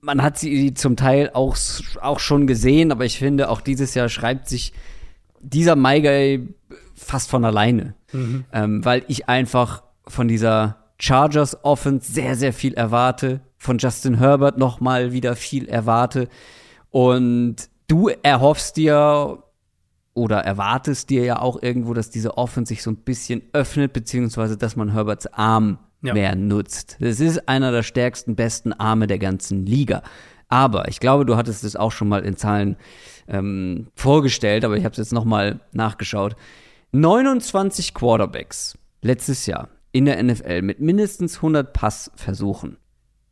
man hat sie zum Teil auch, auch schon gesehen, aber ich finde, auch dieses Jahr schreibt sich dieser Maigay fast von alleine, mhm. ähm, weil ich einfach von dieser Chargers Offense sehr, sehr viel erwarte, von Justin Herbert noch mal wieder viel erwarte und du erhoffst dir oder erwartest dir ja auch irgendwo, dass diese Offense sich so ein bisschen öffnet, beziehungsweise dass man Herberts Arm ja. mehr nutzt. Das ist einer der stärksten, besten Arme der ganzen Liga. Aber ich glaube, du hattest es auch schon mal in Zahlen ähm, vorgestellt, aber ich habe es jetzt noch mal nachgeschaut. 29 Quarterbacks letztes Jahr in der NFL mit mindestens 100 Passversuchen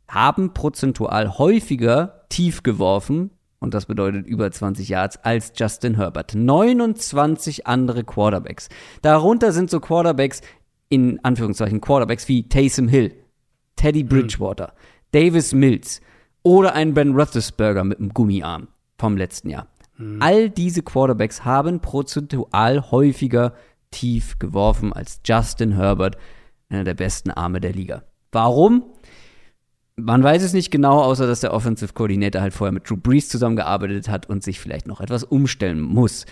haben prozentual häufiger tief geworfen, und das bedeutet über 20 Yards, als Justin Herbert. 29 andere Quarterbacks. Darunter sind so Quarterbacks, in Anführungszeichen Quarterbacks wie Taysom Hill, Teddy hm. Bridgewater, mhm. Davis Mills oder ein Ben Roethlisberger mit einem Gummiarm vom letzten Jahr. Mhm. All diese Quarterbacks haben prozentual häufiger tief geworfen als Justin Herbert, einer der besten Arme der Liga. Warum? Man weiß es nicht genau, außer dass der Offensive Coordinator halt vorher mit Drew Brees zusammengearbeitet hat und sich vielleicht noch etwas umstellen muss.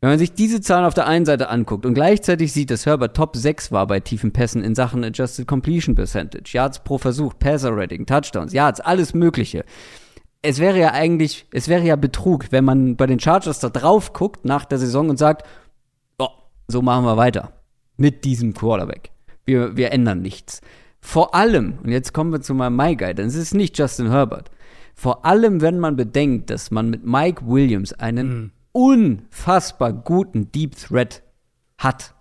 Wenn man sich diese Zahlen auf der einen Seite anguckt und gleichzeitig sieht, dass Herbert Top 6 war bei tiefen Pässen in Sachen Adjusted Completion Percentage, Yards pro Versuch, Passer Rating, Touchdowns, Yards, alles Mögliche. Es wäre ja eigentlich, es wäre ja Betrug, wenn man bei den Chargers da drauf guckt nach der Saison und sagt, oh, so machen wir weiter. Mit diesem Quarterback. Wir, wir ändern nichts. Vor allem, und jetzt kommen wir zu meinem My Guy, denn es ist nicht Justin Herbert. Vor allem, wenn man bedenkt, dass man mit Mike Williams einen mhm. unfassbar guten Deep Threat hat.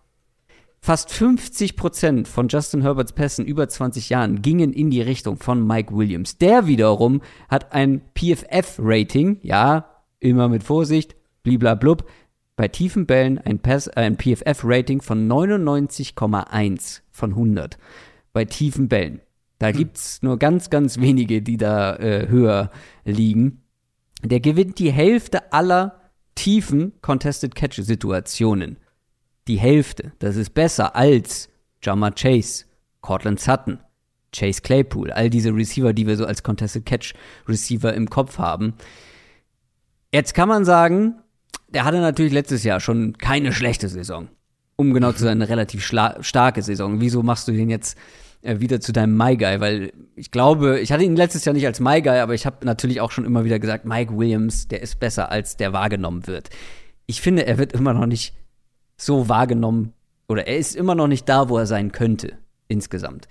Fast 50 Prozent von Justin Herberts Pässen über 20 Jahren gingen in die Richtung von Mike Williams. Der wiederum hat ein PFF-Rating, ja, immer mit Vorsicht, bliblablub, bei tiefen Bällen ein, ein PFF-Rating von 99,1 von 100 bei tiefen Bällen. Da hm. gibt's nur ganz, ganz wenige, die da äh, höher liegen. Der gewinnt die Hälfte aller tiefen Contested Catch Situationen. Die Hälfte. Das ist besser als Jama Chase, Cortland Sutton, Chase Claypool, all diese Receiver, die wir so als Contested Catch Receiver im Kopf haben. Jetzt kann man sagen, der hatte natürlich letztes Jahr schon keine schlechte Saison. Um genau zu sein, eine relativ starke Saison. Wieso machst du den jetzt wieder zu deinem My Guy, weil ich glaube, ich hatte ihn letztes Jahr nicht als My Guy, aber ich habe natürlich auch schon immer wieder gesagt, Mike Williams, der ist besser, als der wahrgenommen wird. Ich finde, er wird immer noch nicht so wahrgenommen oder er ist immer noch nicht da, wo er sein könnte insgesamt.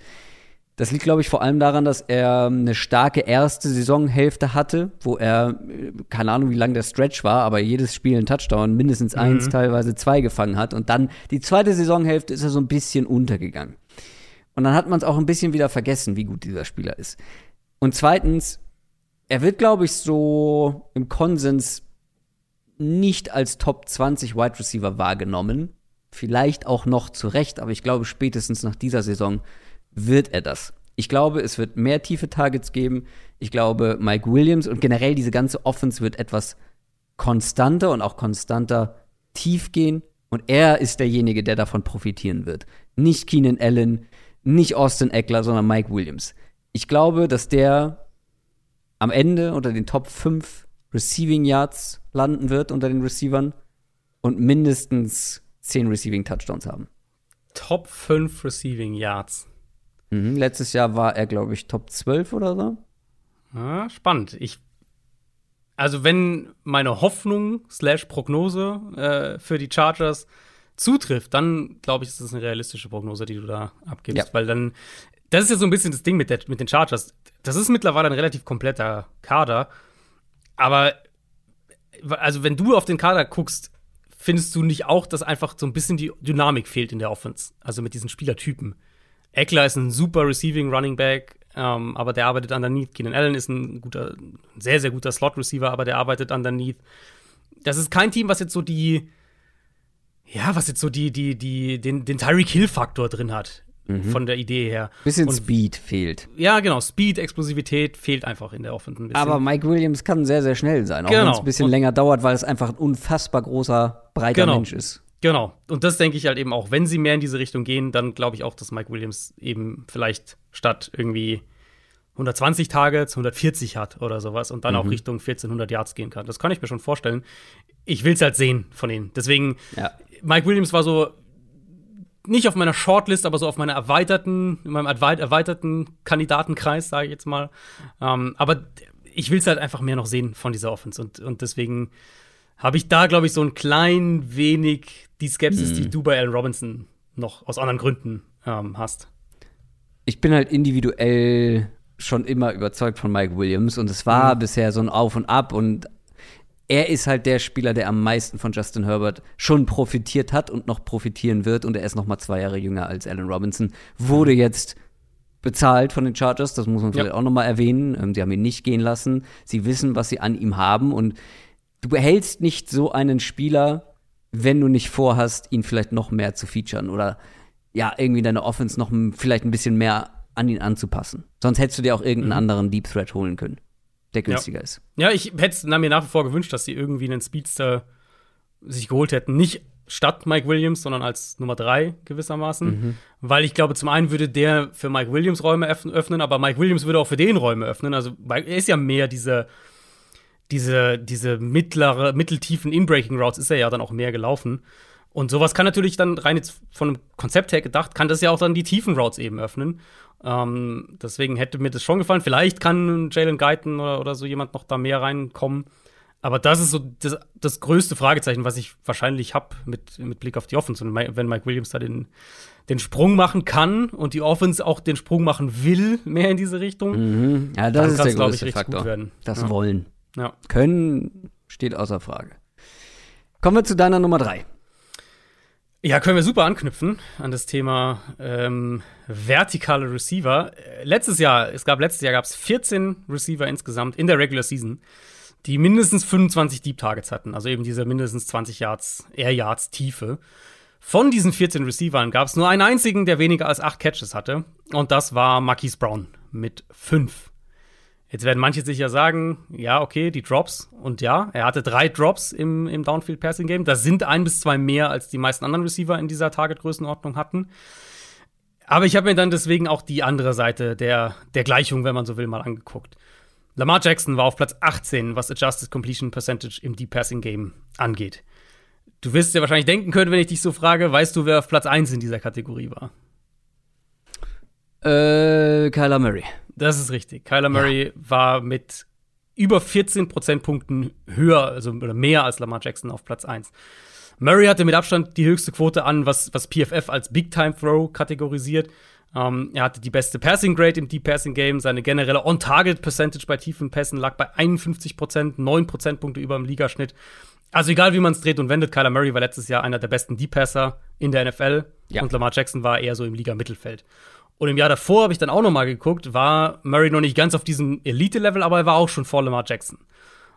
Das liegt, glaube ich, vor allem daran, dass er eine starke erste Saisonhälfte hatte, wo er, keine Ahnung, wie lang der Stretch war, aber jedes Spiel einen Touchdown, mindestens eins, mhm. teilweise zwei gefangen hat. Und dann die zweite Saisonhälfte ist er so ein bisschen untergegangen. Und dann hat man es auch ein bisschen wieder vergessen, wie gut dieser Spieler ist. Und zweitens, er wird, glaube ich, so im Konsens nicht als Top 20 Wide Receiver wahrgenommen. Vielleicht auch noch zu Recht, aber ich glaube, spätestens nach dieser Saison wird er das. Ich glaube, es wird mehr tiefe Targets geben. Ich glaube, Mike Williams und generell diese ganze Offense wird etwas konstanter und auch konstanter tief gehen. Und er ist derjenige, der davon profitieren wird. Nicht Keenan Allen, nicht Austin Eckler, sondern Mike Williams. Ich glaube, dass der am Ende unter den Top 5 Receiving Yards landen wird unter den Receivern und mindestens 10 Receiving Touchdowns haben. Top 5 Receiving Yards. Mhm, letztes Jahr war er, glaube ich, Top 12 oder so. Ah, spannend. Ich also wenn meine Hoffnung slash Prognose äh, für die Chargers zutrifft, dann glaube ich, ist das eine realistische Prognose, die du da abgibst. Ja. Weil dann, das ist ja so ein bisschen das Ding mit, der, mit den Chargers. Das ist mittlerweile ein relativ kompletter Kader. Aber, also wenn du auf den Kader guckst, findest du nicht auch, dass einfach so ein bisschen die Dynamik fehlt in der Offense? Also mit diesen Spielertypen. Eckler ist ein super Receiving Running Back, ähm, aber der arbeitet underneath. Keenan Allen ist ein guter, ein sehr, sehr guter Slot Receiver, aber der arbeitet underneath. Das ist kein Team, was jetzt so die, ja, was jetzt so die, die, die, den, den Tyreek Hill-Faktor drin hat. Mhm. Von der Idee her. Bisschen und, Speed fehlt. Ja, genau. Speed, Explosivität fehlt einfach in der Offense Aber Mike Williams kann sehr, sehr schnell sein. Auch genau. wenn es ein bisschen und, länger dauert, weil es einfach ein unfassbar großer, breiter genau. Mensch ist. Genau. Und das denke ich halt eben auch. Wenn sie mehr in diese Richtung gehen, dann glaube ich auch, dass Mike Williams eben vielleicht statt irgendwie 120 Targets 140 hat oder sowas und dann mhm. auch Richtung 1400 Yards gehen kann. Das kann ich mir schon vorstellen. Ich will es halt sehen von ihnen. Deswegen ja. Mike Williams war so nicht auf meiner Shortlist, aber so auf meiner erweiterten, in meinem erweiterten Kandidatenkreis, sage ich jetzt mal. Ähm, aber ich will es halt einfach mehr noch sehen von dieser Offense und, und deswegen habe ich da, glaube ich, so ein klein wenig die Skepsis, mhm. die du bei Allen Robinson noch aus anderen Gründen ähm, hast. Ich bin halt individuell schon immer überzeugt von Mike Williams und es war mhm. bisher so ein Auf und Ab und er ist halt der Spieler, der am meisten von Justin Herbert schon profitiert hat und noch profitieren wird und er ist noch mal zwei Jahre jünger als Allen Robinson. Wurde mhm. jetzt bezahlt von den Chargers, das muss man vielleicht ja. auch noch mal erwähnen. Ähm, sie haben ihn nicht gehen lassen. Sie wissen, was sie an ihm haben und du behältst nicht so einen Spieler, wenn du nicht vorhast, ihn vielleicht noch mehr zu featuren oder ja, irgendwie deine Offense noch vielleicht ein bisschen mehr an ihn anzupassen. Sonst hättest du dir auch irgendeinen mhm. anderen Deep Threat holen können, der günstiger ja. ist. Ja, ich hätte es mir nach wie vor gewünscht, dass sie irgendwie einen Speedster sich geholt hätten. Nicht statt Mike Williams, sondern als Nummer drei gewissermaßen. Mhm. Weil ich glaube, zum einen würde der für Mike Williams Räume öffnen, aber Mike Williams würde auch für den Räume öffnen. Also er ist ja mehr diese, diese, diese mittlere, mitteltiefen In-Breaking Routes ist er ja dann auch mehr gelaufen. Und sowas kann natürlich dann rein jetzt von einem Konzept her gedacht, kann das ja auch dann die tiefen Routes eben öffnen. Ähm, deswegen hätte mir das schon gefallen. Vielleicht kann Jalen Guyton oder, oder so jemand noch da mehr reinkommen. Aber das ist so das, das größte Fragezeichen, was ich wahrscheinlich habe mit, mit Blick auf die Offense. Und wenn Mike Williams da den, den Sprung machen kann und die Offense auch den Sprung machen will, mehr in diese Richtung, mhm. ja, das ist der größte ich, Faktor. Das ja. Wollen. Ja. Können steht außer Frage. Kommen wir zu deiner Nummer drei. Ja, können wir super anknüpfen an das Thema ähm, vertikale Receiver. Letztes Jahr, es gab letztes Jahr gab es 14 Receiver insgesamt in der Regular Season, die mindestens 25 Deep Targets hatten, also eben diese mindestens 20 Yards, Air Yards Tiefe. Von diesen 14 Receivern gab es nur einen einzigen, der weniger als 8 Catches hatte, und das war Marquise Brown mit 5. Jetzt werden manche sicher sagen, ja, okay, die Drops. Und ja, er hatte drei Drops im, im Downfield-Passing-Game. Das sind ein bis zwei mehr, als die meisten anderen Receiver in dieser Target-Größenordnung hatten. Aber ich habe mir dann deswegen auch die andere Seite der, der Gleichung, wenn man so will, mal angeguckt. Lamar Jackson war auf Platz 18, was Adjusted Completion Percentage im Deep Passing Game angeht. Du wirst dir wahrscheinlich denken können, wenn ich dich so frage, weißt du, wer auf Platz 1 in dieser Kategorie war? Äh, Kyler Murray. Das ist richtig. Kyler Murray ja. war mit über 14 Prozentpunkten höher, also oder mehr als Lamar Jackson auf Platz 1. Murray hatte mit Abstand die höchste Quote an, was, was PFF als Big Time Throw kategorisiert. Ähm, er hatte die beste Passing Grade im Deep Passing Game. Seine generelle On-Target Percentage bei tiefen Pässen lag bei 51 Prozent, 9 Prozentpunkte über dem Ligaschnitt. Also egal wie man es dreht und wendet, Kyler Murray war letztes Jahr einer der besten Deep Passer in der NFL ja. und Lamar Jackson war eher so im Liga-Mittelfeld. Und im Jahr davor habe ich dann auch noch mal geguckt, war Murray noch nicht ganz auf diesem Elite-Level, aber er war auch schon vor Lamar Jackson.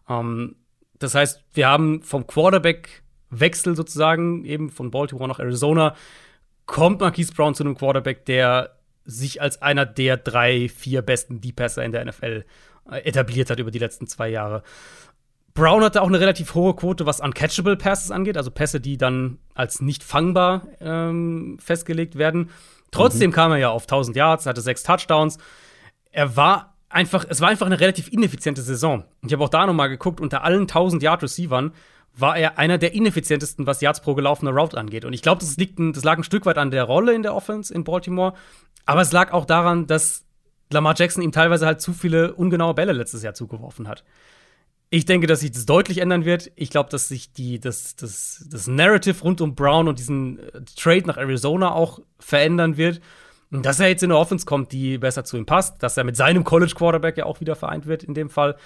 Ähm, das heißt, wir haben vom Quarterback-Wechsel sozusagen, eben von Baltimore nach Arizona, kommt Marquise Brown zu einem Quarterback, der sich als einer der drei, vier besten Deep-Passer in der NFL äh, etabliert hat über die letzten zwei Jahre. Brown hatte auch eine relativ hohe Quote, was uncatchable Passes angeht, also Pässe, die dann als nicht fangbar ähm, festgelegt werden. Trotzdem mhm. kam er ja auf 1000 Yards, hatte sechs Touchdowns. Er war einfach, es war einfach eine relativ ineffiziente Saison. Ich habe auch da nochmal geguckt, unter allen 1000 Yard Receivern war er einer der ineffizientesten, was Yards pro gelaufene Route angeht. Und ich glaube, das, das lag ein Stück weit an der Rolle in der Offense in Baltimore. Aber es lag auch daran, dass Lamar Jackson ihm teilweise halt zu viele ungenaue Bälle letztes Jahr zugeworfen hat. Ich denke, dass sich das deutlich ändern wird. Ich glaube, dass sich die, das, das, das Narrative rund um Brown und diesen äh, Trade nach Arizona auch verändern wird. Und dass er jetzt in eine Offense kommt, die besser zu ihm passt, dass er mit seinem College Quarterback ja auch wieder vereint wird in dem Fall,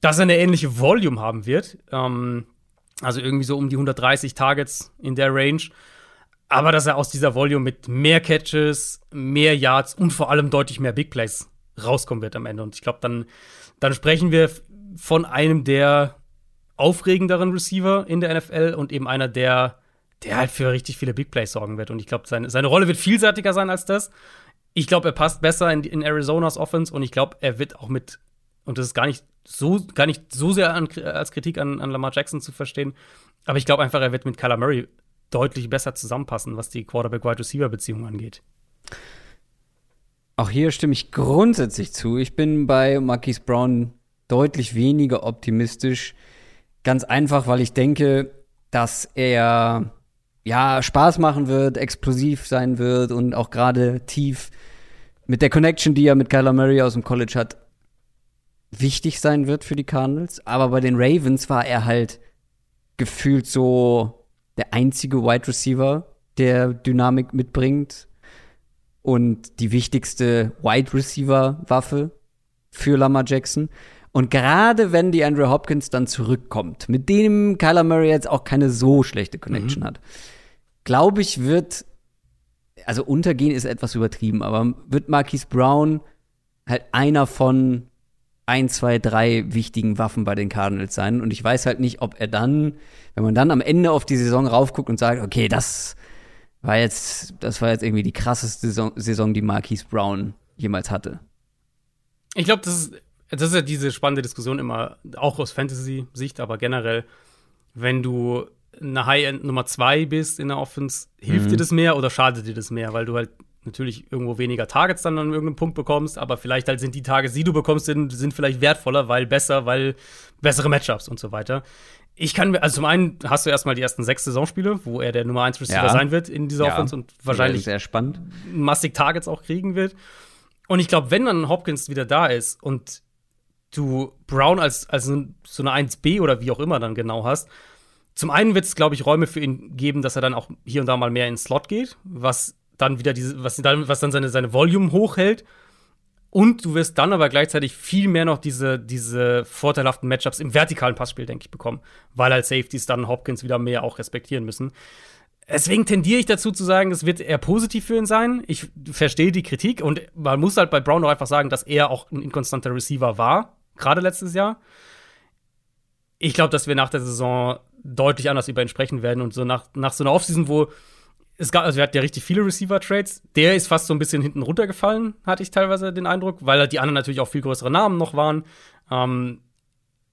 dass er eine ähnliche Volume haben wird. Ähm, also irgendwie so um die 130 Targets in der Range. Aber dass er aus dieser Volume mit mehr Catches, mehr Yards und vor allem deutlich mehr Big Plays rauskommen wird am Ende. Und ich glaube, dann, dann sprechen wir von einem der aufregenderen Receiver in der NFL und eben einer, der, der halt für richtig viele Big Plays sorgen wird. Und ich glaube, seine, seine Rolle wird vielseitiger sein als das. Ich glaube, er passt besser in, in Arizonas Offense und ich glaube, er wird auch mit, und das ist gar nicht so, gar nicht so sehr an, als Kritik an, an Lamar Jackson zu verstehen, aber ich glaube einfach, er wird mit Kyler Murray deutlich besser zusammenpassen, was die Quarterback-Wide-Receiver-Beziehung angeht. Auch hier stimme ich grundsätzlich zu. Ich bin bei Marquise Brown deutlich weniger optimistisch. Ganz einfach, weil ich denke, dass er ja Spaß machen wird, explosiv sein wird und auch gerade tief mit der Connection, die er mit Kyler Murray aus dem College hat, wichtig sein wird für die Cardinals. Aber bei den Ravens war er halt gefühlt so der einzige Wide Receiver, der Dynamik mitbringt und die wichtigste Wide Receiver Waffe für Lamar Jackson. Und gerade wenn die Andrew Hopkins dann zurückkommt, mit dem Kyler Murray jetzt auch keine so schlechte Connection mhm. hat, glaube ich, wird, also untergehen ist etwas übertrieben, aber wird Marquise Brown halt einer von ein, zwei, drei wichtigen Waffen bei den Cardinals sein. Und ich weiß halt nicht, ob er dann, wenn man dann am Ende auf die Saison raufguckt und sagt, okay, das war jetzt, das war jetzt irgendwie die krasseste Saison, Saison die Marquise Brown jemals hatte. Ich glaube, das ist, das ist ja diese spannende Diskussion immer, auch aus Fantasy-Sicht, aber generell, wenn du eine High-End Nummer zwei bist in der Offense, hilft mhm. dir das mehr oder schadet dir das mehr, weil du halt natürlich irgendwo weniger Targets dann an irgendeinem Punkt bekommst, aber vielleicht halt sind die Targets, die du bekommst, sind, sind vielleicht wertvoller, weil besser, weil bessere Matchups und so weiter. Ich kann mir, also zum einen hast du erstmal die ersten sechs Saisonspiele, wo er der Nummer 1 Receiver ja. sein wird in dieser ja. Offense und wahrscheinlich sehr spannend. massig Targets auch kriegen wird. Und ich glaube, wenn dann Hopkins wieder da ist und du Brown als, als so eine 1B oder wie auch immer dann genau hast, zum einen wird es, glaube ich, Räume für ihn geben, dass er dann auch hier und da mal mehr in Slot geht, was dann wieder diese, was dann, was dann seine, seine Volume hochhält. Und du wirst dann aber gleichzeitig viel mehr noch diese, diese vorteilhaften Matchups im vertikalen Passspiel, denke ich, bekommen, weil halt Safeties dann Hopkins wieder mehr auch respektieren müssen. Deswegen tendiere ich dazu zu sagen, es wird eher positiv für ihn sein. Ich verstehe die Kritik und man muss halt bei Brown auch einfach sagen, dass er auch ein inkonstanter Receiver war, gerade letztes Jahr. Ich glaube, dass wir nach der Saison deutlich anders über ihn sprechen werden und so nach, nach so einer Offseason, wo es gab, also wir hatten ja richtig viele Receiver-Trades. Der ist fast so ein bisschen hinten runtergefallen, hatte ich teilweise den Eindruck, weil halt die anderen natürlich auch viel größere Namen noch waren. Ähm,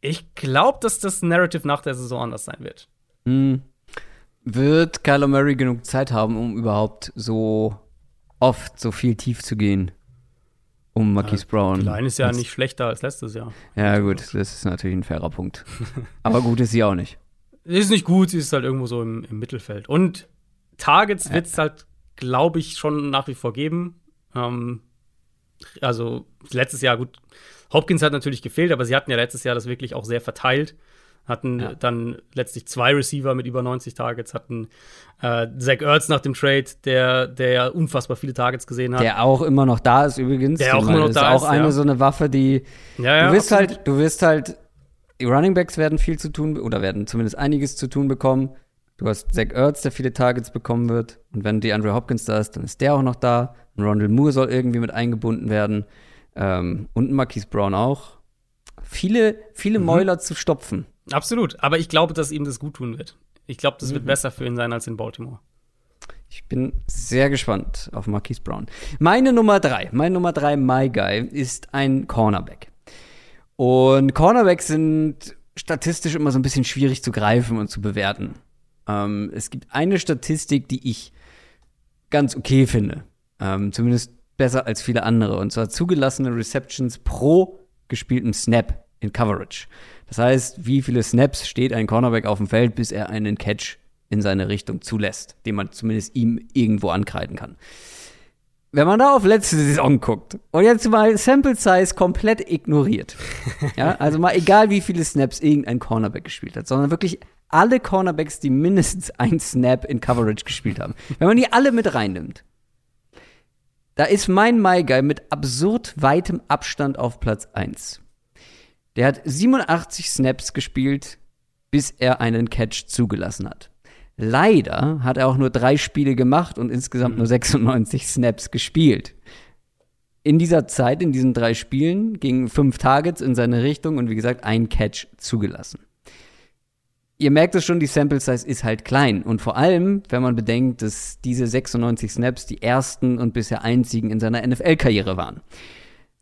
ich glaube, dass das Narrative nach der Saison anders sein wird. Mhm. Wird Kyler Murray genug Zeit haben, um überhaupt so oft so viel tief zu gehen? Um Marquise ja, Brown. Die Line ist ja nicht schlechter als letztes Jahr. Ja, gut, das ist natürlich ein fairer Punkt. [laughs] Aber gut ist sie auch nicht. Ist nicht gut, sie ist halt irgendwo so im, im Mittelfeld. Und Targets wird es halt, glaube ich, schon nach wie vor geben. Ähm, also letztes Jahr, gut, Hopkins hat natürlich gefehlt, aber sie hatten ja letztes Jahr das wirklich auch sehr verteilt. Hatten ja. dann letztlich zwei Receiver mit über 90 Targets, hatten äh, Zach Ertz nach dem Trade, der, der ja unfassbar viele Targets gesehen hat. Der auch immer noch da ist übrigens. Der auch immer noch da ist. Auch eine ja. so eine Waffe, die ja, du wirst absolut. halt, du wirst halt, die Running Backs werden viel zu tun oder werden zumindest einiges zu tun bekommen. Du hast Zach Ertz, der viele Targets bekommen wird. Und wenn die Andrew Hopkins da ist, dann ist der auch noch da. Und Rondell Moore soll irgendwie mit eingebunden werden. Ähm, und Marquise Brown auch. Viele, viele mhm. Mäuler zu stopfen. Absolut. Aber ich glaube, dass ihm das gut tun wird. Ich glaube, das mhm. wird besser für ihn sein als in Baltimore. Ich bin sehr gespannt auf Marquise Brown. Meine Nummer drei, mein Nummer drei My Guy ist ein Cornerback. Und Cornerbacks sind statistisch immer so ein bisschen schwierig zu greifen und zu bewerten. Ähm, es gibt eine Statistik, die ich ganz okay finde. Ähm, zumindest besser als viele andere. Und zwar zugelassene Receptions pro gespielten Snap in Coverage. Das heißt, wie viele Snaps steht ein Cornerback auf dem Feld, bis er einen Catch in seine Richtung zulässt, den man zumindest ihm irgendwo ankreiden kann. Wenn man da auf letzte Saison guckt und jetzt mal Sample Size komplett ignoriert, [laughs] ja, also mal egal wie viele Snaps irgendein Cornerback gespielt hat, sondern wirklich alle Cornerbacks, die mindestens ein Snap in Coverage gespielt haben. Wenn man die alle mit reinnimmt, da ist mein My Guy mit absurd weitem Abstand auf Platz 1. Der hat 87 Snaps gespielt, bis er einen Catch zugelassen hat. Leider hat er auch nur drei Spiele gemacht und insgesamt nur 96 Snaps gespielt. In dieser Zeit, in diesen drei Spielen, gingen fünf Targets in seine Richtung und wie gesagt, ein Catch zugelassen ihr merkt es schon, die Sample Size ist halt klein. Und vor allem, wenn man bedenkt, dass diese 96 Snaps die ersten und bisher einzigen in seiner NFL-Karriere waren.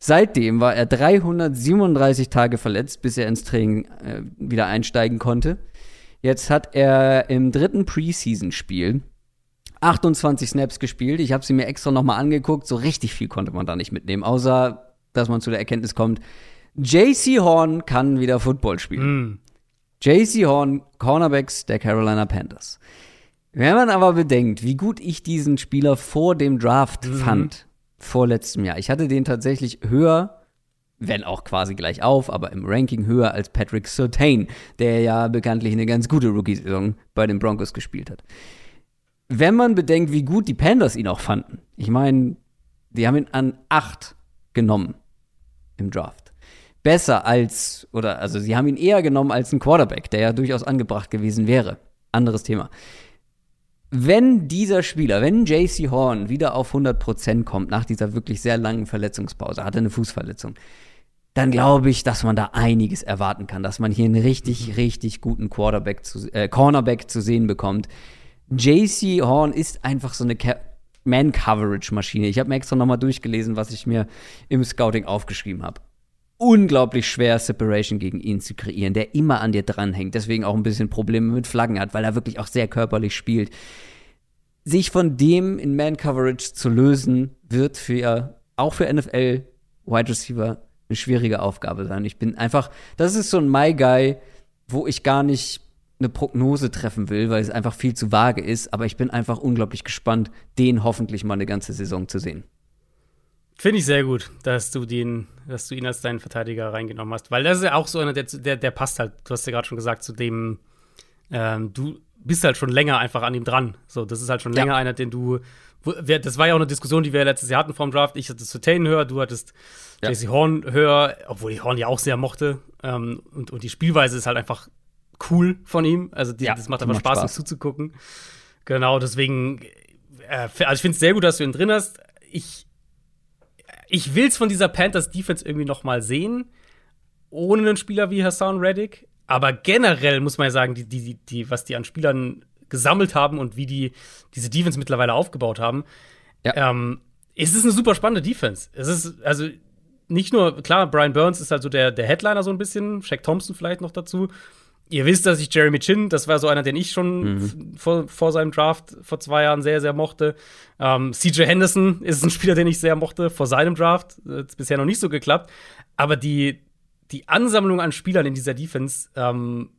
Seitdem war er 337 Tage verletzt, bis er ins Training äh, wieder einsteigen konnte. Jetzt hat er im dritten Preseason-Spiel 28 Snaps gespielt. Ich habe sie mir extra nochmal angeguckt. So richtig viel konnte man da nicht mitnehmen, außer dass man zu der Erkenntnis kommt, JC Horn kann wieder Football spielen. Mm. JC Horn, Cornerbacks der Carolina Panthers. Wenn man aber bedenkt, wie gut ich diesen Spieler vor dem Draft mhm. fand, vor letztem Jahr. Ich hatte den tatsächlich höher, wenn auch quasi gleich auf, aber im Ranking höher als Patrick Surtain, der ja bekanntlich eine ganz gute Rookie-Saison bei den Broncos gespielt hat. Wenn man bedenkt, wie gut die Panthers ihn auch fanden. Ich meine, die haben ihn an acht genommen im Draft. besser als, oder also sie haben ihn eher genommen als ein Quarterback, der ja durchaus angebracht gewesen wäre. Anderes Thema. Wenn dieser Spieler, wenn JC Horn wieder auf 100% kommt nach dieser wirklich sehr langen Verletzungspause, hat er eine Fußverletzung, dann glaube ich, dass man da einiges erwarten kann, dass man hier einen richtig, mhm. richtig guten Quarterback zu, äh, Cornerback zu sehen bekommt. JC Horn ist einfach so eine Man-Coverage-Maschine. Ich habe mir extra nochmal durchgelesen, was ich mir im Scouting aufgeschrieben habe. Unglaublich schwer, Separation gegen ihn zu kreieren, der immer an dir dranhängt, deswegen auch ein bisschen Probleme mit Flaggen hat, weil er wirklich auch sehr körperlich spielt. Sich von dem in Man-Coverage zu lösen, wird für auch für NFL Wide Receiver eine schwierige Aufgabe sein. Ich bin einfach, das ist so ein My Guy, wo ich gar nicht eine Prognose treffen will, weil es einfach viel zu vage ist, aber ich bin einfach unglaublich gespannt, den hoffentlich mal eine ganze Saison zu sehen. Finde ich sehr gut, dass du den, dass du ihn als deinen Verteidiger reingenommen hast, weil das ist ja auch so einer, der, der, der passt halt. Du hast ja gerade schon gesagt, zu dem, ähm, du bist halt schon länger einfach an ihm dran. So, das ist halt schon länger ja. einer, den du. Das war ja auch eine Diskussion, die wir letztes Jahr hatten vom Draft. Ich hatte Sutain höher, du hattest ja. JC Horn höher, obwohl ich Horn ja auch sehr mochte. Ähm, und, und die Spielweise ist halt einfach cool von ihm. Also die, ja, das macht einfach Spaß, Spaß, ihm zuzugucken. Genau, deswegen, äh, also ich finde es sehr gut, dass du ihn drin hast. Ich, ich will es von dieser Panthers Defense irgendwie noch mal sehen, ohne einen Spieler wie Hassan Reddick. Aber generell muss man ja sagen, die, die, die, was die an Spielern gesammelt haben und wie die diese Defense mittlerweile aufgebaut haben, ja. ähm, es ist eine super spannende Defense. Es ist, also nicht nur, klar, Brian Burns ist halt so der, der Headliner so ein bisschen, Shaq Thompson vielleicht noch dazu. Ihr wisst, dass ich Jeremy Chin, das war so einer, den ich schon mhm. vor, vor seinem Draft vor zwei Jahren sehr, sehr mochte. Ähm, CJ Henderson ist ein Spieler, den ich sehr mochte vor seinem Draft. Hat bisher noch nicht so geklappt. Aber die, die Ansammlung an Spielern in dieser Defense, ähm,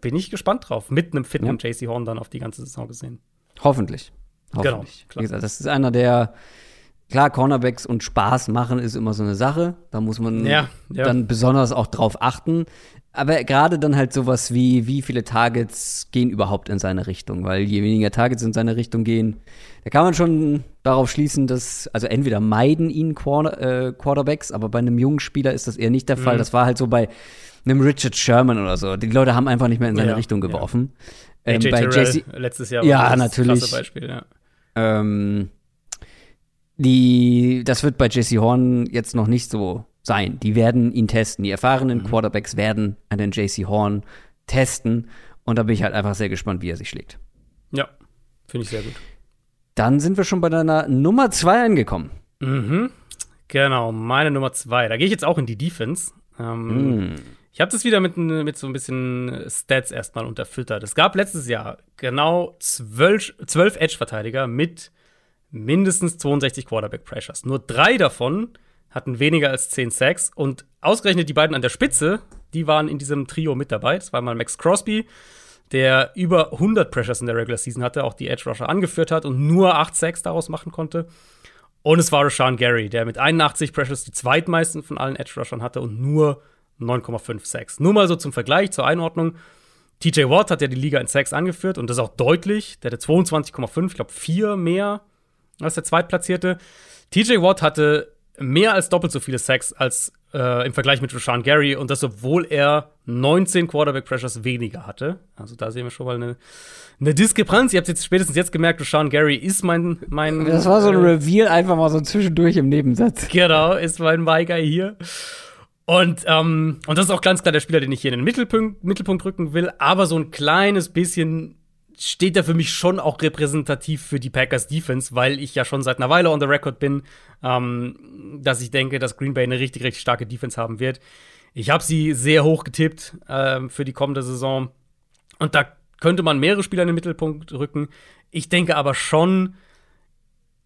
bin ich gespannt drauf. Mit einem fitten ja. JC Horn dann auf die ganze Saison gesehen. Hoffentlich. Hoffentlich. Genau, Wie gesagt, das ist einer der Klar, Cornerbacks und Spaß machen ist immer so eine Sache. Da muss man ja, ja. dann besonders auch drauf achten. Aber gerade dann halt sowas wie, wie viele Targets gehen überhaupt in seine Richtung? Weil je weniger Targets in seine Richtung gehen, da kann man schon darauf schließen, dass, also entweder meiden ihn Quarter, äh, Quarterbacks, aber bei einem jungen Spieler ist das eher nicht der Fall. Mhm. Das war halt so bei einem Richard Sherman oder so. Die Leute haben einfach nicht mehr in seine ja, Richtung geworfen. Ja. Ähm, bei Jesse, letztes Jahr war ja, das natürlich. klasse Beispiel, ja. Ähm, die, das wird bei Jesse Horn jetzt noch nicht so sein. Die werden ihn testen. Die erfahrenen mhm. Quarterbacks werden einen JC Horn testen. Und da bin ich halt einfach sehr gespannt, wie er sich schlägt. Ja, finde ich sehr gut. Dann sind wir schon bei deiner Nummer zwei angekommen. Mhm. Genau, meine Nummer zwei. Da gehe ich jetzt auch in die Defense. Ähm, mm. Ich habe das wieder mit, mit so ein bisschen Stats erstmal unterfüttert. Es gab letztes Jahr genau zwölf, zwölf Edge-Verteidiger mit mindestens 62 Quarterback Pressures. Nur drei davon hatten weniger als 10 Sacks und ausgerechnet die beiden an der Spitze, die waren in diesem Trio mit dabei. Das war mal Max Crosby, der über 100 Pressures in der Regular Season hatte, auch die Edge Rusher angeführt hat und nur 8 Sacks daraus machen konnte. Und es war Rashawn Gary, der mit 81 Pressures die zweitmeisten von allen Edge Rushern hatte und nur 9,5 Sacks. Nur mal so zum Vergleich, zur Einordnung. TJ Watt hat ja die Liga in Sacks angeführt und das auch deutlich. Der hatte 22,5, ich glaube, vier mehr als der Zweitplatzierte. TJ Watt hatte mehr als doppelt so viele Sacks als äh, im Vergleich mit Rashawn Gary und das, obwohl er 19 Quarterback Pressures weniger hatte. Also da sehen wir schon mal eine, eine Diskrepanz. Ihr habt jetzt spätestens jetzt gemerkt, Rashawn Gary ist mein, mein Das war so ein äh, Reveal einfach mal so zwischendurch im Nebensatz. Genau, ist mein My Guy hier. Und, ähm, und das ist auch ganz klar der Spieler, den ich hier in den Mittelpunkt, Mittelpunkt rücken will, aber so ein kleines bisschen steht er für mich schon auch repräsentativ für die Packers Defense, weil ich ja schon seit einer Weile on the record bin, ähm, dass ich denke, dass Green Bay eine richtig, richtig starke Defense haben wird. Ich habe sie sehr hoch getippt ähm, für die kommende Saison. Und da könnte man mehrere Spieler in den Mittelpunkt rücken. Ich denke aber schon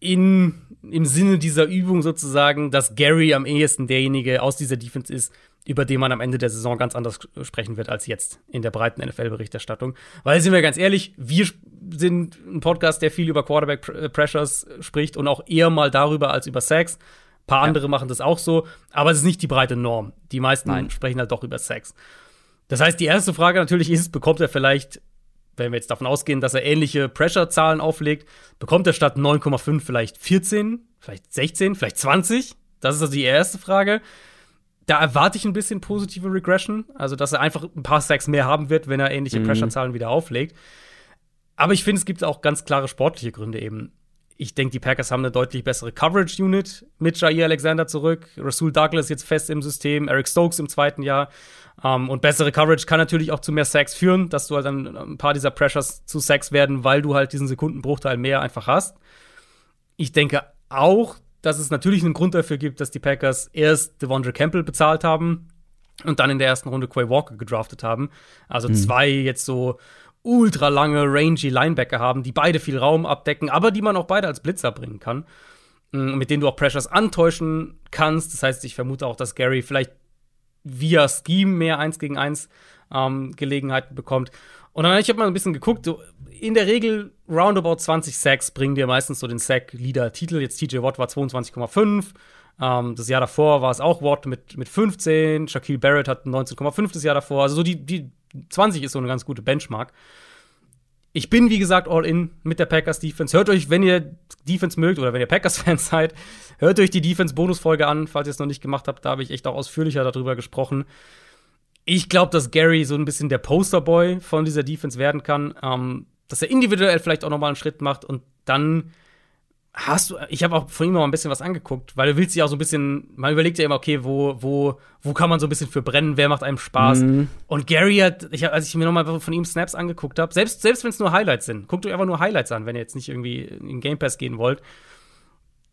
in, im Sinne dieser Übung sozusagen, dass Gary am ehesten derjenige aus dieser Defense ist, über den man am Ende der Saison ganz anders sprechen wird als jetzt in der breiten NFL-Berichterstattung. Weil, sind wir ganz ehrlich, wir sind ein Podcast, der viel über Quarterback-Pressures spricht und auch eher mal darüber als über Sacks. Ein paar ja. andere machen das auch so, aber es ist nicht die breite Norm. Die meisten Nein. sprechen halt doch über Sacks. Das heißt, die erste Frage natürlich ist, bekommt er vielleicht, wenn wir jetzt davon ausgehen, dass er ähnliche Pressure-Zahlen auflegt, bekommt er statt 9,5 vielleicht 14, vielleicht 16, vielleicht 20? Das ist also die erste Frage da erwarte ich ein bisschen positive Regression, also dass er einfach ein paar Sacks mehr haben wird, wenn er ähnliche mhm. Pressure-Zahlen wieder auflegt. Aber ich finde, es gibt auch ganz klare sportliche Gründe eben. Ich denke, die Packers haben eine deutlich bessere Coverage-Unit mit Jair Alexander zurück, Rasul Douglas jetzt fest im System, Eric Stokes im zweiten Jahr. Um, ähm, und bessere Coverage kann natürlich auch zu mehr Sacks führen, dass du halt dann ein paar dieser Pressures zu Sacks werden, weil du halt diesen Sekundenbruchteil mehr einfach hast. Ich denke auch, dass es natürlich einen Grund dafür gibt, dass die Packers erst Devondre Campbell bezahlt haben und dann in der ersten Runde Quay Walker gedraftet haben. Also mhm. zwei jetzt so ultra lange, rangy Linebacker haben, die beide viel Raum abdecken, aber die man auch beide als Blitzer bringen kann. Mm, mit denen du auch Pressures antäuschen kannst. Das heißt, ich vermute auch, dass Gary vielleicht via Scheme mehr 1 gegen 1 ähm, Gelegenheiten bekommt. Und dann, ich habe mal ein bisschen geguckt, in der Regel roundabout 20 Sacks bringen dir meistens so den Sack-Leader-Titel. Jetzt TJ Watt war 22,5. Ähm, das Jahr davor war es auch Watt mit, mit 15. Shaquille Barrett hat 19,5 das Jahr davor. Also so die, die 20 ist so eine ganz gute Benchmark. Ich bin, wie gesagt, all in mit der Packers Defense. Hört euch, wenn ihr Defense mögt oder wenn ihr Packers-Fans [laughs] seid, hört euch die Defense-Bonusfolge an, falls ihr es noch nicht gemacht habt. Da habe ich echt auch ausführlicher darüber gesprochen. Ich glaube, dass Gary so ein bisschen der Posterboy von dieser Defense werden kann. Ähm, dass er individuell vielleicht auch noch mal einen Schritt macht und dann hast du, ich habe auch von ihm noch ein bisschen was angeguckt, weil du willst ja auch so ein bisschen, man überlegt ja immer, okay, wo, wo, wo kann man so ein bisschen für brennen, wer macht einem Spaß? Mhm. Und Gary hat, ich, als ich mir nochmal von ihm Snaps angeguckt habe, selbst, selbst wenn es nur Highlights sind, guckt euch einfach nur Highlights an, wenn ihr jetzt nicht irgendwie in Game Pass gehen wollt.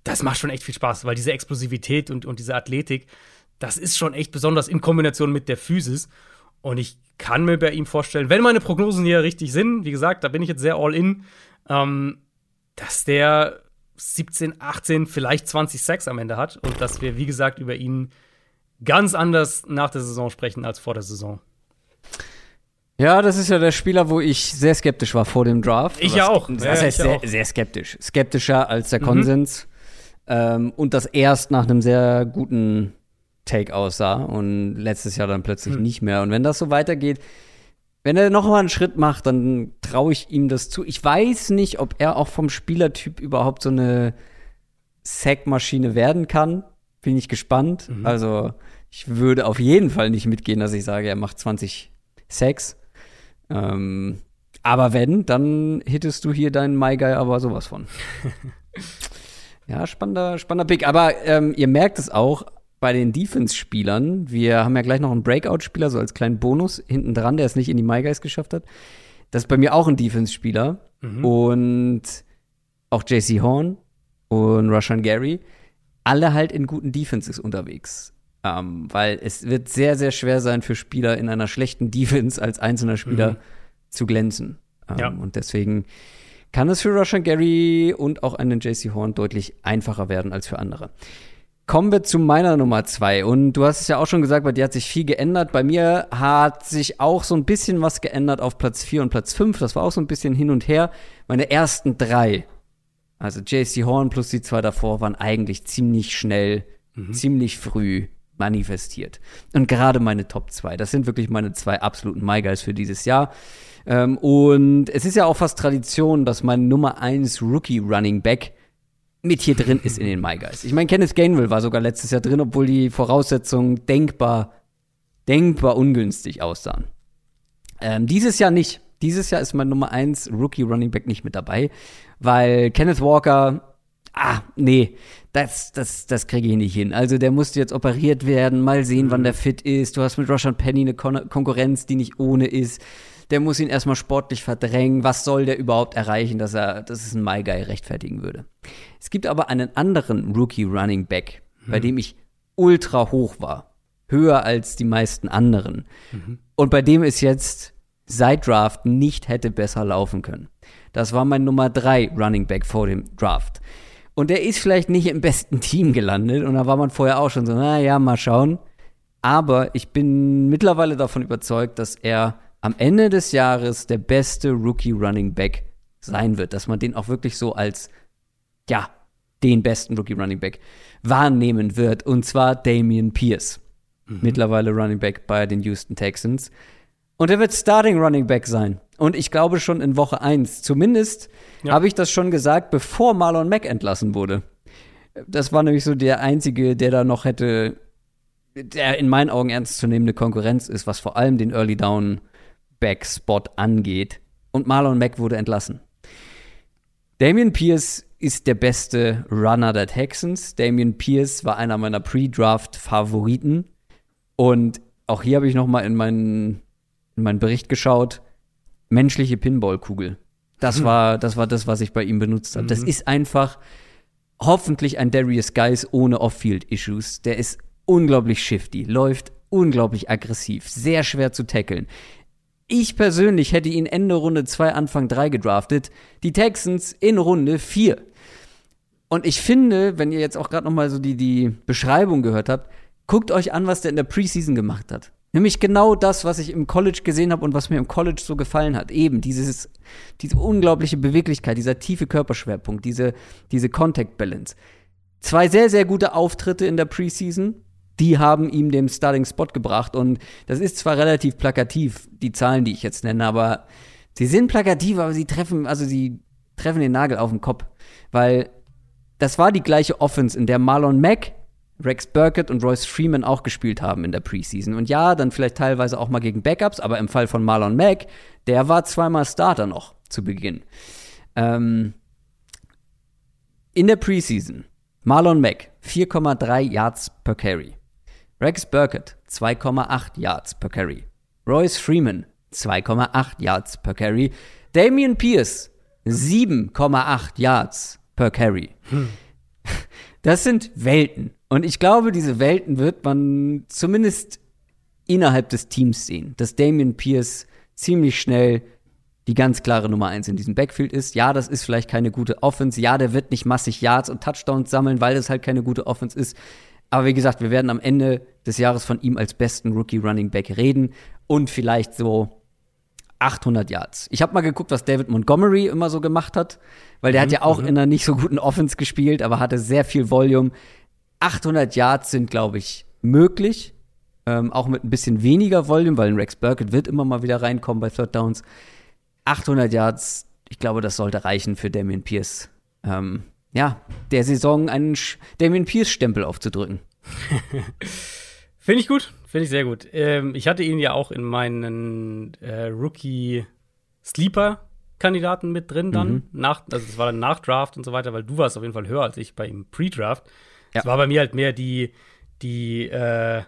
Das macht schon echt viel Spaß, weil diese Explosivität und, und diese Athletik, das ist schon echt besonders in Kombination mit der Physis. Und ich kann mir bei ihm vorstellen, wenn meine Prognosen hier richtig sind, wie gesagt, da bin ich jetzt sehr all in, ähm, dass der 17, 18, vielleicht 20 Sacks am Ende hat und dass wir, wie gesagt, über ihn ganz anders nach der Saison sprechen als vor der Saison. Ja, das ist ja der Spieler, wo ich sehr skeptisch war vor dem Draft. Ich ja auch. Das ja, heißt sehr, auch. sehr skeptisch. Skeptischer als der mhm. Konsens. Ähm, und das erst nach einem sehr guten Take aussah und letztes Jahr dann plötzlich mhm. nicht mehr. Und wenn das so weitergeht, wenn er noch mal einen Schritt macht, dann traue ich ihm das zu. Ich weiß nicht, ob er auch vom Spielertyp überhaupt so eine Sackmaschine werden kann. Bin ich gespannt. Mhm. Also, ich würde auf jeden Fall nicht mitgehen, dass ich sage, er macht 20 Sacks. Ähm, aber wenn, dann hittest du hier deinen My Guy aber sowas von. [laughs] ja, spannender, spannender Pick. Aber ähm, ihr merkt es auch, bei den Defense-Spielern. Wir haben ja gleich noch einen Breakout-Spieler, so als kleinen Bonus hinten dran, der es nicht in die My Guys geschafft hat. Das ist bei mir auch ein Defense-Spieler. Mhm. Und auch JC Horn und Rushan Gary. Alle halt in guten Defenses unterwegs. Ähm, weil es wird sehr, sehr schwer sein für Spieler in einer schlechten Defense als einzelner Spieler mhm. zu glänzen. Ähm, ja. Und deswegen kann es für Rushan Gary und auch einen JC Horn deutlich einfacher werden als für andere. Kommen wir zu meiner Nummer zwei. Und du hast es ja auch schon gesagt, bei dir hat sich viel geändert. Bei mir hat sich auch so ein bisschen was geändert auf Platz vier und Platz fünf. Das war auch so ein bisschen hin und her. Meine ersten drei, also JC Horn plus die zwei davor, waren eigentlich ziemlich schnell, mhm. ziemlich früh manifestiert. Und gerade meine Top zwei, das sind wirklich meine zwei absoluten My Guys für dieses Jahr. Ähm, und es ist ja auch fast Tradition, dass mein Nummer eins Rookie Running Back mit hier drin ist in den My Guys. Ich meine, Kenneth Gainwell war sogar letztes Jahr drin, obwohl die Voraussetzungen denkbar, denkbar ungünstig aussahen. Ähm, dieses Jahr nicht. Dieses Jahr ist mein Nummer 1 Rookie Running Back nicht mit dabei, weil Kenneth Walker, ah, nee, das, das, das kriege ich nicht hin. Also der musste jetzt operiert werden, mal sehen, wann der fit ist. Du hast mit Roshan Penny eine Kon Konkurrenz, die nicht ohne ist der muss ihn erstmal sportlich verdrängen. Was soll der überhaupt erreichen, dass er, dass es ein My Guy rechtfertigen würde? Es gibt aber einen anderen Rookie Running Back, mhm. bei dem ich ultra hoch war. Höher als die meisten anderen. Mhm. Und bei dem es jetzt seit Draft nicht hätte besser laufen können. Das war mein Nummer drei Running Back vor dem Draft. Und der ist vielleicht nicht im besten Team gelandet. Und da war man vorher auch schon so, naja, mal schauen. Aber ich bin mittlerweile davon überzeugt, dass er am Ende des Jahres der beste Rookie Running Back sein wird, dass man den auch wirklich so als, ja, den besten Rookie Running Back wahrnehmen wird. Und zwar Damian Pierce. Mhm. Mittlerweile Running Back bei den Houston Texans. Und er wird Starting Running Back sein. Und ich glaube schon in Woche 1. Zumindest ja. habe ich das schon gesagt, bevor Marlon Mack entlassen wurde. Das war nämlich so der einzige, der da noch hätte der in meinen Augen ernstzunehmende Konkurrenz ist, was vor allem den Early Down Back-Spot angeht. Und Marlon Mack wurde entlassen. Damian Pierce ist der beste Runner der Texans. Damian Pierce war einer meiner Pre-Draft-Favoriten. Und auch hier habe ich noch mal in meinen, in meinen Bericht geschaut. Menschliche Pinballkugel. Das war, das war das, was ich bei ihm benutzt habe. Mhm. Das ist einfach hoffentlich ein Darius Guys ohne Off-Field-Issues. Der ist unglaublich shifty, läuft unglaublich aggressiv, sehr schwer zu tackeln. Ich persönlich hätte ihn Ende Runde 2, Anfang 3 gedraftet. Die Texans in Runde 4. Und ich finde, wenn ihr jetzt auch gerade noch mal so die, die Beschreibung gehört habt, guckt euch an, was der in der Preseason gemacht hat. Nämlich genau das, was ich im College gesehen habe und was mir im College so gefallen hat. Eben dieses, diese unglaubliche Beweglichkeit, dieser tiefe Körperschwerpunkt, diese, diese Contact Balance. Zwei sehr, sehr gute Auftritte in der Preseason die haben ihm den Starting Spot gebracht. Und das ist zwar relativ plakativ, die Zahlen, die ich jetzt nenne, aber sie sind plakativ, aber sie treffen, also sie treffen den Nagel auf den Kopf. Weil das war die gleiche Offense, in der Marlon Mack, Rex Burkett und Royce Freeman auch gespielt haben in der Preseason. Und ja, dann vielleicht teilweise auch mal gegen Backups, aber im Fall von Marlon Mack, der war zweimal Starter noch zu Beginn. Ähm, in der Preseason, Marlon Mack, 4,3 Yards per Carry. Rex Burkett 2,8 Yards per Carry. Royce Freeman 2,8 Yards per Carry. Damian Pierce 7,8 Yards per Carry. Hm. [laughs] Das sind Welten. Und ich glaube, diese Welten wird man zumindest innerhalb des Teams sehen, dass Damian Pierce ziemlich schnell die ganz klare Nummer eins in diesem Backfield ist. Ja, das ist vielleicht keine gute Offense. Ja, der wird nicht massig Yards und Touchdowns sammeln, weil das halt keine gute Offense ist. Aber wie gesagt, wir werden am Ende des Jahres von ihm als besten Rookie Running Back reden und vielleicht so 800 Yards. Ich habe mal geguckt, was David Montgomery immer so gemacht hat, weil der mhm, hat ja auch mhm. in einer nicht so guten Offense gespielt, aber hatte sehr viel Volume. 800 Yards sind, glaube ich, möglich. Ähm, auch mit ein bisschen weniger Volume, weil ein Rex Burkett wird immer mal wieder reinkommen bei Third Downs. 800 Yards, ich glaube, das sollte reichen für Damien Pierce. Ähm, ja, der Saison einen Damien Pierce-Stempel aufzudrücken. [laughs] Finde ich gut, finde ich sehr gut. Ähm, ich hatte ihn ja auch in meinen äh, Rookie-Sleeper-Kandidaten mit drin dann. Mhm. Nach, also es war dann nach Draft und so weiter, weil du warst auf jeden Fall höher als ich bei ihm Pre-Draft. Es war bei mir halt mehr die, die äh,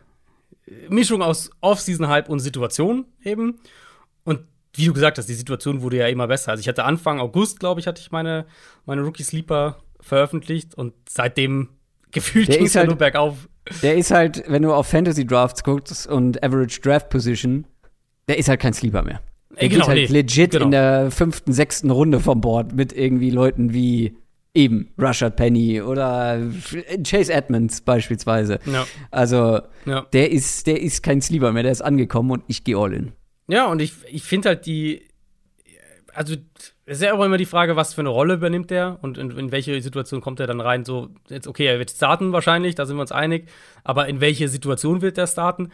Mischung aus Off-Season-Hype und Situation eben. Und wie du gesagt hast, die Situation wurde ja immer besser. Also ich hatte Anfang August, glaube ich, hatte ich meine, meine Rookie-Sleeper veröffentlicht und seitdem [laughs] gefühlt ging es halt, nur bergauf. Der ist halt, wenn du auf Fantasy Drafts guckst und Average Draft Position, der ist halt kein Sleeper mehr. Der genau, geht halt nee, legit genau. in der fünften, sechsten Runde vom Board mit irgendwie Leuten wie eben Rushard Penny oder Chase Edmonds beispielsweise. Ja. Also ja. der ist, der ist kein Sleeper mehr, der ist angekommen und ich gehe all in. Ja, und ich, ich finde halt die, also es ist ja auch immer die Frage, was für eine Rolle übernimmt der und in, in, welche Situation kommt er dann rein. So, jetzt, okay, er wird starten wahrscheinlich, da sind wir uns einig, aber in welche Situation wird er starten?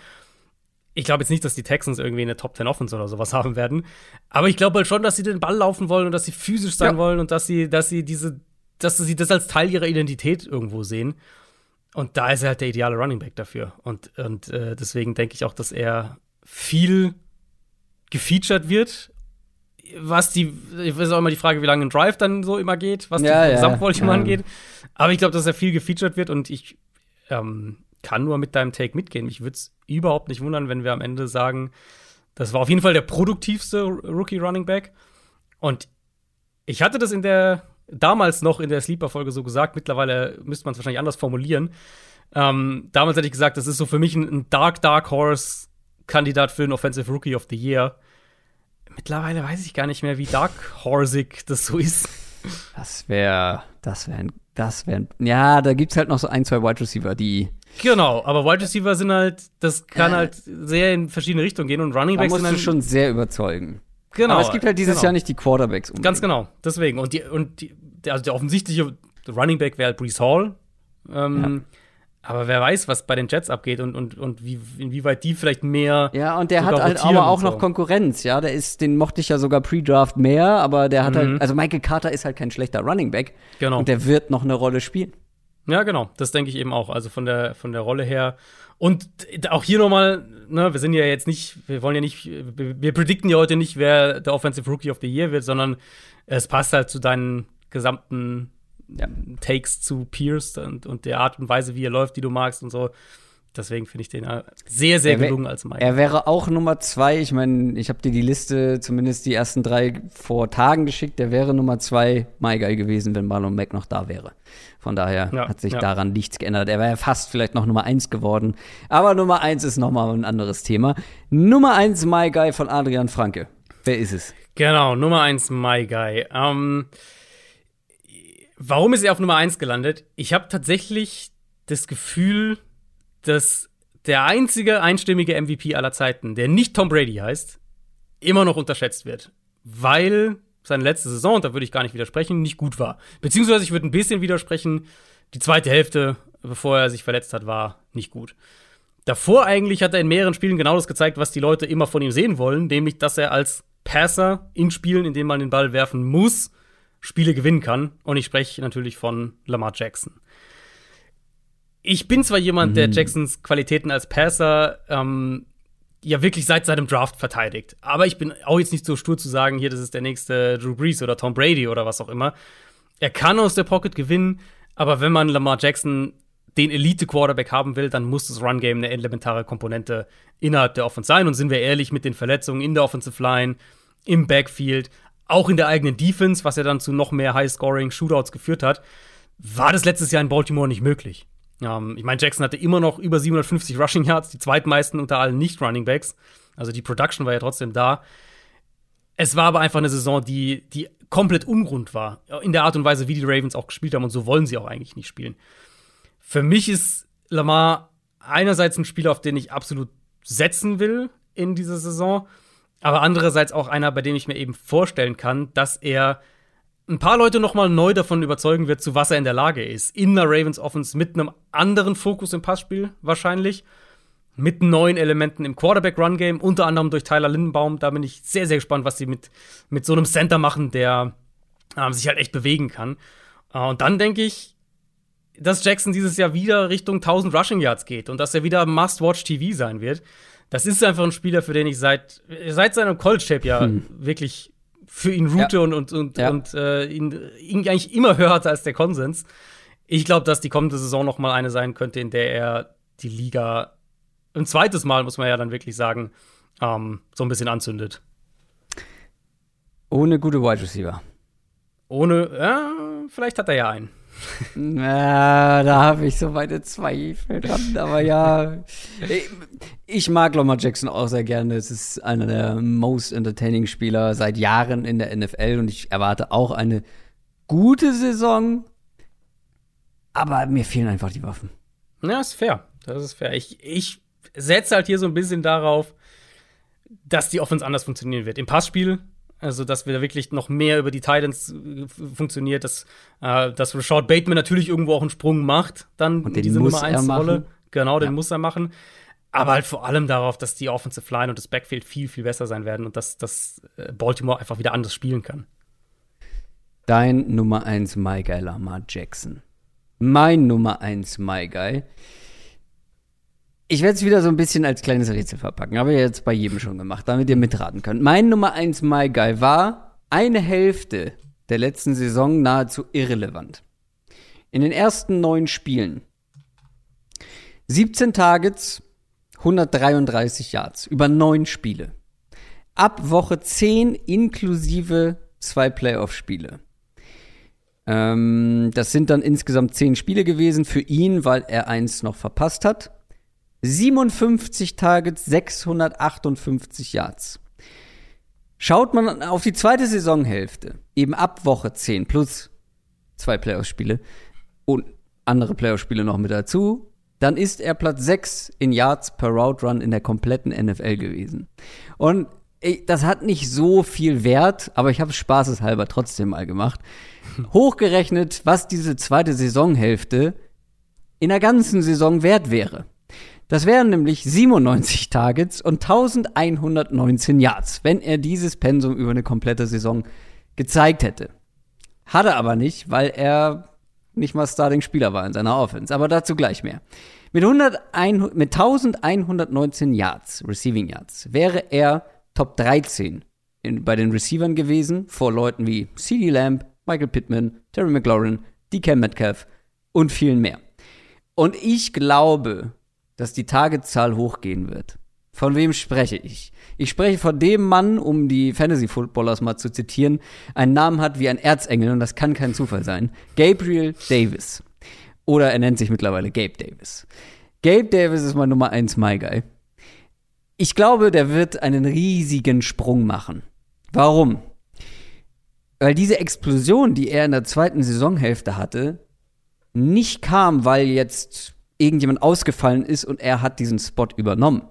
Ich glaube jetzt nicht, dass die Texans irgendwie eine Top 10 Offense oder sowas [laughs] haben werden, aber ich glaube halt schon, dass sie den Ball laufen wollen und dass sie physisch sein ja. wollen und dass sie, dass sie diese, dass sie das als Teil ihrer Identität irgendwo sehen. Und da ist er halt der ideale Running Back dafür. Und, und äh, deswegen denke ich auch, dass er viel gefeatured wird was die, ich weiß auch immer die Frage, wie lange ein Drive dann so immer geht, was ja, die ja, Gesamtvolume ja. angeht. Aber ich glaube, dass er viel gefeatured wird und ich ähm, kann nur mit deinem Take mitgehen. Mich würde es überhaupt nicht wundern, wenn wir am Ende sagen, das war auf jeden Fall der produktivste Rookie Running Back. Und ich hatte das in der, damals noch in der Sleeper-Folge so gesagt, mittlerweile müsste man es wahrscheinlich anders formulieren. Ähm, damals hätte ich gesagt, das ist so für mich ein, ein Dark, Dark Horse-Kandidat für den Offensive Rookie of the Year Mittlerweile weiß ich gar nicht mehr, wie Dark Horsig das so ist. Das wäre, das wäre, das wäre, ja, da gibt es halt noch so ein, zwei Wide Receiver, die. Genau, aber Wide Receiver sind halt, das kann äh, halt sehr in verschiedene Richtungen gehen und Running Backs sind halt. du schon sehr überzeugen. Genau. Aber es gibt halt dieses genau. Jahr nicht die Quarterbacks. Unbedingt. Ganz genau, deswegen. Und, die, und die, also der offensichtliche Running Back wäre halt Brees Hall. Ähm, ja. Aber wer weiß, was bei den Jets abgeht und, und, und wie, inwieweit die vielleicht mehr. Ja, und der hat halt aber auch so. noch Konkurrenz, ja. Der ist, den mochte ich ja sogar pre-Draft mehr, aber der hat halt, mhm. halt, also Michael Carter ist halt kein schlechter Running Back. Genau. Und der wird noch eine Rolle spielen. Ja, genau. Das denke ich eben auch. Also von der, von der Rolle her. Und auch hier nochmal, ne, wir sind ja jetzt nicht, wir wollen ja nicht, wir predikten ja heute nicht, wer der Offensive Rookie of the Year wird, sondern es passt halt zu deinen gesamten ja, Takes zu Pierce und, und der Art und Weise, wie er läuft, die du magst und so. Deswegen finde ich den sehr, sehr gelungen als Mike. Er wäre auch Nummer zwei. Ich meine, ich habe dir die Liste, zumindest die ersten drei vor Tagen geschickt. Der wäre Nummer zwei Maigai gewesen, wenn Marlon Mack noch da wäre. Von daher ja, hat sich ja. daran nichts geändert. Er wäre fast vielleicht noch Nummer eins geworden. Aber Nummer eins ist nochmal ein anderes Thema. Nummer eins Maigai von Adrian Franke. Wer ist es? Genau, Nummer eins Maigai. Ähm, warum ist er auf Nummer eins gelandet? Ich habe tatsächlich das Gefühl, dass der einzige einstimmige MVP aller Zeiten, der nicht Tom Brady heißt, immer noch unterschätzt wird. Weil seine letzte Saison, und da würde ich gar nicht widersprechen, nicht gut war. Beziehungsweise ich würde ein bisschen widersprechen, die zweite Hälfte, bevor er sich verletzt hat, war nicht gut. Davor eigentlich hat er in mehreren Spielen genau das gezeigt, was die Leute immer von ihm sehen wollen, nämlich, dass er als Passer in Spielen, in denen man den Ball werfen muss, Spiele gewinnen kann. Und ich spreche natürlich von Lamar Jackson ich bin zwar jemand, der mhm. Jacksons Qualitäten als Passer ähm, ja wirklich seit seinem Draft verteidigt, aber ich bin auch jetzt nicht so stur zu sagen, hier, das ist der nächste Drew Brees oder Tom Brady oder was auch immer. Er kann aus der Pocket gewinnen, aber wenn man Lamar Jackson den Elite-Quarterback haben will, dann muss das Run-Game eine elementare Komponente innerhalb der Offense sein. Und sind wir ehrlich, mit den Verletzungen in der Offensive Line, im Backfield, auch in der eigenen Defense, was ja dann zu noch mehr High-Scoring-Shootouts geführt hat, war das letztes Jahr in Baltimore nicht möglich. Ähm, ich meine, Jackson hatte immer noch über 750 Rushing Yards, die zweitmeisten unter allen Nicht-Running Backs. Also die Production war ja trotzdem da. Es war aber einfach eine Saison, die, die komplett ungrund war. In der Art und Weise, wie die Ravens auch gespielt haben. Und so wollen sie auch eigentlich nicht spielen. Für mich ist Lamar einerseits ein Spieler, auf den ich absolut setzen will in dieser Saison. Aber andererseits auch einer, bei dem ich mir eben vorstellen kann, dass er ein paar Leute noch mal neu davon überzeugen wird, zu was er in der Lage ist. In der Ravens Offense mit einem anderen Fokus im Passspiel wahrscheinlich. Mit neuen Elementen im Quarterback-Run-Game, unter anderem durch Tyler Lindenbaum. Da bin ich sehr, sehr gespannt, was sie mit, mit so einem Center machen, der äh, sich halt echt bewegen kann. Äh, und dann denke ich, dass Jackson dieses Jahr wieder Richtung 1000 Rushing Yards geht und dass er wieder Must-Watch-TV sein wird. Das ist einfach ein Spieler, für den ich seit, seit seinem College-Tape ja hm. wirklich für ihn route ja. und, und, und, ja. und äh, ihn, ihn eigentlich immer höher hatte als der Konsens. Ich glaube, dass die kommende Saison noch mal eine sein könnte, in der er die Liga ein zweites Mal, muss man ja dann wirklich sagen, ähm, so ein bisschen anzündet. Ohne gute Wide Receiver. Ohne, ja, vielleicht hat er ja einen. Na, da habe ich so meine Zweifel dran. Aber ja, ich, mag Lamar Jackson auch sehr gerne. Es ist einer der most entertaining Spieler seit Jahren in der NFL und ich erwarte auch eine gute Saison. Aber mir fehlen einfach die Waffen. Ja, ist fair. Das ist fair. Ich, ich setze halt hier so ein bisschen darauf, dass die Offense anders funktionieren wird. Im Passspiel also, dass wir da wirklich noch mehr über die Titans äh, funktioniert, dass, äh, dass Rashad Bateman natürlich irgendwo auch einen Sprung macht, dann Und diese Nummer 1 Rolle. Genau, den ja. muss er machen. Aber halt vor allem darauf, dass die Offensive Line und das Backfield viel, viel besser sein werden und dass, dass äh, Baltimore einfach wieder anders spielen kann. Dein Nummer 1 My Guy Lamar Jackson. Mein Nummer 1 My Guy ich werde es wieder so ein bisschen als kleines Rätsel verpacken. Habe ich jetzt bei jedem schon gemacht, damit ihr mitraten könnt. Mein Nummer 1 My Guy war eine Hälfte der letzten Saison nahezu irrelevant. In den ersten neun Spielen 17 Targets, 133 Yards über neun Spiele. Ab Woche 10 inklusive zwei Playoff-Spiele. Ähm, das sind dann insgesamt zehn Spiele gewesen für ihn, weil er eins noch verpasst hat. 57 Targets, 658 Yards. Schaut man auf die zweite Saisonhälfte, eben ab Woche 10 plus zwei Playoff-Spiele und andere Playoff-Spiele noch mit dazu, dann ist er Platz 6 in Yards per Route Run in der kompletten NFL gewesen. Und das hat nicht so viel Wert, aber ich habe es spaßeshalber trotzdem mal gemacht. [laughs] Hochgerechnet, was diese zweite Saisonhälfte in der ganzen Saison wert wäre. Das wären nämlich 97 Targets und 1119 Yards, wenn er dieses Pensum über eine komplette Saison gezeigt hätte. Hat er aber nicht, weil er nicht mal Starting-Spieler war in seiner Offense. Aber dazu gleich mehr. Mit, 101, mit 1119 Yards, Receiving Yards, wäre er Top 13 in, bei den Receivern gewesen, vor Leuten wie CeeDee Lamb, Michael Pittman, Terry McLaurin, DK Metcalf und vielen mehr. Und ich glaube, dass die Tagezahl hochgehen wird. Von wem spreche ich? Ich spreche von dem Mann, um die Fantasy-Footballers mal zu zitieren, einen Namen hat wie ein Erzengel und das kann kein Zufall sein. Gabriel Davis. Oder er nennt sich mittlerweile Gabe Davis. Gabe Davis ist mein Nummer 1 My Guy. Ich glaube, der wird einen riesigen Sprung machen. Warum? Weil diese Explosion, die er in der zweiten Saisonhälfte hatte, nicht kam, weil jetzt irgendjemand ausgefallen ist und er hat diesen Spot übernommen.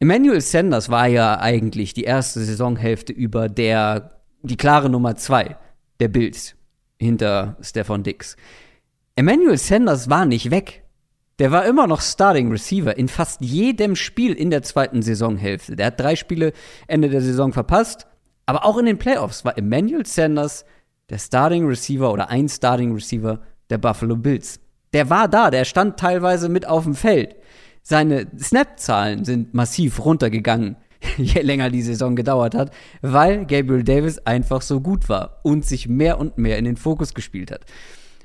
Emmanuel Sanders war ja eigentlich die erste Saisonhälfte über der, die klare Nummer zwei der Bills hinter Stefan Dix. Emmanuel Sanders war nicht weg. Der war immer noch Starting Receiver in fast jedem Spiel in der zweiten Saisonhälfte. Der hat drei Spiele Ende der Saison verpasst, aber auch in den Playoffs war Emmanuel Sanders der Starting Receiver oder ein Starting Receiver der Buffalo Bills. Der war da, der stand teilweise mit auf dem Feld. Seine Snap-Zahlen sind massiv runtergegangen, [laughs] je länger die Saison gedauert hat, weil Gabriel Davis einfach so gut war und sich mehr und mehr in den Fokus gespielt hat.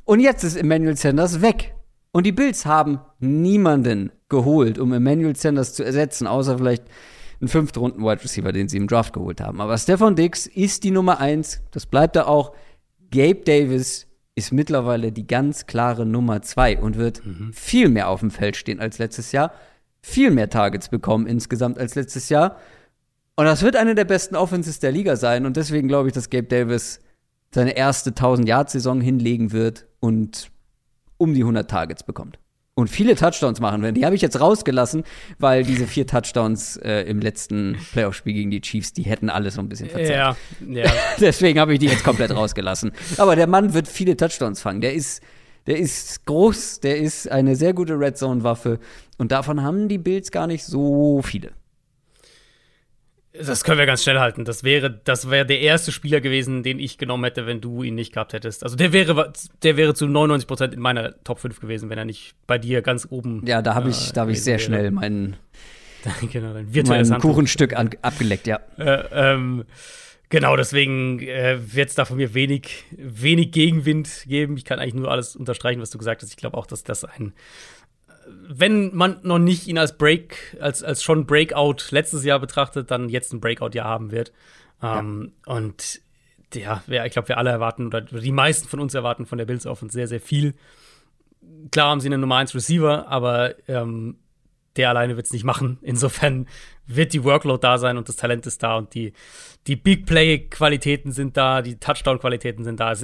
Und jetzt ist Emmanuel Sanders weg. Und die Bills haben niemanden geholt, um Emmanuel Sanders zu ersetzen, außer vielleicht einen fünftrunden Wide Receiver, den sie im Draft geholt haben. Aber Stefan Dix ist die Nummer eins, das bleibt er auch. Gabe Davis ist mittlerweile die ganz klare Nummer zwei und wird mhm. viel mehr auf dem Feld stehen als letztes Jahr, viel mehr Targets bekommen insgesamt als letztes Jahr. Und das wird eine der besten Offenses der Liga sein. Und deswegen glaube ich, dass Gabe Davis seine erste 1000-Yard-Saison hinlegen wird und um die 100 Targets bekommt und viele Touchdowns machen werden. Die habe ich jetzt rausgelassen, weil diese vier Touchdowns äh, im letzten Playoff-Spiel gegen die Chiefs, die hätten alles so ein bisschen verzerrt. Ja, ja. [laughs] Deswegen habe ich die jetzt komplett rausgelassen. Aber der Mann wird viele Touchdowns fangen. Der ist, der ist groß, der ist eine sehr gute Red Zone-Waffe und davon haben die Bills gar nicht so viele. Das können wir ganz schnell halten. Das wäre, das wäre der erste Spieler gewesen, den ich genommen hätte, wenn du ihn nicht gehabt hättest. Also der wäre, der wäre zu 99 Prozent in meiner Top 5 gewesen, wenn er nicht bei dir ganz oben. Ja, da habe ich, äh, da habe ich sehr wäre. schnell meinen, [laughs] genau, mein Kuchenstück an, abgeleckt, ja. [laughs] Äh, ähm, genau, deswegen äh, wird es da von mir wenig, wenig Gegenwind geben. Ich kann eigentlich nur alles unterstreichen, was du gesagt hast. Ich glaube auch, dass das ein wenn man noch nicht ihn als Break, als, als schon Breakout letztes Jahr betrachtet, dann jetzt ein Breakout-Jahr haben wird. Ähm, ja. Und ja, ich glaube, wir alle erwarten, oder die meisten von uns erwarten von der Bills Offense sehr, sehr viel. Klar haben sie einen Nummer 1 Receiver, aber ähm, der alleine wird es nicht machen. [laughs] Insofern wird die Workload da sein und das Talent ist da und die, die Big Play-Qualitäten sind da, die Touchdown-Qualitäten sind da. Es,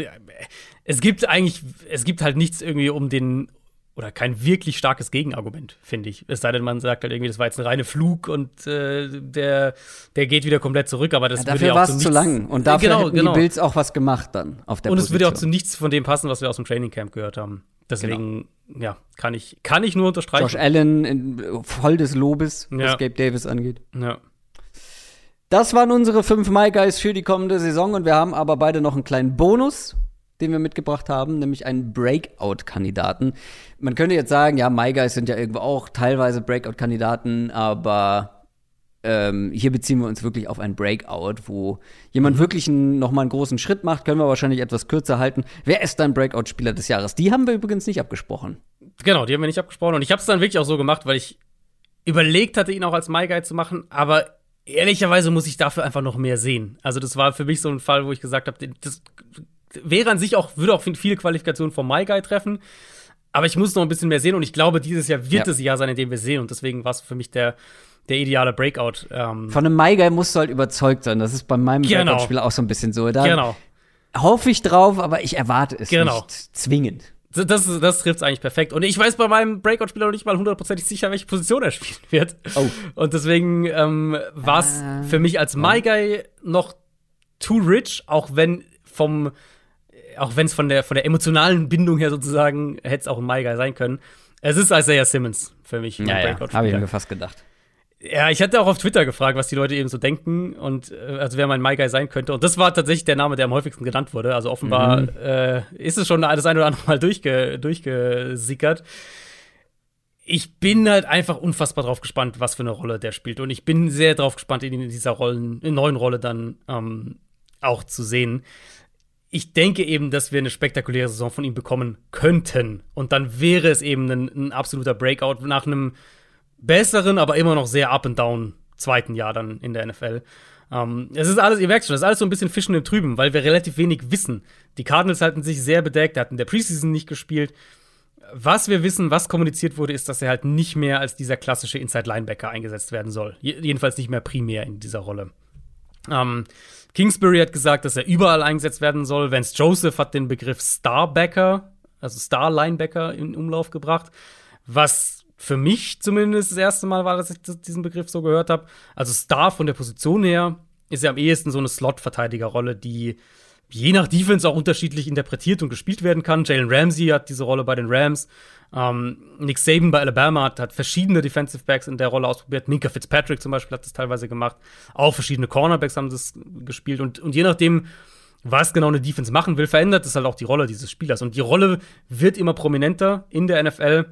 es gibt eigentlich, es gibt halt nichts irgendwie um den, oder kein wirklich starkes Gegenargument, finde ich. Es sei denn, man sagt halt irgendwie, das war jetzt ein reiner Flug und äh, der, der geht wieder komplett zurück, aber das ja, dafür war es zu lang und dafür genau, hätten genau. die Bills auch was gemacht dann auf der Und es würde auch zu nichts von dem passen, was wir aus dem Training Camp gehört haben. Deswegen, genau. ja, kann ich, kann ich nur unterstreichen. Josh Allen in, voll des Lobes, ja. was Gabe Davis angeht. Ja. Das waren unsere fünf My Guys für die kommende Saison und wir haben aber beide noch einen kleinen Bonus den wir mitgebracht haben, nämlich einen Breakout-Kandidaten. Man könnte jetzt sagen, ja, My Guys sind ja irgendwo auch teilweise Breakout-Kandidaten, aber ähm, hier beziehen wir uns wirklich auf ein Breakout, wo jemand mhm. wirklich einen, noch mal einen großen Schritt macht, können wir wahrscheinlich etwas kürzer halten. Wer ist dein Breakout-Spieler des Jahres? Die haben wir übrigens nicht abgesprochen. Genau, die haben wir nicht abgesprochen. Und ich habe es dann wirklich auch so gemacht, weil ich überlegt hatte, ihn auch als My Guy zu machen, aber ehrlicherweise muss ich dafür einfach noch mehr sehen. Also das war für mich so ein Fall, wo ich gesagt habe, das wäre an sich auch, würde auch viele Qualifikationen vom My Guy treffen. Aber ich muss noch ein bisschen mehr sehen und ich glaube, dieses Jahr wird ja. es Jahr sein, in dem wir sehen. Und deswegen war es für mich der, der ideale Breakout. Ähm Von einem My Guy musst du halt überzeugt sein. Das ist bei meinem genau. Breakout-Spiel auch so ein bisschen so. Da genau. hoffe ich drauf, aber ich erwarte es genau. nicht zwingend. Das, das, das trifft es eigentlich perfekt. Und ich weiß bei meinem Breakout-Spieler noch nicht mal hundertprozentig sicher, welche Position er spielen wird. Oh. Und deswegen ähm, war es äh, für mich als My Guy noch too rich, auch wenn vom auch wenn es von der, von der emotionalen Bindung her sozusagen hätte es auch ein Maigai sein können. Es ist Isaiah Simmons für mich. Ja, ja habe ich mir fast gedacht. Ja, ich hatte auch auf Twitter gefragt, was die Leute eben so denken und äh, also wer mein My Guy sein könnte. Und das war tatsächlich der Name, der am häufigsten genannt wurde. Also offenbar mhm. äh, ist es schon das eine oder andere Mal durchge durchgesickert. Ich bin halt einfach unfassbar drauf gespannt, was für eine Rolle der spielt. Und ich bin sehr drauf gespannt, ihn in dieser Rollen, in neuen Rolle dann ähm, auch zu sehen. Ich denke eben, dass wir eine spektakuläre Saison von ihm bekommen könnten. Und dann wäre es eben ein, ein absoluter Breakout nach einem besseren, aber immer noch sehr up and down zweiten Jahr dann in der NFL. Ähm, es ist alles, ihr merkt schon, das ist alles so ein bisschen Fischen im Trüben, weil wir relativ wenig wissen. Die Cardinals halten sich sehr bedeckt, hat in der Preseason nicht gespielt. Was wir wissen, was kommuniziert wurde, ist, dass er halt nicht mehr als dieser klassische Inside Linebacker eingesetzt werden soll. Jedenfalls nicht mehr primär in dieser Rolle. Ähm, Kingsbury hat gesagt, dass er überall eingesetzt werden soll. Vance Joseph hat den Begriff Starbacker, also Star Linebacker in Umlauf gebracht, was für mich zumindest das erste Mal war, dass ich diesen Begriff so gehört habe. Also Star von der Position her ist ja am ehesten so eine Slot-Verteidigerrolle, die je nach Defense auch unterschiedlich interpretiert und gespielt werden kann. Jalen Ramsey hat diese Rolle bei den Rams. Ähm, Nick Saban bei Alabama hat, hat, verschiedene Defensive Backs in der Rolle ausprobiert. Minka Fitzpatrick zum Beispiel hat das teilweise gemacht. Auch verschiedene Cornerbacks haben das gespielt. Und, und je nachdem, was genau eine Defense machen will, verändert es halt auch die Rolle dieses Spielers. Und die Rolle wird immer prominenter in der NFL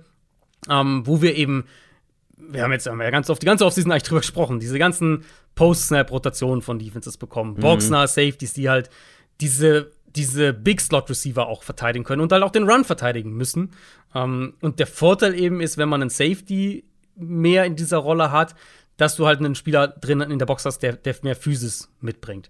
ähm, wo wir eben, wir haben jetzt haben wir ja ganz oft, die ganze Offseason eigentlich drüber gesprochen, diese ganzen Post-Snap-Rotationen von Defenses bekommen. Mhm. Boxner, Safeties, die halt diese diese Big Slot Receiver auch verteidigen können und halt auch den Run verteidigen müssen. Ähm, und der Vorteil eben ist, wenn man einen Safety mehr in dieser Rolle hat, dass du halt einen Spieler drin in der Box hast, der, der mehr Physis mitbringt.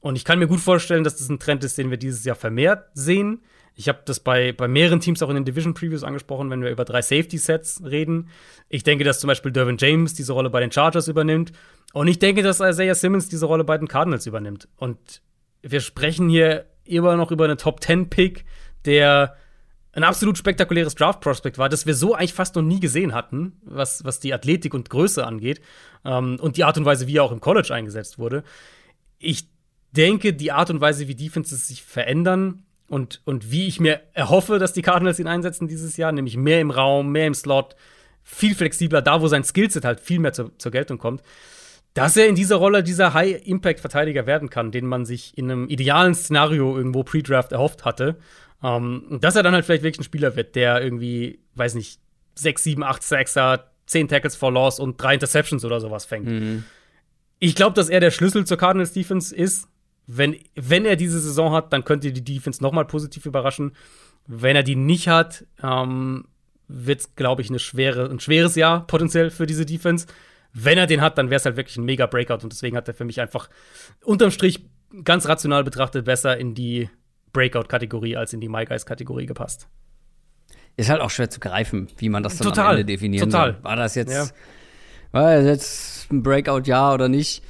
Und ich kann mir gut vorstellen, dass das ein Trend ist, den wir dieses Jahr vermehrt sehen. Ich habe das bei, bei mehreren Teams auch in den Division Previews angesprochen, wenn wir über drei Safety-Sets reden. Ich denke, dass zum Beispiel Dervin James diese Rolle bei den Chargers übernimmt. Und ich denke, dass Isaiah Simmons diese Rolle bei den Cardinals übernimmt. Und wir sprechen hier immer noch über einen Top-10-Pick, der ein absolut spektakuläres Draft-Prospect war, das wir so eigentlich fast noch nie gesehen hatten, was, was die Athletik und Größe angeht. Ähm, und die Art und Weise, wie er auch im College eingesetzt wurde. Ich denke, die Art und Weise, wie Defenses sich verändern, und, und wie ich mir erhoffe, dass die Cardinals ihn einsetzen dieses Jahr, nämlich mehr im Raum, mehr im Slot, viel flexibler, da wo sein Skillset halt viel mehr zur, zur Geltung kommt, dass er in dieser Rolle dieser High-Impact-Verteidiger werden kann, den man sich in einem idealen Szenario irgendwo Pre-Draft erhofft hatte. Und dass er dann halt vielleicht wirklich ein Spieler wird, der irgendwie, weiß nicht, 6, 7, 8 Sacks 10 Tackles for Loss und drei Interceptions oder sowas fängt. Mhm. Ich glaube, dass er der Schlüssel zur Cardinals Defense ist wenn, wenn er diese Saison hat, dann könnte die Defense nochmal positiv überraschen. Wenn er die nicht hat, ähm, wird es, glaube ich, eine schwere, ein schweres Jahr potenziell für diese Defense. Wenn er den hat, dann wäre es halt wirklich ein mega Breakout und deswegen hat er für mich einfach unterm Strich ganz rational betrachtet besser in die Breakout-Kategorie als in die My Guys-Kategorie gepasst. Ist halt auch schwer zu greifen, wie man das dann total, am Ende definieren total. soll. War das jetzt, ja. war das jetzt ein Breakout-Jahr oder nicht?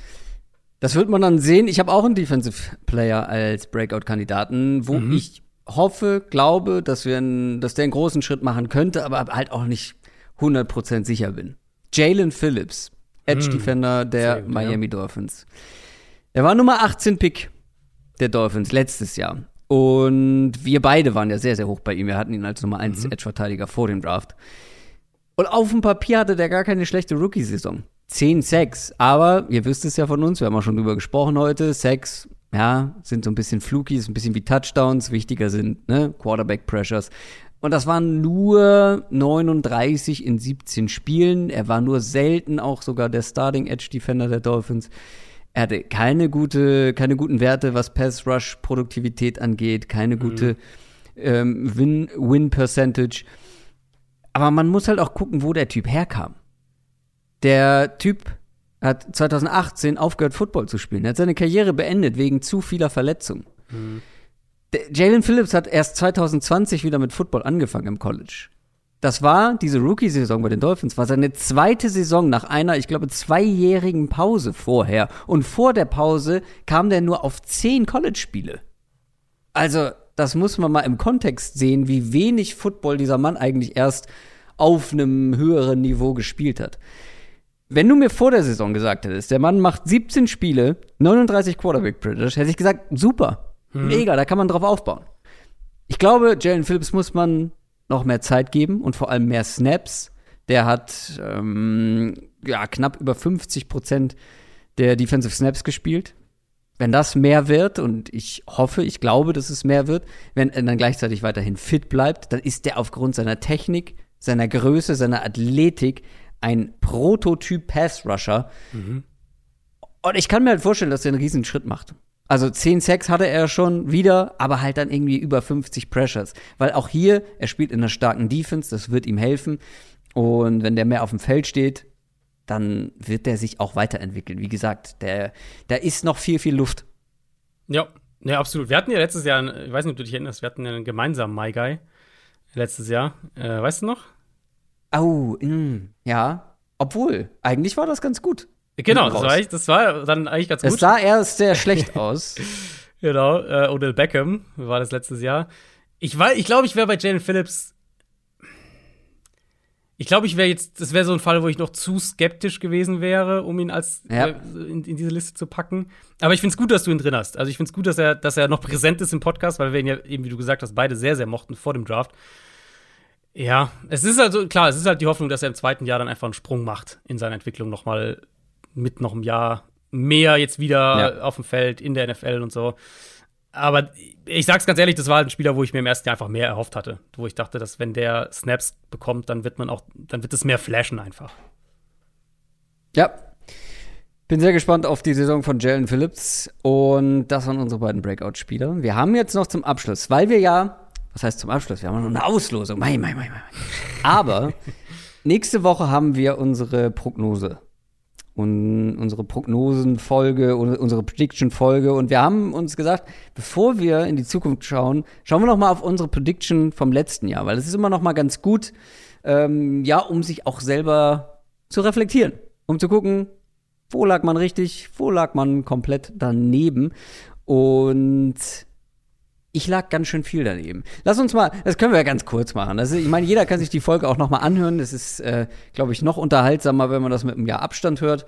Das wird man dann sehen. Ich habe auch einen Defensive Player als Breakout-Kandidaten, wo mhm. ich hoffe, glaube, dass, wir ein, dass der einen großen Schritt machen könnte, aber halt auch nicht 100% sicher bin. Jalen Phillips, Edge-Defender mhm. der gut, Miami ja. Dolphins. Er war Nummer 18 Pick der Dolphins letztes Jahr. Und wir beide waren ja sehr, sehr hoch bei ihm. Wir hatten ihn als Nummer 1 mhm. Edge-Verteidiger vor dem Draft. Und auf dem Papier hatte der gar keine schlechte Rookie-Saison. 10 Sex. Aber ihr wisst es ja von uns, wir haben auch schon drüber gesprochen heute. Sex, ja, sind so ein bisschen Flukies, ein bisschen wie Touchdowns. Wichtiger sind, ne, Quarterback Pressures. Und das waren nur 39 in 17 Spielen. Er war nur selten auch sogar der Starting Edge Defender der Dolphins. Er hatte keine gute, keine guten Werte, was Pass Rush Produktivität angeht, keine mhm. gute ähm, Win, Win Percentage. Aber man muss halt auch gucken, wo der Typ herkam. Der Typ hat 2018 aufgehört, Football zu spielen. Er hat seine Karriere beendet wegen zu vieler Verletzungen. Mhm. Jalen Phillips hat erst 2020 wieder mit Football angefangen im College. Das war diese Rookie-Saison bei den Dolphins, war seine zweite Saison nach einer, ich glaube, zweijährigen Pause vorher. Und vor der Pause kam der nur auf zehn College-Spiele. Also, das muss man mal im Kontext sehen, wie wenig Football dieser Mann eigentlich erst auf einem höheren Niveau gespielt hat. Wenn du mir vor der Saison gesagt hättest, der Mann macht 17 Spiele, 39 Quarterback British, hätte ich gesagt, super, hm. mega, da kann man drauf aufbauen. Ich glaube, Jalen Phillips muss man noch mehr Zeit geben und vor allem mehr Snaps. Der hat ähm, ja, knapp über 50 Prozent der Defensive Snaps gespielt. Wenn das mehr wird, und ich hoffe, ich glaube, dass es mehr wird, wenn er dann gleichzeitig weiterhin fit bleibt, dann ist der aufgrund seiner Technik, seiner Größe, seiner Athletik ein Prototyp Pass-Rusher. Mhm. Und ich kann mir halt vorstellen, dass er einen riesen Schritt macht. Also 10 Sacks hatte er schon wieder, aber halt dann irgendwie über 50 Pressures. Weil auch hier, er spielt in einer starken Defense, das wird ihm helfen. Und wenn der mehr auf dem Feld steht, dann wird der sich auch weiterentwickeln. Wie gesagt, der, da ist noch viel, viel Luft. Ja, ja, absolut. Wir hatten ja letztes Jahr, ich weiß nicht, ob du dich erinnerst, wir hatten ja einen gemeinsamen My Guy letztes Jahr. Äh, weißt du noch? Oh, mh, ja. Obwohl, eigentlich war das ganz gut. Genau, das war, das war, dann eigentlich ganz gut. Es sah erst sehr schlecht [laughs] aus. genau, äh, Odell Beckham war das letztes Jahr. Ich, ich glaube, ich wäre bei Jalen Phillips ich glaube, ich wäre jetzt, das wäre so ein Fall, wo ich noch zu skeptisch gewesen wäre, um ihn als ja. äh, in, in, diese Liste zu packen. Aber ich finde es gut, dass du ihn drin hast. Also ich finde es gut, dass er, dass er noch präsent ist im Podcast, weil wir ihn ja eben, wie du gesagt hast, beide sehr, sehr mochten vor dem Draft. Ja, es ist also klar, es ist halt die Hoffnung, dass er im zweiten Jahr dann einfach einen Sprung macht in seiner Entwicklung nochmal mit noch einem Jahr mehr jetzt wieder ja. auf dem Feld in der NFL und so aber ich sag's ganz ehrlich, das war halt ein Spieler, wo ich mir im ersten Jahr einfach mehr erhofft hatte. Wo ich dachte, dass wenn der Snaps bekommt, dann wird man auch, dann wird es mehr flashen einfach. Ja. Bin sehr gespannt auf die Saison von Jalen Phillips. Und das waren unsere beiden Breakout-Spieler. Wir haben jetzt noch zum Abschluss, weil wir ja, was heißt zum Abschluss? Wir haben noch eine Auslosung. Mei, mei, mei, mei. Aber [laughs] nächste Woche haben wir unsere Prognose und unsere Prognosenfolge, unsere Prediction-Folge. Und wir haben uns gesagt, bevor wir in die Zukunft schauen, schauen wir noch mal auf unsere Prediction vom letzten Jahr, weil es ist immer noch mal ganz gut, ähm, ja, um sich auch selber zu reflektieren, um zu gucken, wo lag man richtig, wo lag man komplett daneben. Und ich lag ganz schön viel daneben. Lass uns mal, das können wir ja ganz kurz machen. Also, ich meine, jeder kann sich die Folge auch noch mal anhören. Das ist, äh, glaube ich, noch unterhaltsamer, wenn man das mit einem Jahr Abstand hört.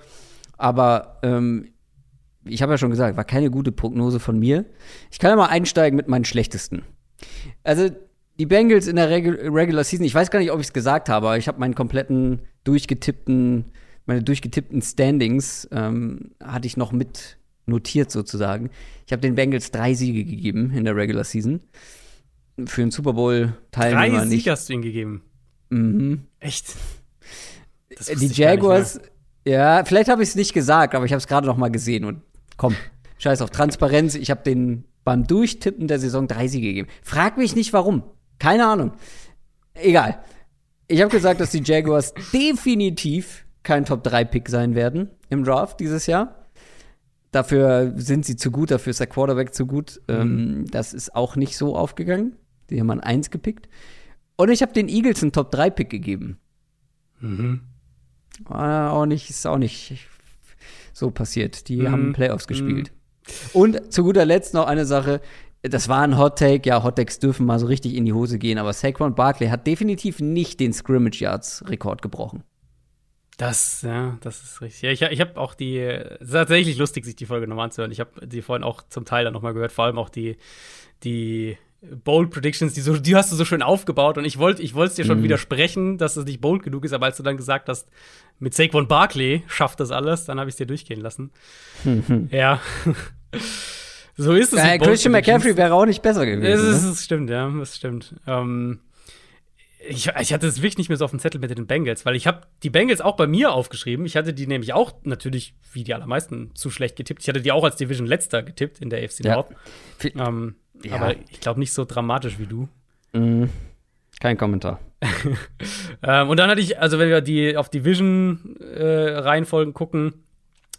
Aber ähm, ich habe ja schon gesagt, war keine gute Prognose von mir. Ich kann ja mal einsteigen mit meinen schlechtesten. Also die Bengals in der Regu Regular Season, ich weiß gar nicht, ob ich es gesagt habe, aber ich habe meinen kompletten durchgetippten, meine durchgetippten Standings ähm, hatte ich noch mit notiert sozusagen. Ich habe den Bengals drei Siege gegeben in der Regular Season. Für den Super Bowl Teilnehmer Drei Siege hast du ihnen gegeben. Mhm. Echt? Die Jaguars, ja, vielleicht habe ich es nicht gesagt, aber ich habe es gerade noch mal gesehen und komm, scheiß auf Transparenz. Ich habe den beim Durchtippen der Saison drei Siege gegeben. Frag mich nicht warum. Keine Ahnung. Egal. Ich habe gesagt, dass die Jaguars [laughs] definitiv kein Top 3 Pick sein werden im Draft dieses Jahr. Dafür sind sie zu gut, dafür ist der Quarterback zu gut. Mhm. Ähm, das ist auch nicht so aufgegangen. Die haben an eins gepickt. Und ich habe den Eagles einen Top-3-Pick gegeben. Mhm. War auch nicht, ist auch nicht so passiert. Die mhm. haben Playoffs gespielt. Mhm. Und zu guter Letzt noch eine Sache. Das war ein Hot Take. Ja, Hot Takes dürfen mal so richtig in die Hose gehen. Aber Saquon Barkley hat definitiv nicht den Scrimmage Yards Rekord gebrochen. Das, ja, das ist richtig. Ja, ich, ich habe auch die, es ist tatsächlich lustig, sich die Folge nochmal anzuhören. Ich habe die vorhin auch zum Teil dann nochmal gehört, vor allem auch die, die Bold Predictions, die, so, die hast du so schön aufgebaut und ich wollte ich es dir schon mhm. widersprechen, dass es nicht bold genug ist, aber als du dann gesagt hast, mit Saquon Barkley schafft das alles, dann habe ich es dir durchgehen lassen. Mhm. Ja. [laughs] so ist es. Ja, Christian McCaffrey wäre auch nicht besser gewesen. Das, ist, ne? das stimmt, ja, das stimmt. Ähm, ich, ich, hatte es wirklich nicht mehr so auf dem Zettel mit den Bengals, weil ich habe die Bengals auch bei mir aufgeschrieben. Ich hatte die nämlich auch natürlich, wie die allermeisten, zu schlecht getippt. Ich hatte die auch als Division letzter getippt in der AFC North. Ja. Ähm, ja. Aber ich glaube nicht so dramatisch wie du. Mhm. Kein Kommentar. [laughs] ähm, und dann hatte ich, also wenn wir die auf Division-Reihenfolgen äh, gucken,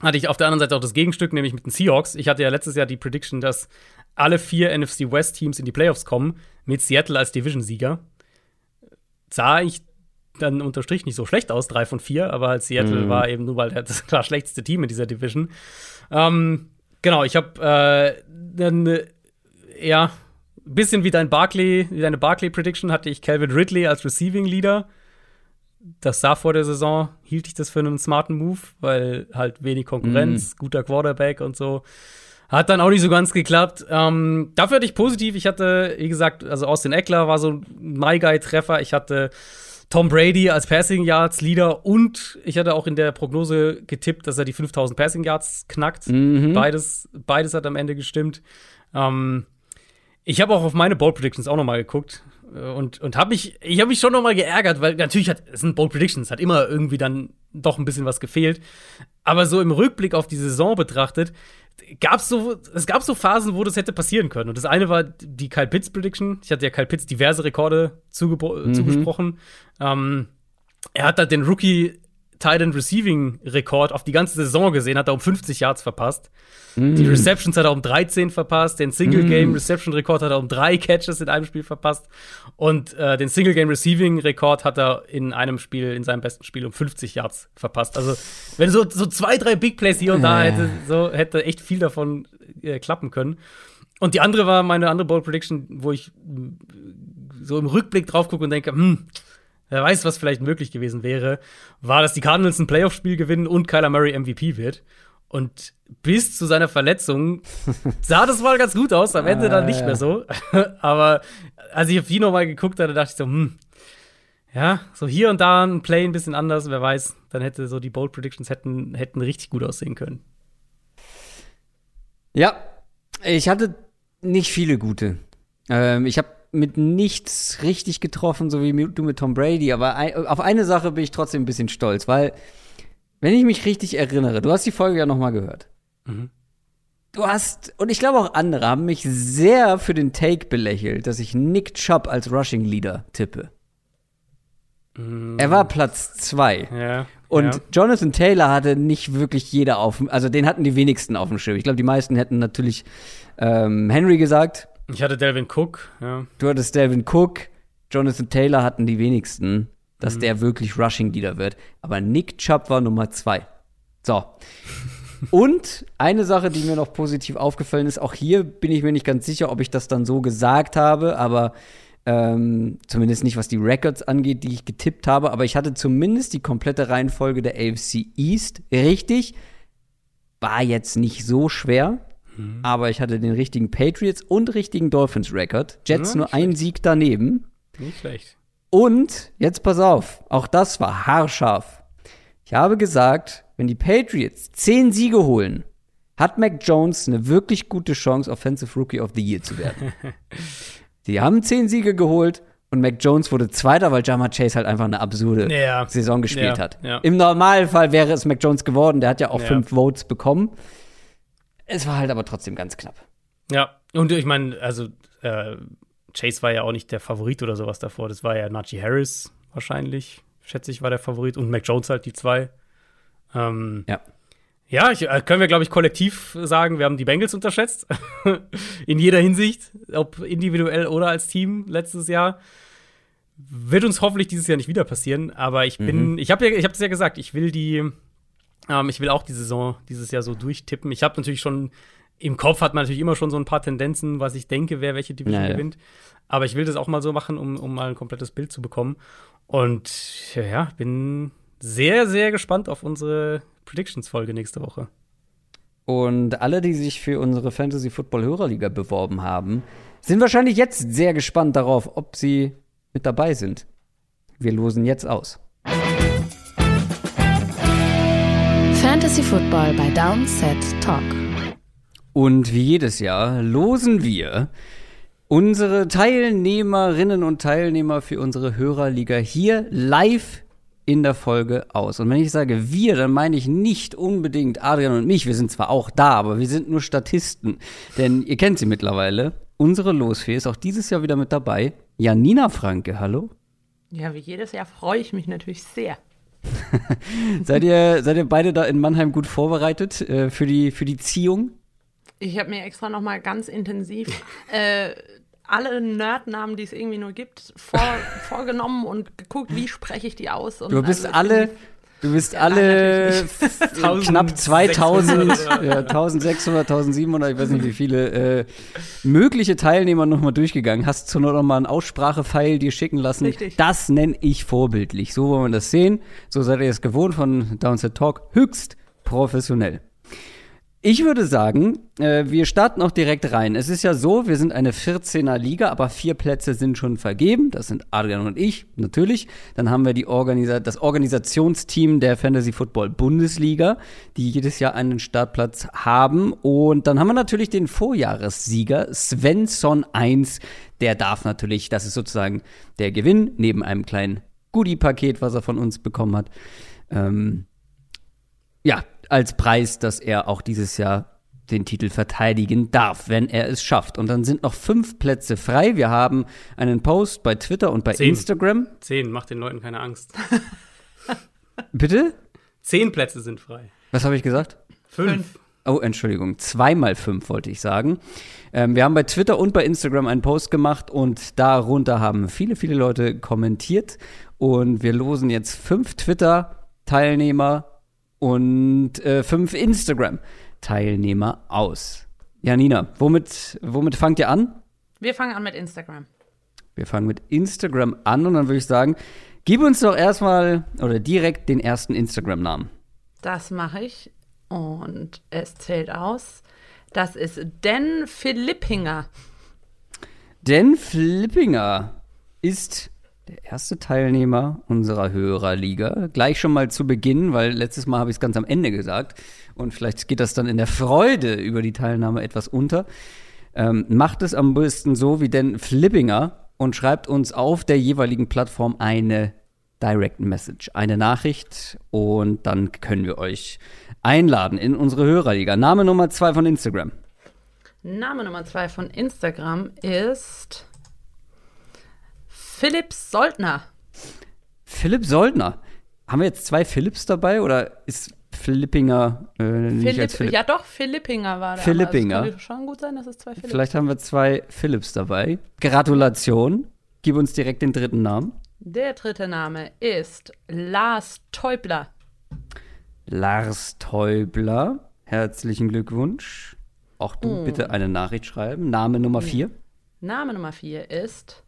hatte ich auf der anderen Seite auch das Gegenstück, nämlich mit den Seahawks. Ich hatte ja letztes Jahr die Prediction, dass alle vier NFC West-Teams in die Playoffs kommen, mit Seattle als Division-Sieger sah ich dann unterstrich nicht so schlecht aus, drei von vier, aber als Seattle mhm. war eben nur weil [laughs] das klar schlechteste Team in dieser Division. Ähm, genau, ich habe äh, dann äh, ja bisschen wie dein Barkley, wie deine Barkley Prediction hatte ich Calvin Ridley als Receiving Leader. Das sah vor der Saison, hielt ich das für einen smarten Move, weil halt wenig Konkurrenz, mhm. guter Quarterback und so. Hat dann auch nicht so ganz geklappt. Ähm, dafür hatte ich positiv. Ich hatte, wie gesagt, also Austin Eckler war so ein My Guy-Treffer. Ich hatte Tom Brady als Passing Yards Leader und ich hatte auch in der Prognose getippt, dass er die 5000 Passing Yards knackt. Mhm. Beides, beides hat am Ende gestimmt. Ähm, ich habe auch auf meine Bold Predictions auch noch mal geguckt und, und habe mich, ich habe mich schon noch mal geärgert, weil natürlich hat, es sind Bold Predictions, hat immer irgendwie dann doch ein bisschen was gefehlt. Aber so im Rückblick auf die Saison betrachtet, gab's so, es gab so Phasen, wo das hätte passieren können. Und das eine war die Kyle Pitts Prediction. Ich hatte ja Kyle Pitts diverse Rekorde mhm. zugesprochen. Ähm, er hat da den Rookie Titan Receiving Rekord auf die ganze Saison gesehen, hat er um 50 Yards verpasst. Mm. Die Receptions hat er um 13 verpasst, den Single Game mm. Reception Rekord hat er um drei Catches in einem Spiel verpasst und äh, den Single Game Receiving Rekord hat er in einem Spiel, in seinem besten Spiel um 50 Yards verpasst. Also, wenn so, so zwei, drei Big Plays hier und da hätte, so hätte echt viel davon äh, klappen können. Und die andere war meine andere Bold Prediction, wo ich so im Rückblick drauf gucke und denke, hm, wer weiß, was vielleicht möglich gewesen wäre, war, dass die Cardinals ein Playoff-Spiel gewinnen und Kyler Murray MVP wird. Und bis zu seiner Verletzung [laughs] sah das mal ganz gut aus, am Ende dann nicht mehr so. [laughs] Aber als ich auf die nochmal geguckt hatte, dachte ich so, hm, ja, so hier und da ein Play ein bisschen anders, wer weiß, dann hätte so die Bold Predictions hätten, hätten richtig gut aussehen können. Ja, ich hatte nicht viele gute. Ähm, ich habe mit nichts richtig getroffen, so wie du mit Tom Brady. Aber ein, auf eine Sache bin ich trotzdem ein bisschen stolz, weil, wenn ich mich richtig erinnere, du hast die Folge ja noch mal gehört. Mhm. Du hast, und ich glaube auch andere haben mich sehr für den Take belächelt, dass ich Nick Chubb als Rushing Leader tippe. Mhm. Er war Platz zwei. Ja. Und ja. Jonathan Taylor hatte nicht wirklich jeder auf dem, also den hatten die wenigsten auf dem Schirm. Ich glaube, die meisten hätten natürlich ähm, Henry gesagt, ich hatte Delvin Cook, ja. Du hattest Delvin Cook, Jonathan Taylor hatten die wenigsten, dass mhm. der wirklich Rushing Leader wird. Aber Nick Chubb war Nummer zwei. So. Und eine Sache, die mir noch positiv aufgefallen ist, auch hier bin ich mir nicht ganz sicher, ob ich das dann so gesagt habe, aber ähm, zumindest nicht, was die Records angeht, die ich getippt habe, aber ich hatte zumindest die komplette Reihenfolge der AFC East richtig. War jetzt nicht so schwer. Mhm. Aber ich hatte den richtigen Patriots und richtigen Dolphins-Record. Jets ja, nur schlecht. ein Sieg daneben. Nicht schlecht. Und jetzt pass auf, auch das war haarscharf. Ich habe gesagt, wenn die Patriots zehn Siege holen, hat Mac Jones eine wirklich gute Chance, Offensive Rookie of the Year zu werden. [laughs] Sie haben zehn Siege geholt und Mac Jones wurde Zweiter, weil Jama Chase halt einfach eine absurde ja. Saison gespielt ja. hat. Ja. Im Normalfall wäre es Mac Jones geworden, der hat ja auch fünf Votes bekommen. Es war halt aber trotzdem ganz knapp. Ja, und ich meine, also äh, Chase war ja auch nicht der Favorit oder sowas davor. Das war ja Najee Harris wahrscheinlich, schätze ich, war der Favorit. Und Mac Jones halt die zwei. Ähm, ja. Ja, ich, äh, können wir, glaube ich, kollektiv sagen, wir haben die Bengals unterschätzt. [laughs] In jeder Hinsicht, ob individuell oder als Team letztes Jahr. Wird uns hoffentlich dieses Jahr nicht wieder passieren, aber ich bin, mhm. ich habe ja, ich habe es ja gesagt, ich will die, ähm, ich will auch die Saison dieses Jahr so durchtippen. Ich habe natürlich schon im Kopf hat man natürlich immer schon so ein paar Tendenzen, was ich denke, wer welche Division naja. gewinnt. Aber ich will das auch mal so machen, um, um mal ein komplettes Bild zu bekommen. Und ja, bin sehr, sehr gespannt auf unsere Predictions-Folge nächste Woche. Und alle, die sich für unsere Fantasy Football Hörerliga beworben haben, sind wahrscheinlich jetzt sehr gespannt darauf, ob sie mit dabei sind. Wir losen jetzt aus. Fantasy Football bei Downset Talk. Und wie jedes Jahr losen wir unsere Teilnehmerinnen und Teilnehmer für unsere Hörerliga hier live in der Folge aus. Und wenn ich sage wir, dann meine ich nicht unbedingt Adrian und mich. Wir sind zwar auch da, aber wir sind nur Statisten. Denn ihr kennt sie mittlerweile. Unsere Losfee ist auch dieses Jahr wieder mit dabei. Janina Franke, hallo. Ja, wie jedes Jahr freue ich mich natürlich sehr. [laughs] seid, ihr, seid ihr beide da in Mannheim gut vorbereitet äh, für, die, für die Ziehung? Ich habe mir extra noch mal ganz intensiv äh, alle Nerdnamen, die es irgendwie nur gibt, vor, [laughs] vorgenommen und geguckt, wie spreche ich die aus. du bist also alle, Du bist ja, alle [laughs] knapp 2000, ja, 1600, 1700, ich weiß nicht wie viele äh, mögliche Teilnehmer nochmal durchgegangen. Hast zur Not nochmal einen Aussprachefeil dir schicken lassen. Richtig. Das nenne ich vorbildlich. So wollen wir das sehen. So seid ihr es gewohnt von Downset Talk. Höchst professionell. Ich würde sagen, äh, wir starten auch direkt rein. Es ist ja so, wir sind eine 14er Liga, aber vier Plätze sind schon vergeben. Das sind Adrian und ich, natürlich. Dann haben wir die Organisa das Organisationsteam der Fantasy Football Bundesliga, die jedes Jahr einen Startplatz haben. Und dann haben wir natürlich den Vorjahressieger Svensson 1. Der darf natürlich, das ist sozusagen der Gewinn, neben einem kleinen Goodie-Paket, was er von uns bekommen hat. Ähm, ja, als Preis, dass er auch dieses Jahr den Titel verteidigen darf, wenn er es schafft. Und dann sind noch fünf Plätze frei. Wir haben einen Post bei Twitter und bei Zehn. Instagram. Zehn, macht den Leuten keine Angst. [laughs] [laughs] Bitte? Zehn Plätze sind frei. Was habe ich gesagt? Fünf. Oh, Entschuldigung, zweimal fünf wollte ich sagen. Ähm, wir haben bei Twitter und bei Instagram einen Post gemacht und darunter haben viele, viele Leute kommentiert. Und wir losen jetzt fünf Twitter-Teilnehmer und äh, fünf Instagram-Teilnehmer aus. Janina, womit, womit fangt ihr an? Wir fangen an mit Instagram. Wir fangen mit Instagram an und dann würde ich sagen, gib uns doch erstmal oder direkt den ersten Instagram-Namen. Das mache ich und es zählt aus. Das ist Den Philippinger. Den Flippinger ist der erste Teilnehmer unserer Hörerliga. Gleich schon mal zu Beginn, weil letztes Mal habe ich es ganz am Ende gesagt und vielleicht geht das dann in der Freude über die Teilnahme etwas unter. Ähm, macht es am besten so wie den Flippinger und schreibt uns auf der jeweiligen Plattform eine Direct Message, eine Nachricht und dann können wir euch einladen in unsere Hörerliga. Name Nummer zwei von Instagram. Name Nummer zwei von Instagram ist Philipp Soldner. Philipp Soldner. Haben wir jetzt zwei Philips dabei oder ist Philippinger äh, nicht Philipp, als Philipp? Ja, doch, Philippinger war der. Philippinger. Es könnte schon gut sein, dass es zwei Philipps Vielleicht haben wir zwei Philips dabei. Gratulation. Gib uns direkt den dritten Namen. Der dritte Name ist Lars Teubler. Lars Teubler. Herzlichen Glückwunsch. Auch du Mm. bitte eine Nachricht schreiben. Name Nummer vier. Name Nummer vier ist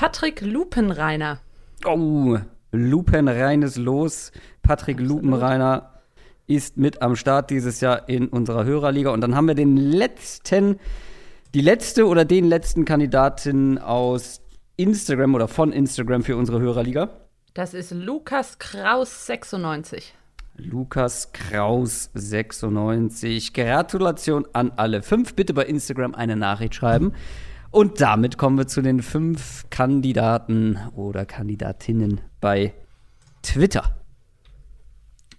Patrick Lupenreiner. Oh, lupenreines Los. Patrick Lupenreiner ist mit am Start dieses Jahr in unserer Hörerliga. Und dann haben wir den letzten, die letzte oder den letzten Kandidatin aus Instagram oder von Instagram für unsere Hörerliga. Das ist Lukas Kraus 96. Lukas Kraus 96. Gratulation an alle fünf. Bitte bei Instagram eine Nachricht schreiben. Und damit kommen wir zu den fünf Kandidaten oder Kandidatinnen bei Twitter.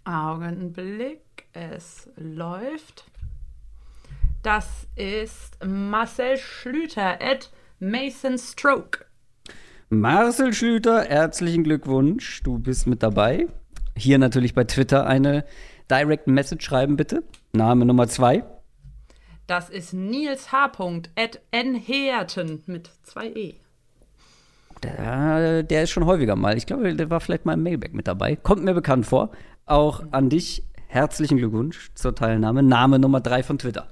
Augenblick, es läuft. Das ist Marcel Schlüter at Mason Stroke. Marcel Schlüter, herzlichen Glückwunsch. Du bist mit dabei. Hier natürlich bei Twitter eine Direct Message schreiben, bitte. Name Nummer zwei. Das ist Nils H. at Nherten mit zwei E. Der, der ist schon häufiger mal. Ich glaube, der war vielleicht mal im Mailback mit dabei. Kommt mir bekannt vor. Auch an dich herzlichen Glückwunsch zur Teilnahme. Name Nummer drei von Twitter.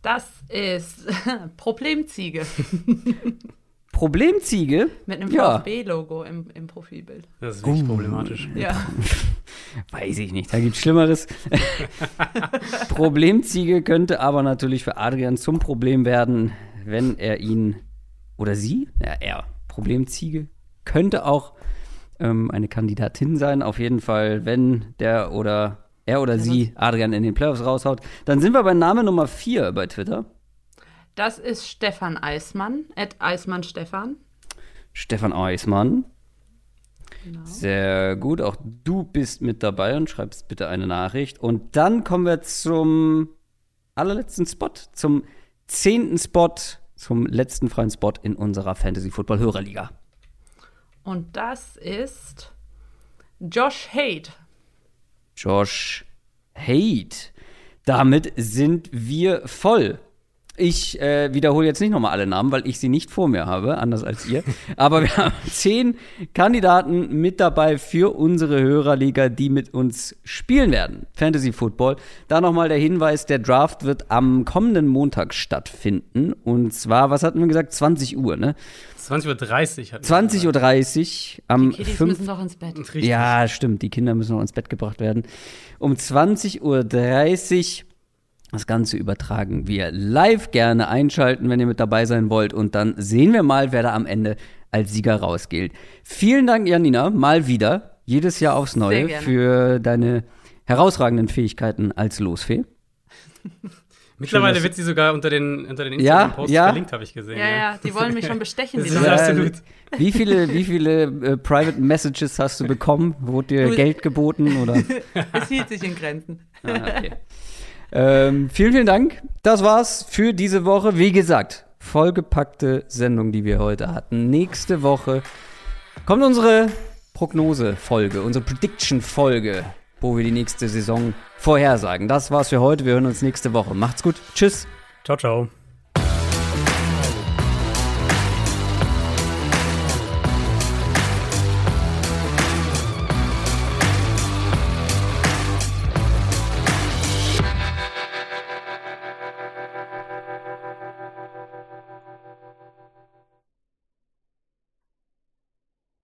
Das ist [laughs] Problemziege [laughs] Problemziege? mit einem Ja. VfB-Logo im, im Profilbild. Das ist wirklich problematisch. Ja. [laughs] Weiß ich nicht, da gibt's Schlimmeres. [laughs] Problemziege könnte aber natürlich für Adrian zum Problem werden, wenn er ihn oder sie, ja, er, Problemziege, könnte auch ähm, eine Kandidatin sein. Auf jeden Fall, wenn der oder er oder sie Adrian in den Playoffs raushaut. Dann sind wir bei Name Nummer 4 bei Twitter. Das ist Stefan Eismann, at Eismann Stefan. Stefan Eismann. Genau. Sehr gut, auch du bist mit dabei und schreibst bitte eine Nachricht. Und dann kommen wir zum allerletzten Spot, zum zehnten Spot, zum letzten freien Spot in unserer Fantasy Football Hörerliga. Und das ist Josh Haidt. Josh Haidt. Damit sind wir voll. Ich äh, wiederhole jetzt nicht nochmal alle Namen, weil ich sie nicht vor mir habe, anders als ihr. Aber wir [laughs] haben zehn Kandidaten mit dabei für unsere Hörerliga, die mit uns spielen werden. Fantasy Football. Da nochmal der Hinweis, der Draft wird am kommenden Montag stattfinden. Und zwar, was hatten wir gesagt? 20 Uhr, ne? 20.30 Uhr. 20.30 Uhr am Die Kiddies müssen doch ins Bett. Richtig. Ja, stimmt. Die Kinder müssen noch ins Bett gebracht werden. Um 20.30 Uhr das Ganze übertragen wir live. Gerne einschalten, wenn ihr mit dabei sein wollt. Und dann sehen wir mal, wer da am Ende als Sieger rausgeht. Vielen Dank, Janina, mal wieder. Jedes Jahr aufs Neue für deine herausragenden Fähigkeiten als Losfee. [laughs] Mittlerweile wird sie sogar unter den, unter den Instagram-Posts ja, ja. verlinkt, habe ich gesehen. Ja, ja, die wollen mich schon [laughs] bestechen. das ist absolut. Wie viele, wie viele äh, Private Messages hast du bekommen? Wurde dir Geld geboten? Oder? [laughs] es hielt sich in Grenzen. Ah, okay. Ähm, vielen, vielen Dank. Das war's für diese Woche. Wie gesagt, vollgepackte Sendung, die wir heute hatten. Nächste Woche kommt unsere Prognose-Folge, unsere Prediction-Folge, wo wir die nächste Saison vorhersagen. Das war's für heute. Wir hören uns nächste Woche. Macht's gut. Tschüss. Ciao, ciao.